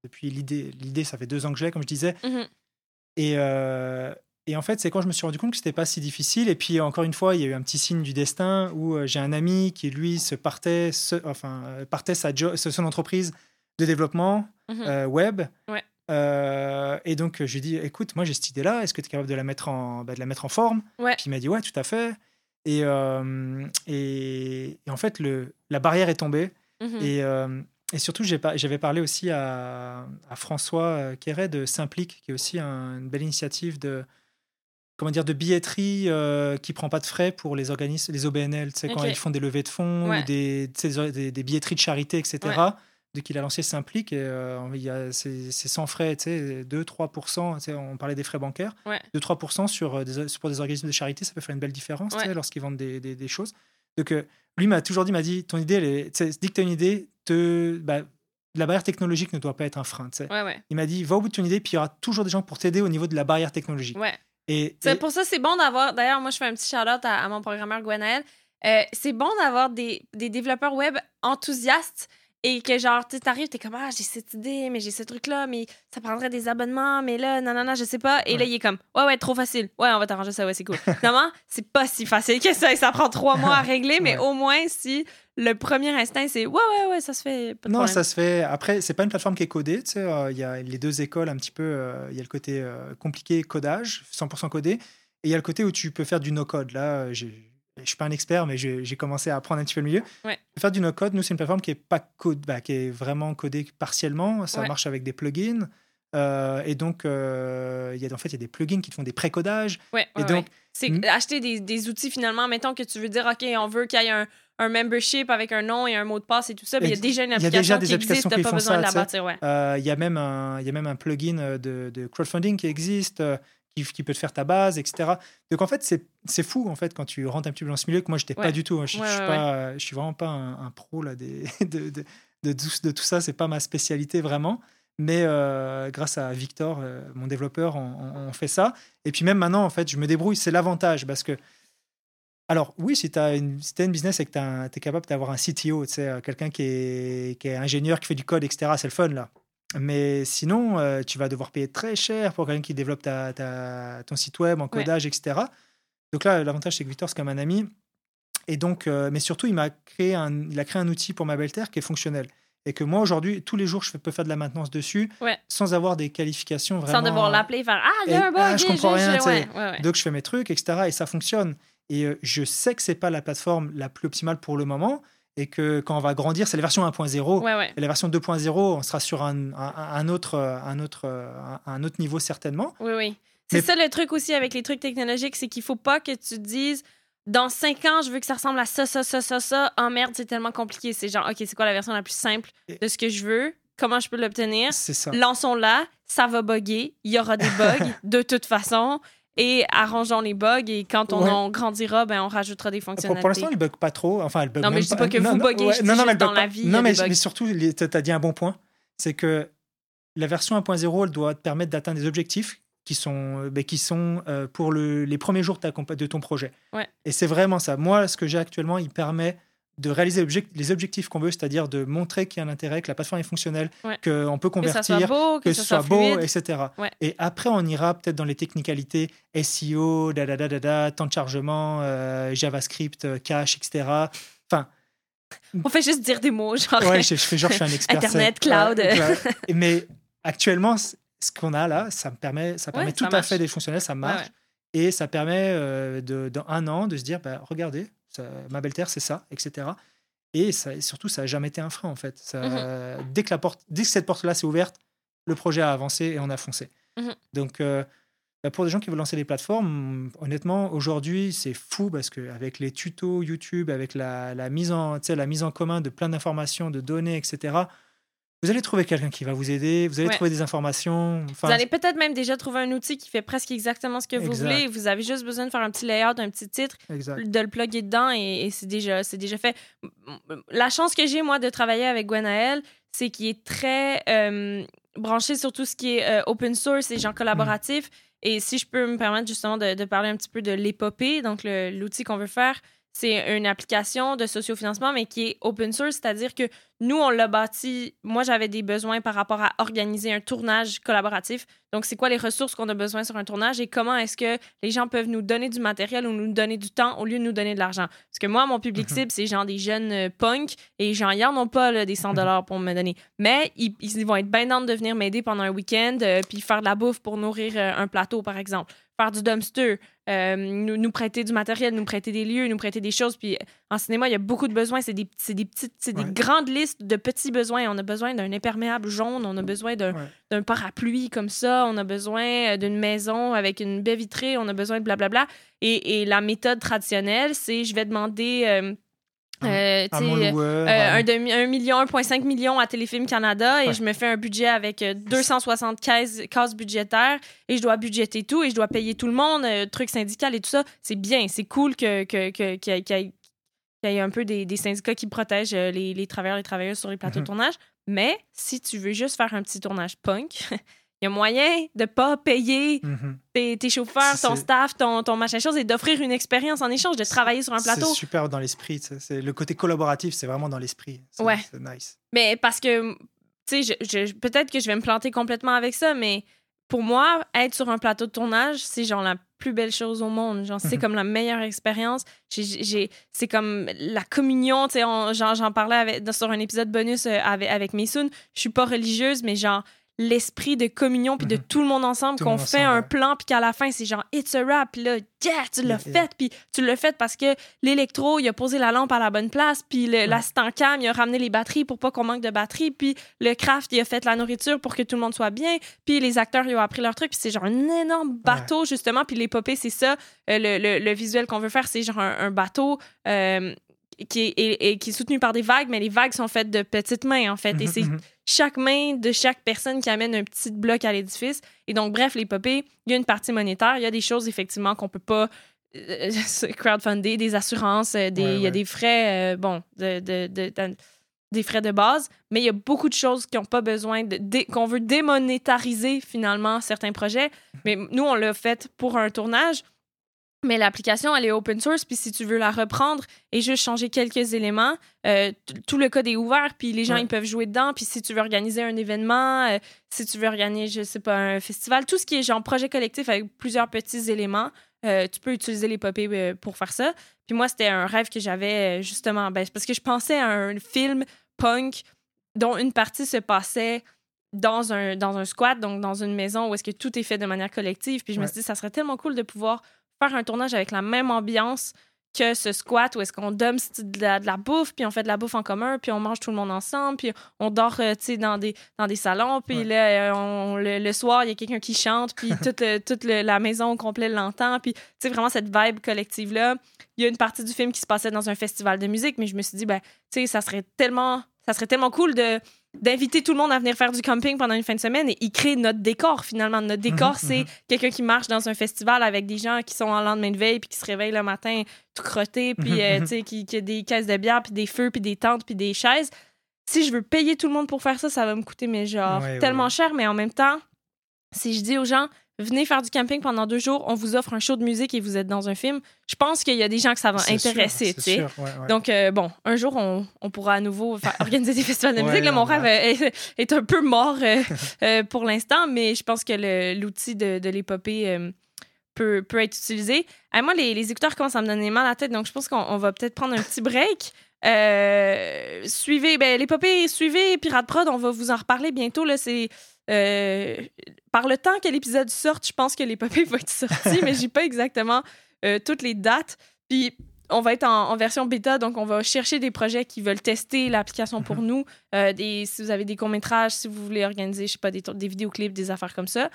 depuis l'idée. L'idée, ça fait deux ans que je l'ai, comme je disais. Mhm. Et, euh, et en fait, c'est quand je me suis rendu compte que c'était pas si difficile. Et puis, encore une fois, il y a eu un petit signe du destin où euh, j'ai un ami qui, lui, se partait, se- enfin, euh, partait sa son entreprise de développement Mhm. euh, web. Ouais. Euh, et donc, je lui ai dit, écoute, moi, j'ai cette idée-là. Est-ce que tu es capable de la mettre en, bah, de la mettre en forme Ouais. Puis il m'a dit, ouais, tout à fait. Et, euh, et, et en fait, le, la barrière est tombée. Mhm. Et, et surtout, j'avais parlé aussi à, à François Quéret de Simplique, qui est aussi un- une belle initiative de comment dire de billetterie euh, qui prend pas de frais pour les organismes, les OBNL, tu sais, quand ils font des levées de fonds Ouais. ou des, des, des billetteries de charité, etc. Ouais. Dès qu'il a lancé Simplique, euh, c'est sans frais, tu sais, 2-3%, tu sais, on parlait des frais bancaires, Ouais. 2-3% sur euh, des, pour des organismes de charité, ça peut faire une belle différence lorsqu'ils vendent des, des- choses. Donc, euh, lui m'a toujours dit, m'a dit, ton idée, elle est, dès que tu as une idée, te, bah, la barrière technologique ne doit pas être un frein. Ouais, ouais. Il m'a dit, va au bout de ton idée, puis il y aura toujours des gens pour t'aider au niveau de la barrière technologique. ouais. Et, C'est et- Pour ça, c'est bon d'avoir. D'ailleurs, moi, je fais un petit shout-out à, à mon programmeur Gwenaël. Euh, c'est bon d'avoir des, des développeurs web enthousiastes et que genre, tu t'arrives, t'es comme, ah, j'ai cette idée, mais j'ai ce truc-là, mais ça prendrait des abonnements, mais là, non, non, non, je sais pas. Et là, il est comme, ouais, ouais, trop facile. Ouais, on va t'arranger ça, ouais, c'est cool. Finalement, c'est pas si facile que ça et ça prend trois mois à régler, mais au moins, si le premier instinct, c'est, ouais, ouais, ouais, ça se fait. Pas de non, problème. ça se fait. Après, c'est pas une plateforme qui est codée. Tu sais, euh, il y a les deux écoles un petit peu. euh, Il y a le côté euh, compliqué codage, 100% codé, et il y a le côté où tu peux faire du no-code. Là, euh, j'ai- je suis pas un expert, mais j'ai commencé à apprendre un petit peu le milieu. Ouais. Faire du no-code, nous, c'est une plateforme qui est pas code, bah, qui est vraiment codée partiellement. Ça Ouais. marche avec des plugins. Euh, et donc, euh, il y a, en fait, il y a des plugins qui te font des pré-codages. Ouais, Et donc, c'est Mm. acheter des, des outils finalement. Mettons que tu veux dire, OK, on veut qu'il y ait un, un membership avec un nom et un mot de passe et tout ça. mais Il y a déjà une il y a application déjà des qui applications existe, qui t'as pas besoin ça, de la tu bâtir, ouais. Euh, Il y, a même un- il y a même un plugin euh, de, de crowdfunding qui existe, qui, qui peut te faire ta base, etc. Donc en fait, c'est fou en fait quand tu rentres un petit peu dans ce milieu que moi, je n'étais Ouais. pas du tout. hein. Je, Ouais, je, suis ouais, pas, je suis vraiment pas un, un pro là, des, de, de, de, tout, de tout ça. C'est pas ma spécialité vraiment. Mais euh, grâce à Victor, euh, mon développeur, on, fait ça. Et puis même maintenant, en fait, je me débrouille. C'est l'avantage parce que alors, oui, si tu as une, si t'as une business et que tu es capable d'avoir un CTO, euh, quelqu'un qui est, qui est ingénieur, qui fait du code, etc., c'est le fun, là. Mais sinon, euh, tu vas devoir payer très cher pour quelqu'un qui développe ta, ta- ton site web en codage, etc. Donc là, l'avantage, c'est que Victor, c'est comme un ami. Et donc, euh, mais surtout, il m'a créé un, il a créé un outil pour ma belle terre qui est fonctionnel. Et que moi, aujourd'hui, tous les jours, je peux faire de la maintenance dessus Ouais. sans avoir des qualifications vraiment. Sans devoir l'appeler et faire Ah, il y a un bug. ah, je comprends rien. Ouais, ouais, ouais. Donc je fais mes trucs, etc. Et ça fonctionne. Et euh, je sais que c'est pas la plateforme la plus optimale pour le moment. Et que quand on va grandir, c'est la version 1.0. Ouais, ouais. Et la version 2.0, on sera sur un, un, un autre, un, autre, un un autre niveau certainement. Oui, oui. C'est Mais- ça le truc aussi avec les trucs technologiques, c'est qu'il faut pas que tu te dises dans cinq ans, je veux que ça ressemble à ça, ça, ça, ça, ça. Oh merde, c'est tellement compliqué. C'est genre, OK, c'est quoi la version la plus simple de ce que je veux? Comment je peux l'obtenir? C'est ça. Lançons-la, ça va bugger, il y aura des bugs de toute façon. Et arrangeons les bugs et quand on Ouais. en grandira, ben, on rajoutera des fonctionnalités. pour l'instant, elle bug pas trop. Enfin, elle bug Non, mais je dis pas que vous non, non, buggez, je dis non, non, juste mais elle bug dans pas- la vie, Non, mais, surtout, tu as dit un bon point. C'est que la version 1.0, elle doit te permettre d'atteindre des objectifs qui sont, euh, ben, qui sont euh, pour le- les premiers jours de, ta compa- de ton projet. Ouais. Et c'est vraiment ça. Moi, ce que j'ai actuellement, il permet de réaliser les objectifs qu'on veut, c'est-à-dire de montrer qu'il y a un intérêt, que la plateforme est fonctionnelle, Ouais. qu'on peut que ça soit convertir, beau, que, ce soit, beau, etc. Ouais. Et après, on ira peut-être dans les technicalités SEO, da, da, da, da, da, temps de chargement, euh, JavaScript, euh, cache, etc. Enfin, On fait juste dire des mots, genre. ouais, je, je fais genre je suis un expert. Internet, cloud. Ouais, Mais actuellement, ce qu'on a là, ça me permet, ça permet tout ça à fait d'être fonctionnel, ça marche. Et ça permet, euh, de, dans un an, de se dire, bah, regardez, ça- ma belle terre, c'est ça, etc. Et, ça, et surtout, ça n'a jamais été un frein, en fait. Ça- Mhm. dès, que la porte, dès que cette porte-là s'est ouverte, le projet a avancé et on a foncé. Mhm. Donc, euh, bah, pour des gens qui veulent lancer des plateformes, honnêtement, aujourd'hui, c'est fou parce qu'avec les tutos YouTube, avec la, la, mise en, la mise en commun de plein d'informations, de données, etc., vous allez trouver quelqu'un qui va vous aider, vous allez Ouais. trouver des informations. Enfin, Vous allez peut-être même déjà trouver un outil qui fait presque exactement ce que vous voulez. Vous avez juste besoin de faire un petit layout, un petit titre, exact. de le plugger dedans et, et c'est déjà, déjà fait. La chance que j'ai, moi, de travailler avec Gwenaël, c'est qu'il est très euh, branché sur tout ce qui est euh, open source et genre collaboratif. Et si je peux me permettre justement de, de parler un petit peu de l'épopée, donc l'outil qu'on veut faire, c'est une application de sociofinancement, mais qui est open source, c'est-à-dire que nous, on l'a bâti. Moi, j'avais des besoins par rapport à organiser un tournage collaboratif. Donc, c'est quoi les ressources qu'on a besoin sur un tournage et comment est-ce que les gens peuvent nous donner du matériel ou nous donner du temps au lieu de nous donner de l'argent? Parce que moi, mon public Mhm. cible, c'est genre des jeunes euh, punks et genre, ils en ont pas là, des 100 dollars pour me donner. Mais ils, ils vont être bien dans de venir m'aider pendant un week-end euh, puis faire de la bouffe pour nourrir euh, un plateau, par exemple. Faire du dumpster, euh, nous, nous prêter du matériel, nous prêter des lieux, nous prêter des choses. Puis en cinéma, il y a beaucoup de besoins. C'est des, c'est des petites, c'est Ouais. des grandes listes de petits besoins. On a besoin d'un imperméable jaune, on a besoin d'un, Ouais. parapluie comme ça, on a besoin euh, d'une maison avec une baie vitrée, on a besoin de blablabla. Et, et la méthode traditionnelle, c'est je vais demander. euh, euh, loueur, euh, un, demi, un million, 1,5 million à Téléfilm Canada et Ouais. je me fais un budget avec euh, 260 cases, cases budgétaires et je dois budgéter tout et je dois payer tout le monde, euh, truc syndical et tout ça. C'est bien, c'est cool que, que, que- qu'il y ait- un peu des, des syndicats qui protègent euh, les, les travailleurs et les travailleuses sur les plateaux Mhm. de tournage. Mais si tu veux juste faire un petit tournage punk, il y a moyen de pas payer Mhm. tes, tes chauffeurs, ton staff, ton, ton machin chose et d'offrir une expérience en échange, de travailler sur un plateau. C'est super dans l'esprit. le côté collaboratif, c'est vraiment dans l'esprit. C'est- Ouais. C'est nice. Mais parce que, tu sais, je, je- peut-être que je vais me planter complètement avec ça, mais pour moi, être sur un plateau de tournage, c'est genre la plus belle chose au monde. Genre, c'est Mhm. comme la meilleure expérience. C'est comme la communion, tu sais, j'en parlais avec, sur un épisode bonus euh, avec, avec Maysoon. Je suis pas religieuse, mais genre, l'esprit de communion puis de Mhm. tout le monde ensemble, Tout qu'on fait ensemble, un plan puis qu'à la fin, c'est genre, it's a rap. Puis là, yeah, tu l'as Yeah, yeah. fait. Puis tu l'as fait parce que l'électro, il a posé la lampe à la bonne place. Puis le- l'assistant cam, il a ramené les batteries pour pas qu'on manque de batterie. Puis le craft, il a fait la nourriture pour que tout le monde soit bien. Puis les acteurs, ils ont appris leur truc. Puis c'est genre un énorme bateau, justement. Puis l'épopée, c'est ça. Euh, le, le- le visuel qu'on veut faire, c'est genre un, un bateau. euh, qui est, et- et qui est soutenu par des vagues, mais les vagues sont faites de petites mains, en fait. Et Mhm, c'est mhm. chaque main de chaque personne qui amène un petit bloc à l'édifice. Et donc, bref, l'épopée, il y a une partie monétaire, il y a des choses, effectivement, qu'on peut pas euh, crowdfunder, des assurances, euh, des- il Ouais, y a des frais, euh, bon, de, de- de- de- des frais de base, mais il y a beaucoup de choses qui n'ont pas besoin qu'on veut démonétariser, finalement, certains projets. Mais nous, on l'a fait pour un tournage. Mais l'application, elle est open source, puis si tu veux la reprendre et juste changer quelques éléments, euh, tout le code est ouvert, puis les gens, Ouais. ils peuvent jouer dedans. Puis si tu veux organiser un événement, euh, si tu veux organiser, je sais pas, un festival, tout ce qui est genre projet collectif avec plusieurs petits éléments, euh, tu peux utiliser l'épopée pour faire ça. Puis moi, c'était un rêve que j'avais, justement, ben, parce que je pensais à un film punk dont une partie se passait dans un, dans un squat, donc dans une maison où est-ce que tout est fait de manière collective. Puis je me suis dit, ça serait tellement cool de pouvoir faire un tournage avec la même ambiance que ce squat où est-ce qu'on dump de la, de la bouffe, puis on fait de la bouffe en commun, puis on mange tout le monde ensemble, puis on dort euh, dans des, dans des salons, puis Ouais. là, euh, on- le, le soir, il y a quelqu'un qui chante, puis toute, le- toute le- la maison au complet l'entend, puis tu sais, vraiment cette vibe collective-là. Il y a une partie du film qui se passait dans un festival de musique, mais je me suis dit, ben, tu sais, ça serait tellement, ça serait tellement cool de d'inviter tout le monde à venir faire du camping pendant une fin de semaine et y créer notre décor finalement. Notre décor, Mhm, c'est mhm. quelqu'un qui marche dans un festival avec des gens qui sont en lendemain de veille puis qui se réveillent le matin tout crottés puis Mhm, euh, tu sais qui, qui a des caisses de bière puis des feux puis des tentes puis des chaises. Si je veux payer tout le monde pour faire ça, ça va me coûter mais genre ouais, tellement ouais. cher mais en même temps, si je dis aux gens venez faire du camping pendant deux jours, on vous offre un show de musique et vous êtes dans un film, je pense qu'il y a des gens que ça va sûr, intéresser, sûr, ouais, ouais. Donc, euh, bon, un jour, on, on pourra à nouveau faire- organiser des festivals de Ouais, musique. Là, mon rêve est, est un peu mort euh, euh, pour l'instant, mais je pense que l'outil de, de l'épopée euh, peut, peut être utilisé. Euh, moi, les, les écouteurs commencent à me donner mal à la tête, donc je pense qu'on on va peut-être prendre un petit break. Euh, suivez, ben, l'épopée, suivez Pirate Prod, on va vous en reparler bientôt. Là, c'est. Euh, par le temps que l'épisode sorte, je pense que l'épopée va être sortie, mais j'ai pas exactement euh, toutes les dates. Puis on va être en, en version bêta, donc on va chercher des projets qui veulent tester l'application pour nous. Euh, des, si vous avez des courts-métrages, si vous voulez organiser, je sais pas, des, des vidéoclips, des affaires comme ça.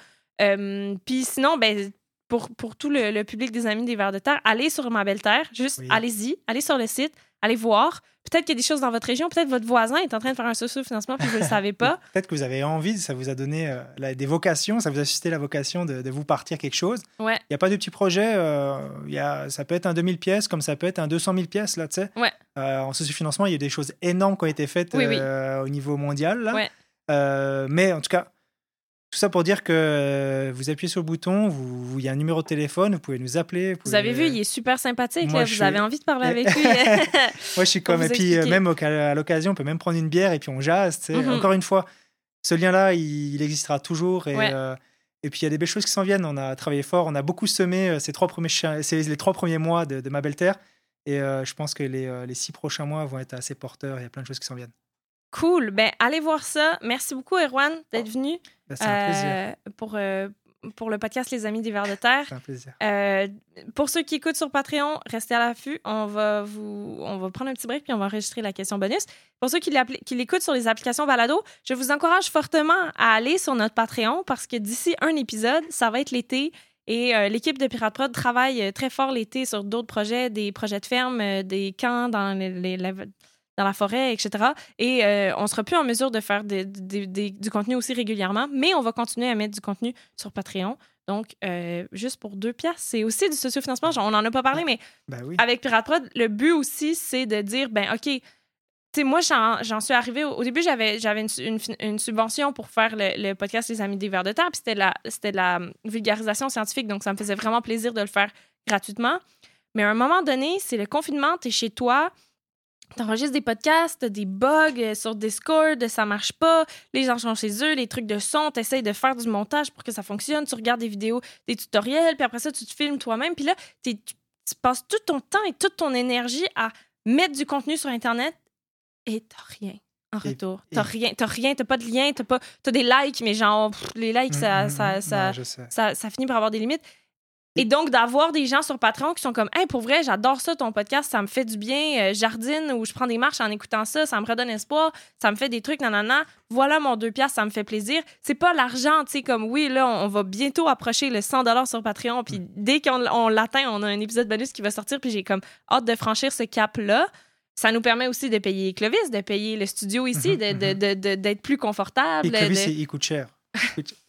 Puis sinon, ben, pour, pour tout le, le public des Amis des Vers de Terre, allez sur Ma Belle Terre. Juste Oui. allez-y, allez sur le site, allez voir. Peut-être qu'il y a des choses dans votre région, peut-être votre voisin est en train de faire un socio-financement puis vous ne le savez pas. Peut-être que vous avez envie, ça vous a donné euh, la- des vocations, ça vous a suscité la vocation de, de vous partir quelque chose. Ouais. Il n'y a pas de petits projets, euh, y a, ça peut être un 2000 pièces comme ça peut être un 200 000 pièces, là, tu sais. Ouais. Euh, en socio-financement, il y a des choses énormes qui ont été faites Oui, oui. au niveau mondial, là. Ouais. Mais en tout cas, tout ça pour dire que euh, vous appuyez sur le bouton, vous- vous- il y a un numéro de téléphone, vous pouvez nous appeler. Vous avez vu, il est super sympathique. Moi, là. je Vous suis- avez envie de parler avec lui. Moi, je suis comme. Et puis, euh, même à l'occasion, on peut même prendre une bière et puis on jase. sais. Mhm. Encore une fois, ce lien-là, il, il existera toujours. Et, Ouais. euh, et puis, il y a des belles choses qui s'en viennent. On a travaillé fort. On a beaucoup semé ces trois premiers, les trois premiers mois de, de Ma Belle Terre. Et euh, je pense que les, les six prochains mois vont être assez porteurs. Il y a plein de choses qui s'en viennent. Cool. Ben, allez voir ça. Merci beaucoup, Erwan, d'être venu Ben, c'est un plaisir. euh, pour, euh, pour le podcast Les Amis des Vers de Terre. C'est un plaisir. Euh, pour ceux qui écoutent sur Patreon, restez à l'affût. On va vous, on va prendre un petit break puis on va enregistrer la question bonus. Pour ceux qui l'écoutent sur les applications balado, je vous encourage fortement à aller sur notre Patreon parce que d'ici un épisode, ça va être l'été. Et euh, l'équipe de Pirate Prod travaille très fort l'été sur d'autres projets, des projets de ferme, des camps dans, les- dans la forêt, etc. Et euh, on sera plus en mesure de faire des- des- des- du contenu aussi régulièrement, mais on va continuer à mettre du contenu sur Patreon. Donc, euh, juste pour deux piastres, c'est aussi du sociofinancement. Genre, on n'en a pas parlé, mais Ben oui. avec Pirate Prod, le but aussi, c'est de dire, ben OK, tu sais, moi, j'en suis arrivée. Au, au début, j'avais une, subvention pour faire le, le podcast Les Amis des Vers de Terre, puis c'était la, c'était la vulgarisation scientifique, donc ça me faisait vraiment plaisir de le faire gratuitement. Mais à un moment donné, c'est le confinement, t'es chez toi, t'enregistres des podcasts, t'as des bugs euh, sur Discord, ça marche pas, les gens sont chez eux, les trucs de son, t'essayes de faire du montage pour que ça fonctionne, tu regardes des vidéos, des tutoriels, puis après ça, tu te filmes toi-même, puis là, tu, passes tout ton temps et toute ton énergie à mettre du contenu sur Internet et t'as rien en Et- retour. et- T'as rien, t'as rien, t'as pas de lien, t'as pas... T'as des likes, mais genre, pff, les likes, ça, Mhm, ça, ça, ouais, je sais. ça, ça finit par avoir des limites. Et donc, d'avoir des gens sur Patreon qui sont comme, hey, pour vrai, j'adore ça, ton podcast, ça me fait du bien, euh, jardine ou je prends des marches en écoutant ça, ça me redonne espoir, ça me fait des trucs, nanana. Voilà mon deux piastres, ça me fait plaisir. C'est pas l'argent, tu sais, comme, oui, là, on, on va bientôt approcher le 100 sur Patreon, puis dès qu'on on l'atteint, on a un épisode bonus qui va sortir, puis j'ai comme hâte de franchir ce cap-là. Ça nous permet aussi de payer Clovis, de payer le studio ici, Mhm, de- de- mhm. de- de- d'être plus confortable. Et Clovis, de- il coûte cher.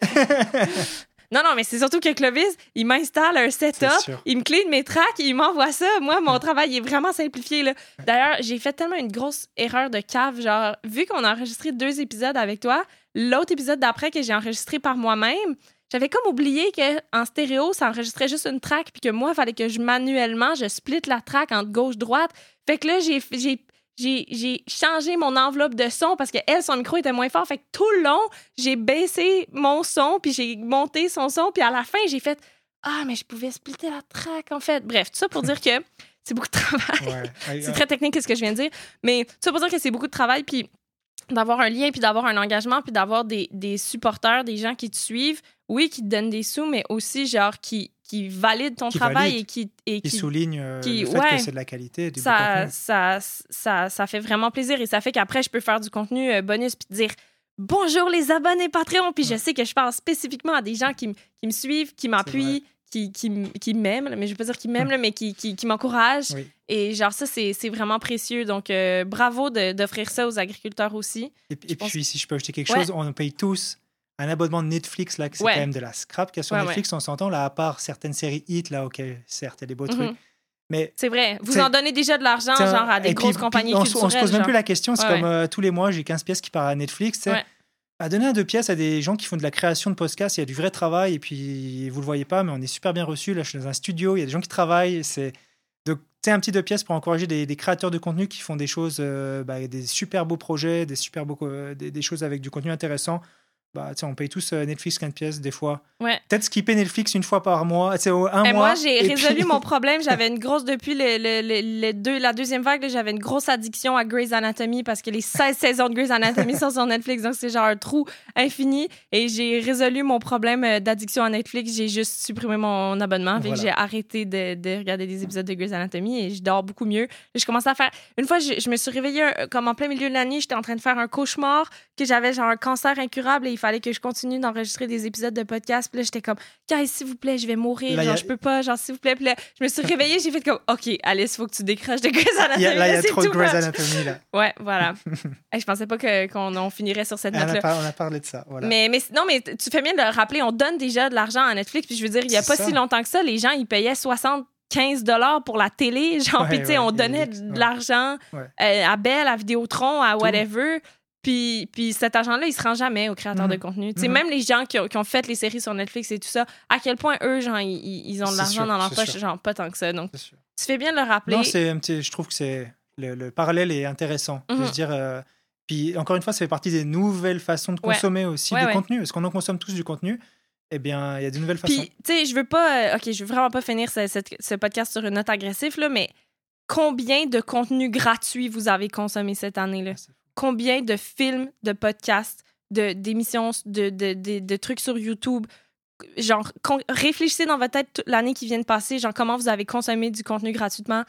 non, non, mais c'est surtout que Clovis, il m'installe un setup, il me clean mes tracks, il m'envoie ça. Moi, mon travail est vraiment simplifié. là. D'ailleurs, j'ai fait tellement une grosse erreur de cave. Genre, vu qu'on a enregistré deux épisodes avec toi, l'autre épisode d'après que j'ai enregistré par moi-même, j'avais comme oublié qu'en stéréo, ça enregistrait juste une track, puis que moi, il fallait que je manuellement, je split la track entre gauche-droite. Fait que là, j'ai. j'ai j'ai changé mon enveloppe de son parce que elle son micro était moins fort. Fait que tout le long j'ai baissé mon son puis j'ai monté son son puis à la fin j'ai fait ah mais je pouvais splitter la track en fait. Bref tout ça pour dire que c'est beaucoup de travail. Ouais, c'est très technique ce que je viens de dire mais tout ça pour dire que c'est beaucoup de travail puis d'avoir un lien puis d'avoir un engagement puis d'avoir des, des supporters des gens qui te suivent. Oui qui te donnent des sous mais aussi genre qui qui valident ton Qui travail et qui et qui qui souligne euh, qui- le fait ouais. que c'est de la qualité, du ça, ça, ça, ça fait vraiment plaisir et ça fait qu'après, je peux faire du contenu euh, bonus puis dire bonjour les abonnés Patreon. Puis je sais que je parle spécifiquement à des gens qui, qui me suivent, qui m'appuient, qui, qui, m'aiment, mais je veux pas dire qui m'aiment, là, mais qui, qui, m'encouragent. Oui. Et genre, ça, c'est vraiment précieux. Donc, euh, bravo d'offrir ça aux agriculteurs aussi. Et, et pense- puis, si je peux ajouter quelque Ouais. chose, on paye tous un abonnement de Netflix, là, que c'est Ouais. quand même de la scrap qu'il y a sur Ouais, Netflix, on s'entend, là, à part certaines séries hit, là, ok, certes, il y a des beaux Mhm. trucs. Mais C'est vrai. Vous en donnez déjà de l'argent, genre, à des puis- grosses puis compagnies on, se- culturelles. on se pose même genre. plus la question, c'est comme euh, tous les mois, j'ai 15 pièces qui partent à Netflix. À donner un deux pièces à des gens qui font de la création de podcasts, il y a du vrai travail, et puis vous le voyez pas, mais on est super bien reçus. Là, je suis dans un studio, il y a des gens qui travaillent. C'est un petit deux pièces pour encourager des, des créateurs de contenu qui font des choses, euh, bah, des super beaux projets, des super beaux, des, des choses avec du contenu intéressant. Bah, on paye tous euh, Netflix 15 pièces des fois. Ouais. Peut-être skipper Netflix une fois par mois, c'est un Et mois. moi, j'ai résolu puis- mon problème. J'avais une grosse, depuis le, le- le- le deux, la deuxième vague, j'avais une grosse addiction à Grey's Anatomy parce que les 16 saisons de Grey's Anatomy sont sur Netflix. Donc, c'est genre un trou infini. Et j'ai résolu mon problème euh, d'addiction à Netflix. J'ai juste supprimé mon abonnement. Voilà. j'ai arrêté de, de regarder des épisodes de Grey's Anatomy et je dors beaucoup mieux. Je commençais à faire. Une fois, je, je me suis réveillée euh, comme en plein milieu de la nuit. J'étais en train de faire un cauchemar, que j'avais genre un cancer incurable et il fallait que je continue d'enregistrer des épisodes de podcast. Puis là, j'étais comme, Guys, s'il vous plaît, je vais mourir. Là, genre, a- je peux pas. Genre, s'il vous plaît. Puis là, je me suis réveillée, j'ai fait comme, OK, Alice, faut que tu décroches de Grey's Anatomy. Là, il y a trop de Grey's. Anatomy, là. Ouais, voilà. Hey, je pensais pas qu'on on finirait sur cette note-là. on a parlé de ça. Voilà. Mais, mais non, mais tu fais bien de le rappeler, on donne déjà de l'argent à Netflix. Puis je veux dire, il y a pas ça. si longtemps que ça, les gens, ils payaient 75 dollars pour la télé. Genre, Ouais, puis tu sais, ouais, on donnait de l'argent Ouais. euh, à Bell, à Vidéotron, à Tout. Puis, puis cet argent-là, il se rend jamais aux créateurs Mhm. de contenu. Mhm. même les gens qui ont, qui ont fait les séries sur Netflix et tout ça, à quel point eux, genre, ils, ils ont de l'argent dans leur poche, sûr. genre, pas tant que ça. Donc, tu fais bien de le rappeler. Non, petit- je trouve que c'est le, le parallèle est intéressant. Mhm. De se dire, euh, puis encore une fois, ça fait partie des nouvelles façons de Ouais. consommer aussi Ouais, du ouais. contenu. Parce qu'on en consomme tous du contenu. Eh bien, il y a de nouvelles façons. Puis, tu sais, je veux pas. euh, OK, je veux vraiment pas finir ce, ce podcast sur une note agressive, là, mais combien de contenu gratuit vous avez consommé cette année-là? Combien de films, de podcasts, de- d'émissions, de, de, trucs sur YouTube? Genre, réfléchissez dans votre tête l'année qui vient de passer, genre, comment vous avez consommé du contenu gratuitement.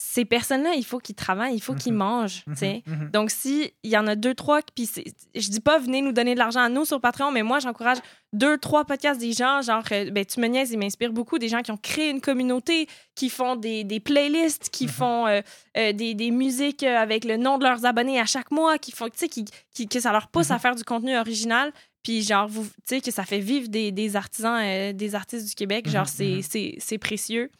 Ces personnes-là, il faut qu'ils travaillent, il faut qu'ils Mhm. mangent, sais. mhm. Donc, si il y en a deux, trois, puis je dis pas venez nous donner de l'argent à nous sur Patreon, mais moi, j'encourage deux, trois podcasts des gens, genre, euh, ben, tu me niaises, ils m'inspirent beaucoup, des gens qui ont créé une communauté, qui font des, des playlists, qui Mhm. font euh, euh, des, des musiques avec le nom de leurs abonnés à chaque mois, qui font, tu sais, qui, qui- que ça leur pousse à Mhm. faire du contenu original. Puis genre, vous, tu sais, que ça fait vivre des, des artisans, euh, des artistes du Québec. Genre, c'est précieux.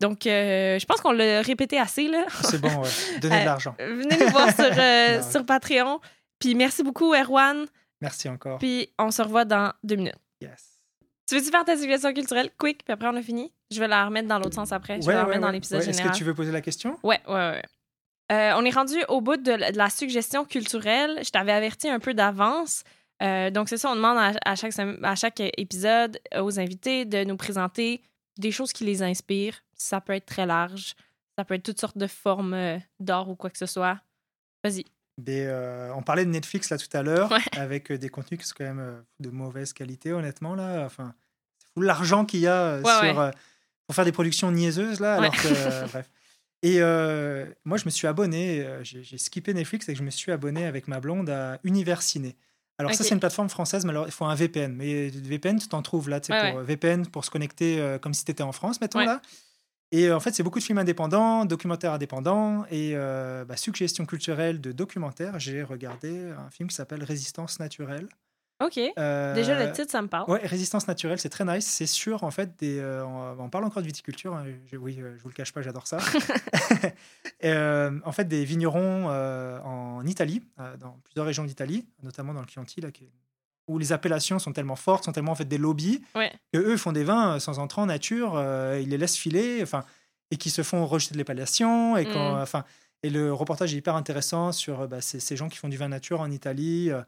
Donc, euh, je pense qu'on l'a répété assez, là. C'est bon, ouais. Donnez Euh, de l'argent. Venez nous voir sur, euh, Non. sur Patreon. Puis merci beaucoup, Erwan. Merci encore. Puis on se revoit dans deux minutes. Yes. Tu veux-tu faire ta suggestion culturelle, quick, puis après on a fini? Je vais la remettre dans l'autre sens après. Je vais la remettre dans l'épisode ouais. Est-ce général. que tu veux poser la question? Ouais, ouais, ouais. Euh, on est rendu au bout de la, de la suggestion culturelle. Je t'avais averti un peu d'avance. Euh, donc, c'est ça, on demande à, à chaque, à chaque épisode aux invités de nous présenter des choses qui les inspirent. Ça peut être très large. Ça peut être toutes sortes de formes euh, d'art ou quoi que ce soit. Vas-y. Des, euh, on parlait de Netflix là tout à l'heure, Ouais. avec euh, des contenus qui sont quand même euh, de mauvaise qualité, honnêtement. Là. Enfin, c'est fou l'argent qu'il y a Ouais, sur, ouais. pour faire des productions niaiseuses, là, Ouais. alors que. bref. Et moi, je me suis abonné, j'ai skippé Netflix et je me suis abonné avec ma blonde à Univers Ciné. Alors, ça, c'est une plateforme française, mais alors, il faut un VPN. Mais VPN, tu t'en trouves là, tu sais, pour VPN, pour se connecter comme si tu étais en France, mettons là. Et euh, en fait, c'est beaucoup de films indépendants, documentaires indépendants. Et euh, bah, suggestion culturelle de documentaire, j'ai regardé un film qui s'appelle Résistance naturelle. OK. Euh, Déjà, le titre, ça me parle. Ouais, Résistance naturelle, c'est très nice. C'est sur, en fait, des. euh, on, on parle encore de viticulture. hein. Je- oui, je vous le cache pas, j'adore ça. En fait, des vignerons en Italie, dans plusieurs régions d'Italie, notamment dans le Chianti, là, qui est- où les appellations sont tellement fortes, sont tellement en fait des lobbies, Ouais. que eux font des vins euh, sans entrant nature, euh, ils les laissent filer, enfin, et qui se font rejeter de l'appellation. Et, quand, Mm. enfin, et le reportage est hyper intéressant sur euh, bah, ces, ces gens qui font du vin nature en Italie. euh,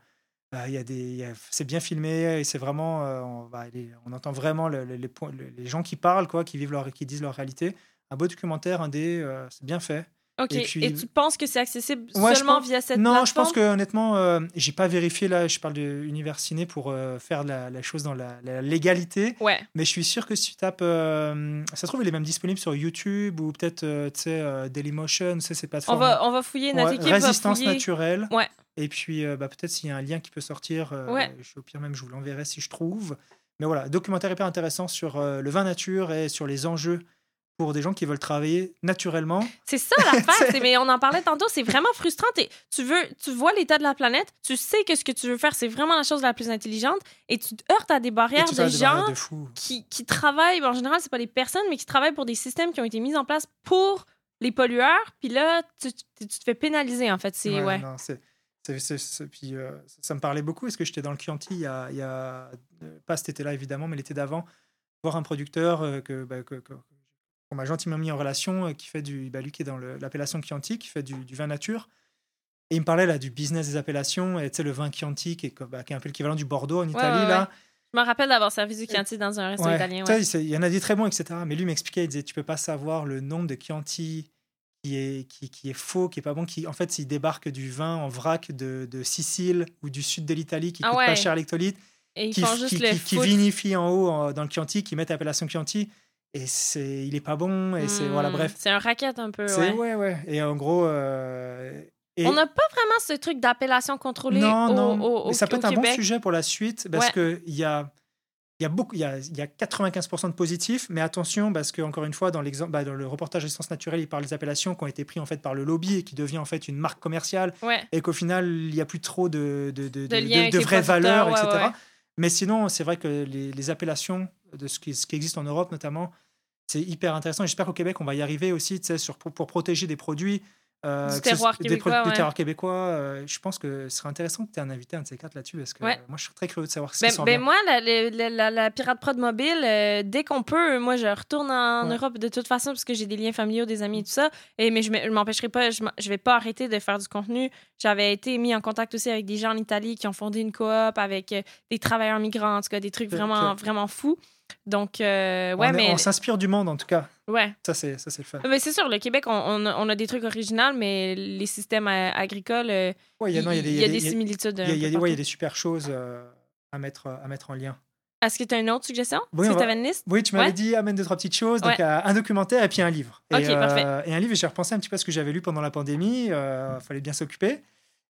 bah, y a des, c'est bien filmé et c'est vraiment, euh, on, bah, les- on entend vraiment le- le- les, les gens qui parlent, quoi, qui vivent leur, qui disent leur réalité. Un beau documentaire, un des, c'est bien fait. OK. Et, tu penses que c'est accessible Ouais, seulement pense- via cette non, plateforme? je pense que honnêtement, euh, j'ai pas vérifié là. Je parle de Univers Ciné pour euh, faire la, la chose dans la, la légalité. Ouais. Mais je suis sûr que si tu tapes, euh, ça se trouve, il est même disponible sur YouTube ou peut-être, euh, tu sais, Dailymotion, sais, ces On plateformes. va, on va fouiller, Ouais, équipe résistance va fouiller. naturelle. Ouais. Et puis, bah, peut-être s'il y a un lien qui peut sortir, Ouais. je, au pire même, je vous l'enverrai si je trouve. Mais voilà, documentaire hyper intéressant sur le vin nature et sur les enjeux pour des gens qui veulent travailler naturellement. C'est ça l'affaire, mais on en parlait tantôt, c'est vraiment frustrant. Tu veux, tu vois l'état de la planète, tu sais que ce que tu veux faire, c'est vraiment la chose la plus intelligente, et tu te heurtes à des barrières de des barrières gens de qui, qui travaillent, en général, c'est pas des personnes, mais qui travaillent pour des systèmes qui ont été mis en place pour les pollueurs, puis là, tu, tu- te fais pénaliser, en fait. C'est, ouais. non, c'est- puis, euh, ça- me parlait beaucoup. Est-ce que j'étais dans le Chianti il y a, il y a- euh, pas cet été-là évidemment, mais l'été d'avant, voir un producteur euh, que, bah, que- que- qu'on m'a gentiment mis en relation, euh, qui fait du, bah, lui qui est dans l'appellation Chianti, qui fait du, du vin nature. Et il me parlait là du business des appellations, et tu sais, le vin Chianti, qui est, bah, qui est un peu l'équivalent du Bordeaux en Italie, ouais, là. Je me rappelle d'avoir servi du Chianti dans un resto Ouais. italien. Il y en a des très bons, etc. Mais lui m'expliquait, il disait, tu peux pas savoir le nombre de Chianti qui est, qui, qui est faux, qui est pas bon, qui en fait, s'il débarque du vin en vrac de, de Sicile ou du sud de l'Italie, qui Ah coûte ouais. pas cher ils qui, qui, qui- vinifie en haut en- dans le Chianti, qui met l'appellation Chianti, et c'est, il est pas bon, et c'est, voilà, Hmm, bref. C'est un racket un peu, C'est, ouais. ouais, ouais. Et en gros, euh, et- On n'a pas vraiment ce truc d'appellation contrôlée non, au, non. au- au- Mais ça peut être un bon sujet pour la suite parce Ouais. que il y a, il y a beaucoup, il y a, il y a 95% de positifs, mais attention parce que encore une fois dans l'exemple, bah, dans le reportage Essence naturelle, il parle des appellations qui ont été prises en fait par le lobby et qui devient en fait une marque commerciale Ouais. et qu'au final il y a plus trop de de, de, vraies valeurs, etc. Mais sinon, c'est vrai que les, les appellations de ce qui, ce qui existe en Europe notamment, c'est hyper intéressant. J'espère qu'au Québec, on va y arriver aussi, sur, pour, pour protéger des produits. euh, Du que ce- terroir des ouais. terroir québécois. euh, je pense que ce serait intéressant que tu aies un invité, un de ces quatre là-dessus, parce que Ouais. euh, moi, je suis très curieux de savoir ce Ben, sont ben bien. moi, la, la, la- la- Pirate Prod mobile, euh, dès qu'on peut, moi, je retourne en Ouais. Europe de toute façon parce que j'ai des liens familiaux, des amis et tout ça. Et, mais je ne m'empêcherai pas, je, je vais pas arrêter de faire du contenu. J'avais été mis en contact aussi avec des gens en Italie qui ont fondé une coop avec euh, des travailleurs migrants, en tout cas, des trucs vraiment, vraiment fous. Donc, euh, On ouais, est- mais. on s'inspire du monde, en tout cas. Ouais. Ça, c'est ça, c'est le fun. Mais c'est sûr, le Québec, on, on a, on a des trucs originaux, mais les systèmes agricoles, euh, Ouais, il y, non, il y a des similitudes. il y a- il y a un des- peu ouais, il y a des super choses euh, à, mettre, à mettre en lien. Est-ce que tu as une autre suggestion? Oui, on va- une liste? Oui, tu m'avais Ouais. dit amène deux, trois petites choses. Donc, Ouais. un documentaire et puis un livre. Et, Ok, parfait. et un livre, j'ai repensé un petit peu à ce que j'avais lu pendant la pandémie. Il fallait bien s'occuper.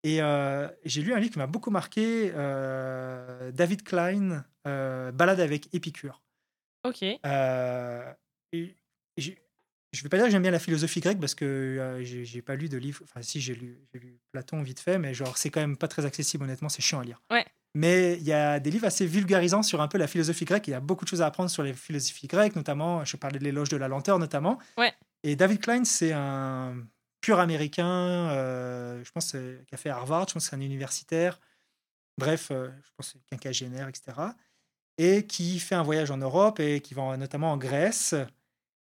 Et euh, j'ai lu un livre qui m'a beaucoup marqué euh, David Klein, euh, Balade avec Épicure. OK. Et je ne vais pas dire que j'aime bien la philosophie grecque parce que j'ai j'ai pas lu de livre. Enfin, si, j'ai lu, j'ai lu Platon vite fait, mais genre, c'est quand même pas très accessible, honnêtement, c'est chiant à lire. Ouais. Mais il y a des livres assez vulgarisants sur un peu la philosophie grecque. Il y a beaucoup de choses à apprendre sur les philosophies grecques, notamment, je parlais de l'éloge de la lenteur, notamment. Ouais. Et David Klein, c'est un pur américain, euh, je pense, qui a fait Harvard, je pense que c'est un universitaire. Bref, euh, je pense quinquagénaire, etc. Et qui fait un voyage en Europe et qui va notamment en Grèce.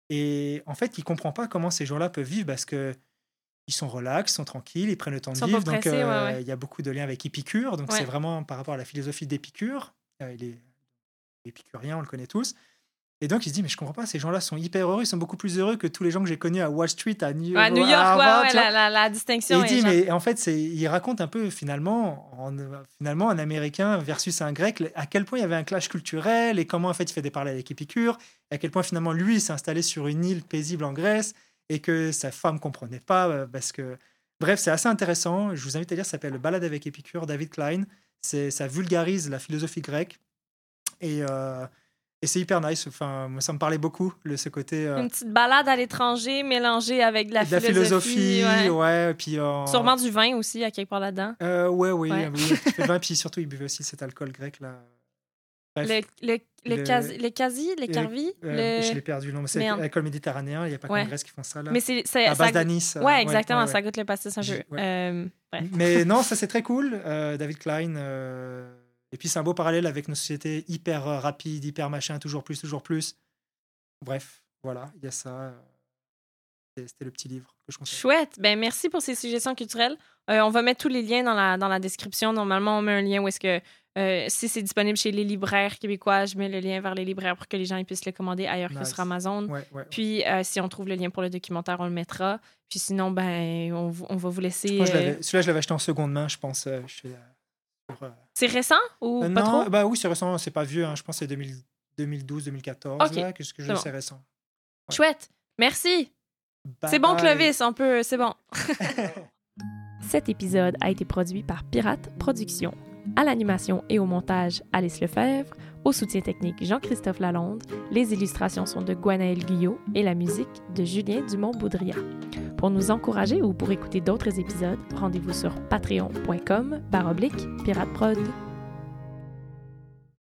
Et en fait, il comprend pas comment ces gens-là peuvent vivre parce que ils sont relax, ils sont tranquilles, ils prennent le temps de vivre. Donc, euh, ouais. il y a beaucoup de liens avec Épicure. Donc, Ouais. c'est vraiment par rapport à la philosophie d'Épicure. Euh, il est épicurien, on le connaît tous. Et donc, il se dit, mais je comprends pas, ces gens-là sont hyper heureux, ils sont beaucoup plus heureux que tous les gens que j'ai connus à Wall Street, à New, à New à York, Harvard, ouais, vois. la, la, la Et distinction. il dit, genre- mais en fait, c'est, il raconte un peu finalement, en, finalement, un Américain versus un Grec, à quel point il y avait un clash culturel et comment en fait il fait des parallèles avec Épicure, et à quel point finalement lui s'est installé sur une île paisible en Grèce et que sa femme comprenait pas euh, parce que, bref, c'est assez intéressant. Je vous invite à lire, ça s'appelle Le Balade avec Épicure, David Klein. C'est, ça vulgarise la philosophie grecque et, euh, et c'est hyper nice. Enfin, ça me parlait beaucoup le ce côté. euh, Une petite balade à l'étranger mélangée avec de la, de la philosophie, ouais. ouais, puis euh, Sûrement du vin aussi, à quelque part là-dedans. Euh, ouais, oui, Ouais. oui, de vin, puis surtout, il buvait aussi cet alcool grec, là. Bref, Le, le, le, Le- quasi, le quasi, le le- carvi, euh, le... je l'ai perdu le nom, mais c'est l'alcool méditerranéen, il n'y a pas Ouais. qu'en Grèce qui font ça, là. Mais c'est... à base d'anis. Ouais, exactement, ça goûte le pastis un peu. Mais non, ça, c'est très cool, David Klein. Et puis, c'est un beau parallèle avec nos sociétés hyper euh, rapides, hyper machin, toujours plus, toujours plus. Bref, voilà, il y a ça. C'était le petit livre que je conseille. Chouette. Ben, merci pour ces suggestions culturelles. Euh, on va mettre tous les liens dans la, dans la description. Normalement, on met un lien où est-ce que, euh, si c'est disponible chez les libraires québécois, je mets le lien vers les libraires pour que les gens ils puissent le commander ailleurs que sur Amazon. Ouais, ouais. Puis, euh, si on trouve le lien pour le documentaire, on le mettra. Puis sinon, ben, on, va vous laisser. Moi, je l'avais- Celui-là, je l'avais acheté en seconde main, je pense. C'est récent ou Euh, pas non, trop? bah oui, c'est récent, c'est pas vieux, hein, je pense que c'est 2000 2012, 2014, Ok, là, que ce que je c'est bon. c'est récent. ouais. Chouette. Merci. C'est bon. Clovis, on peut. C'est bon. Cet épisode a été produit par Pirate Productions. À l'animation et au montage, Alice Lefebvre. Au soutien technique, Jean-Christophe Lalonde. Les illustrations sont de Gwenaël Guyot et la musique de Julien Dumont-Boudria. Pour nous encourager ou pour écouter d'autres épisodes, rendez-vous sur patreon.com par oblique Pirate Prod.